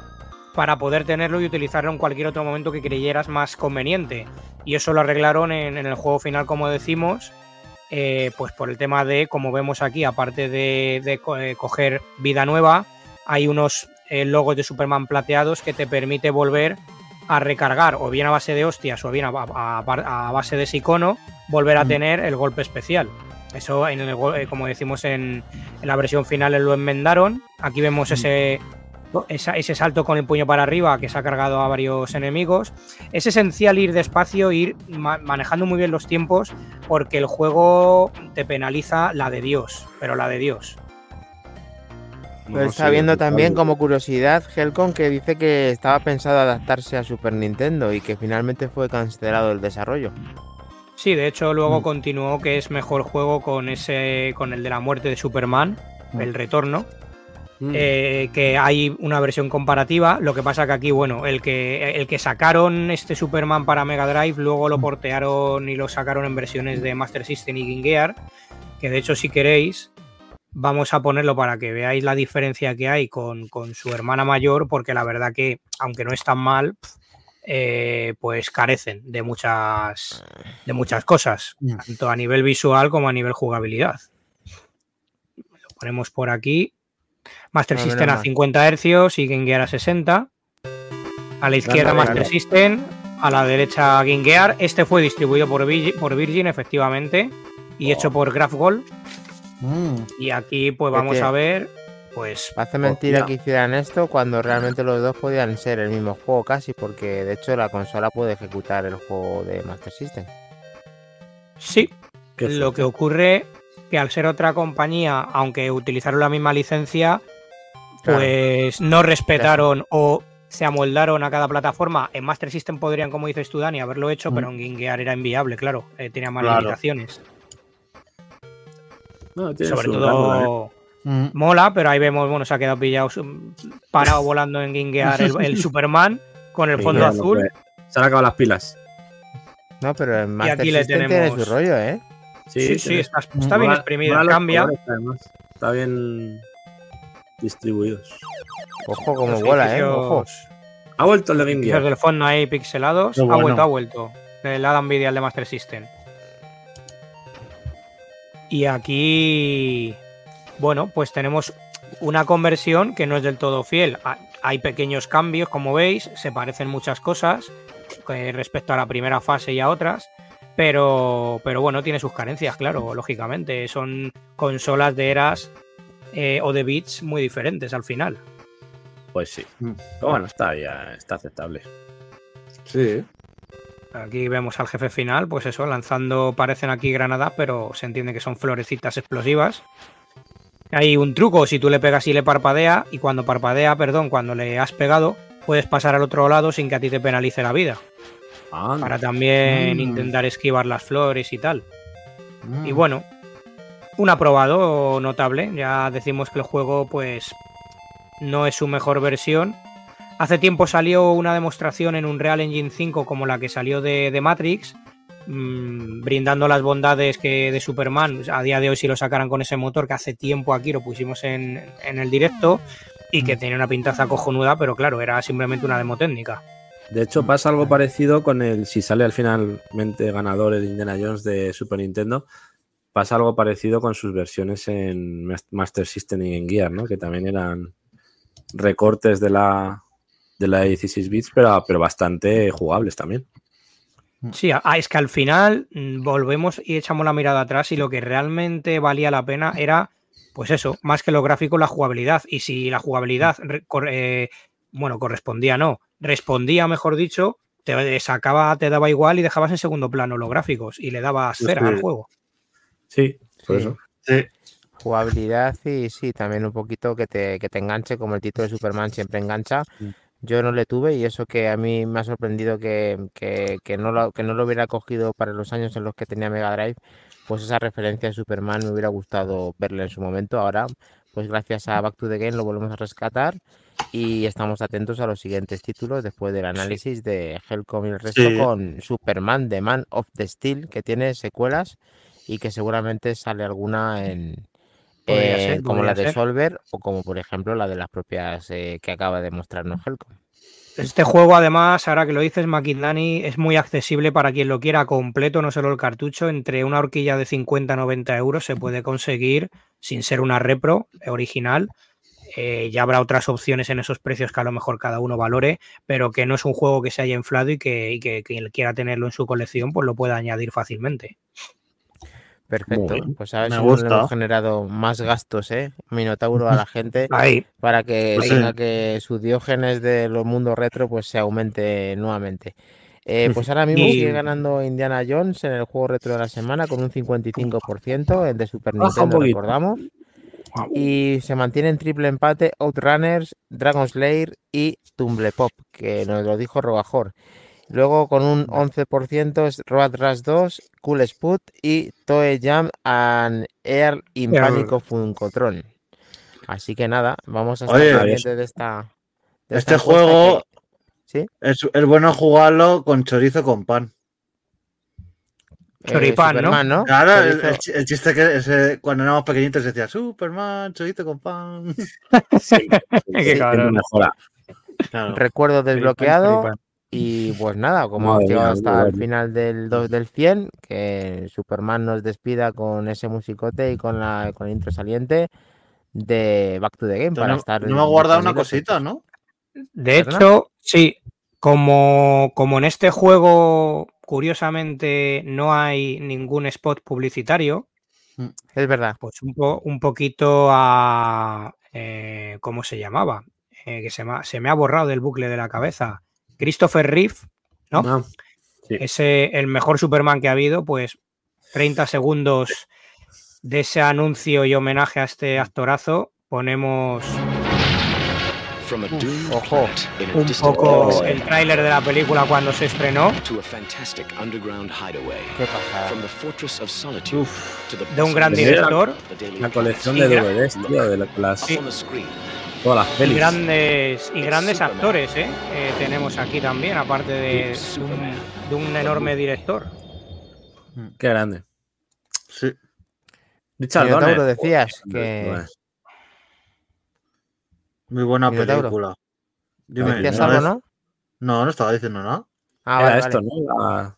para poder tenerlo y utilizarlo en cualquier otro momento que creyeras más conveniente. Y eso lo arreglaron en, en el juego final, como decimos, eh, pues por el tema de, como vemos aquí, aparte de, de co- eh, coger vida nueva, hay unos eh, logos de Superman plateados que te permite volver a recargar, o bien a base de hostias, o bien a, a- a- a base de Sicono, volver a Mm. tener el golpe especial. Eso, en el, go- eh, como decimos en, en la versión final, lo enmendaron. Aquí vemos ese, esa- ese salto con el puño para arriba que se ha cargado a varios enemigos. Es esencial ir despacio, ir ma- manejando muy bien los tiempos, porque el juego te penaliza la de Dios, pero la de Dios. Pero está viendo también como curiosidad Helcom que dice que estaba pensado adaptarse a Super Nintendo y que finalmente fue cancelado el desarrollo. Sí, de hecho luego Mm. continuó que es mejor juego con ese con el de la muerte de Superman, Mm. el retorno. Mm. eh, que hay una versión comparativa. Lo que pasa que aquí, bueno, el que, el que sacaron este Superman para Mega Drive, luego lo portearon y lo sacaron en versiones de Master System y Game Gear. Que de hecho, si queréis, vamos a ponerlo para que veáis la diferencia que hay con, con su hermana mayor, porque la verdad que, aunque no es tan mal, eh, pues carecen de muchas, de muchas cosas, tanto a nivel visual como a nivel jugabilidad. Lo ponemos por aquí. Master Ah, System a mal. 50 Hz y Game Gear a 60. A la izquierda Dale, Master dale. System, a la derecha Game Gear. Este fue distribuido por Virgin, por Virgin efectivamente, y hecho por Graph Gold. Mm. Y aquí pues Es vamos que- a ver, pues Hace mentira Hostia. que hicieran esto cuando realmente los dos podían ser el mismo juego casi, porque de hecho la consola puede ejecutar el juego de Master System. sí, lo que ocurre que al ser otra compañía, aunque utilizaron la misma licencia, Claro. pues no respetaron o se amoldaron a cada plataforma. En Master System podrían, como dices tú, Dani, haberlo hecho, Mm. pero en Game Gear era inviable, claro. eh, tenía más Claro. limitaciones. No, tiene Sobre su todo rango, ¿eh? Mm. mola, pero ahí vemos, bueno, se ha quedado pillado, mm, parado volando en Game Gear el, el Superman con el fondo azul. pues, Se han acabado las pilas. No, pero en Master aquí le System tiene tenemos- su rollo, ¿eh? Sí, sí, está, está bien Mola- exprimida, mola los cambia. colores, además. Está bien distribuidos. Ojo como vuela, ¿eh? edificios- Ojo. Ha vuelto el de Game edificios Gear. del fondo ahí pixelados. Ha vuelto, ha vuelto. El Adam al de Master System. Y aquí, bueno, pues tenemos una conversión que no es del todo fiel. Ha- Hay pequeños cambios, como veis, se parecen muchas cosas eh, respecto a la primera fase y a otras. Pero, pero bueno, tiene sus carencias, claro, lógicamente. Son consolas de eras eh, o de bits muy diferentes al final. Pues sí. Mm. Pero bueno, está ya, está aceptable. Sí. Aquí vemos al jefe final, pues eso, lanzando, parecen aquí granadas, pero se entiende que son florecitas explosivas. Hay un truco, si tú le pegas y le parpadea, y cuando parpadea, perdón, cuando le has pegado, puedes pasar al otro lado sin que a ti te penalice la vida. Anda. Para también Mm. intentar esquivar las flores y tal. Mm. Y bueno, un aprobado notable. Ya decimos que el juego, pues, no es su mejor versión. Hace tiempo salió una demostración en un Real Engine 5 como la que salió de, de Matrix, mm, brindando las bondades que de Superman. A día de hoy, si lo sacaran con ese motor, que hace tiempo aquí lo pusimos en, en el directo, y que tenía una pintaza cojonuda, pero claro, era simplemente una demo técnica. De hecho, pasa algo parecido con el. Si sale al finalmente ganador el Indiana Jones de Super Nintendo, pasa algo parecido con sus versiones en Mas- Master System y en Gear, ¿no? Que también eran recortes de la, de la 16 bits, pero, pero bastante jugables también. Sí, ah, es que al final mm, volvemos y echamos la mirada atrás y lo que realmente valía la pena era, pues eso, más que lo gráfico, la jugabilidad. Y si la jugabilidad, eh, bueno, correspondía, no, respondía, mejor dicho, te sacaba, te daba igual y dejabas en segundo plano los gráficos y le dabas Sí, cera sí. al juego. Sí, por Sí. eso. Sí. Jugabilidad y sí, también un poquito que te, que te enganche, como el título de Superman siempre engancha. Mm. Yo no le tuve y eso que a mí me ha sorprendido que, que, que no lo, que no lo hubiera cogido para los años en los que tenía Mega Drive, pues esa referencia de Superman me hubiera gustado verla en su momento. Ahora, pues gracias a Back to the Game lo volvemos a rescatar y estamos atentos a los siguientes títulos después del análisis de Helcom y el resto Sí. con Superman, The Man of the Steel, que tiene secuelas y que seguramente sale alguna en, eh, ser, como la de ser. Solver o como por ejemplo la de las propias eh, que acaba de mostrarnos Helcom. Este juego, además, ahora que lo dices, Maquindani, es muy accesible para quien lo quiera completo, no solo el cartucho. Entre una horquilla de 50-90 euros se puede conseguir sin ser una repro original. Eh, ya habrá otras opciones en esos precios que a lo mejor cada uno valore, pero que no es un juego que se haya inflado y que, y que quien quiera tenerlo en su colección, pues lo pueda añadir fácilmente. Perfecto. bien. Pues a ver Me si hemos generado más gastos, ¿eh? Minotauro a la gente Ahí, para que Pues sí. que su diógenes de los mundos retro pues se aumente nuevamente. Eh, pues ahora mismo Y- sigue ganando Indiana Jones en el juego retro de la semana con un 55%, el de Super Nintendo, recordamos. Y se mantiene en triple empate Outrunners, Dragon Slayer y Tumble Pop, que nos lo dijo Robajor. Luego con un 11% es Road Rush 2, Cool Spot y Toe Jam and Air in Funkotron. Así que nada, vamos a estar Oye, pendientes de esta. de Este juego que- ¿Sí? es, es bueno jugarlo con chorizo con pan. eh, Choripán, ¿no? Superman, ¿no? Claro, el, el chi- el chiste que ese- cuando éramos pequeñitos decía Superman, chorizo con pan. Sí, Qué sí, cabrón. mejora. Claro. Recuerdo Choripán, desbloqueado. choripán. Y pues nada, como hemos llegado hasta el final del 2 del 100, que Superman nos despida con ese musicote y con la con el intro saliente de Back to the Game para no, estar. no me ha guardado una cosita, ¿no? De ¿Verdad? hecho, sí, como, como en este juego, curiosamente, no hay ningún spot publicitario, Es verdad. pues un, po- un poquito a... eh, ¿Cómo se llamaba? Eh, que se me, ha, se me ha borrado del bucle de la cabeza. Christopher Reeve, ¿no? Ah, sí. Ese, el mejor Superman que ha habido, pues 30 segundos de ese anuncio y homenaje a este actorazo, ponemos From a doomed Ojo, un poco el tráiler de la película cuando se estrenó, qué pasada. The de un gran director. La colección de DVDs, tío, de la- the screen, todas las y grandes, y grandes actores, ¿eh? Eh, tenemos aquí también, aparte de, un, de un enorme director. Qué grande. Sí. Richard Donner. decías que. Muy buena película. Dime, decías ¿no algo, ¿no? No, no estaba diciendo nada. Ah, Era vale, esto, vale. ¿no? La-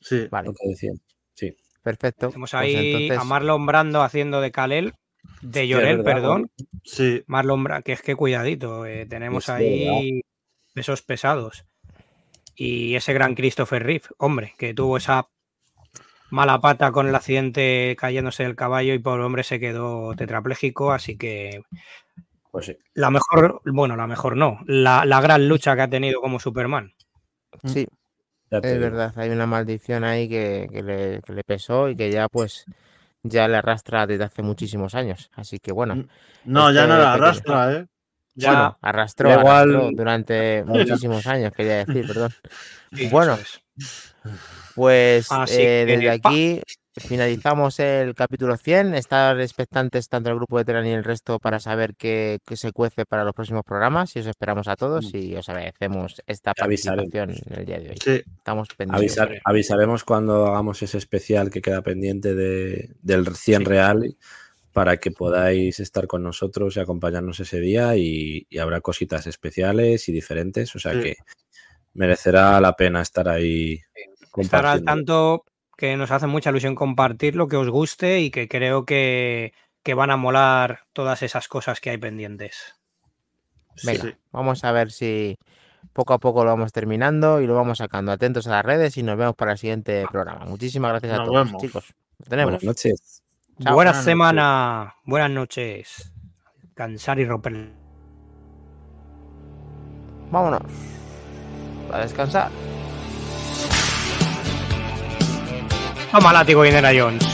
Sí. Vale, lo que decía. Sí. perfecto. Tenemos Pues ahí entonces- a Marlon Brando haciendo de Kalel, de Llorel, perdón. Sí. Marlon Brando, que es que cuidadito, eh, tenemos ahí pesos pesados. Y ese gran Christopher Reeve, hombre, que tuvo esa mala pata con el accidente cayéndose del caballo y por hombre se quedó tetrapléjico, así que Pues sí. la mejor, bueno, la mejor no, la, la gran lucha que ha tenido como Superman. Sí, ya te es verdad. Hay una maldición ahí que, que le, que le pesó y que ya pues ya le arrastra desde hace muchísimos años. Así que bueno, No, ya no la pequeño. arrastra, ¿eh? Ya, bueno, arrastró, igual- arrastró durante muchísimos años, quería decir, perdón. sí, bueno. Pues eh, desde pa. aquí finalizamos el capítulo 100. Estar expectantes tanto el grupo de Teran y el resto para saber qué, qué se cuece para los próximos programas. Y os esperamos a todos y os agradecemos esta Avisaremos. participación en el día de hoy. Sí. Estamos pendientes. Avisar- avisaremos cuando hagamos ese especial que queda pendiente de, del 100 real para que podáis estar con nosotros y acompañarnos ese día y, y habrá cositas especiales y diferentes, o sea Sí. que merecerá la pena estar ahí. Estar al tanto que nos hace mucha ilusión compartir lo que os guste y que creo que, que van a molar todas esas cosas que hay pendientes. Venga, Sí. vamos a ver si poco a poco lo vamos terminando y lo vamos sacando. Atentos a las redes y nos vemos para el siguiente programa. Muchísimas gracias a todos, vemos. chicos. Nos tenemos. Buenas noches. Chao. Buena Buenas noches. semana, buenas noches. Cansar y romper. Vámonos. A descansar. Toma látigo, Indiana Jones.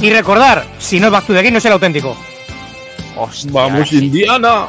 Y recordar, si no es Back to the Game, no es el auténtico. Hostia, ¡Vamos. Indiana!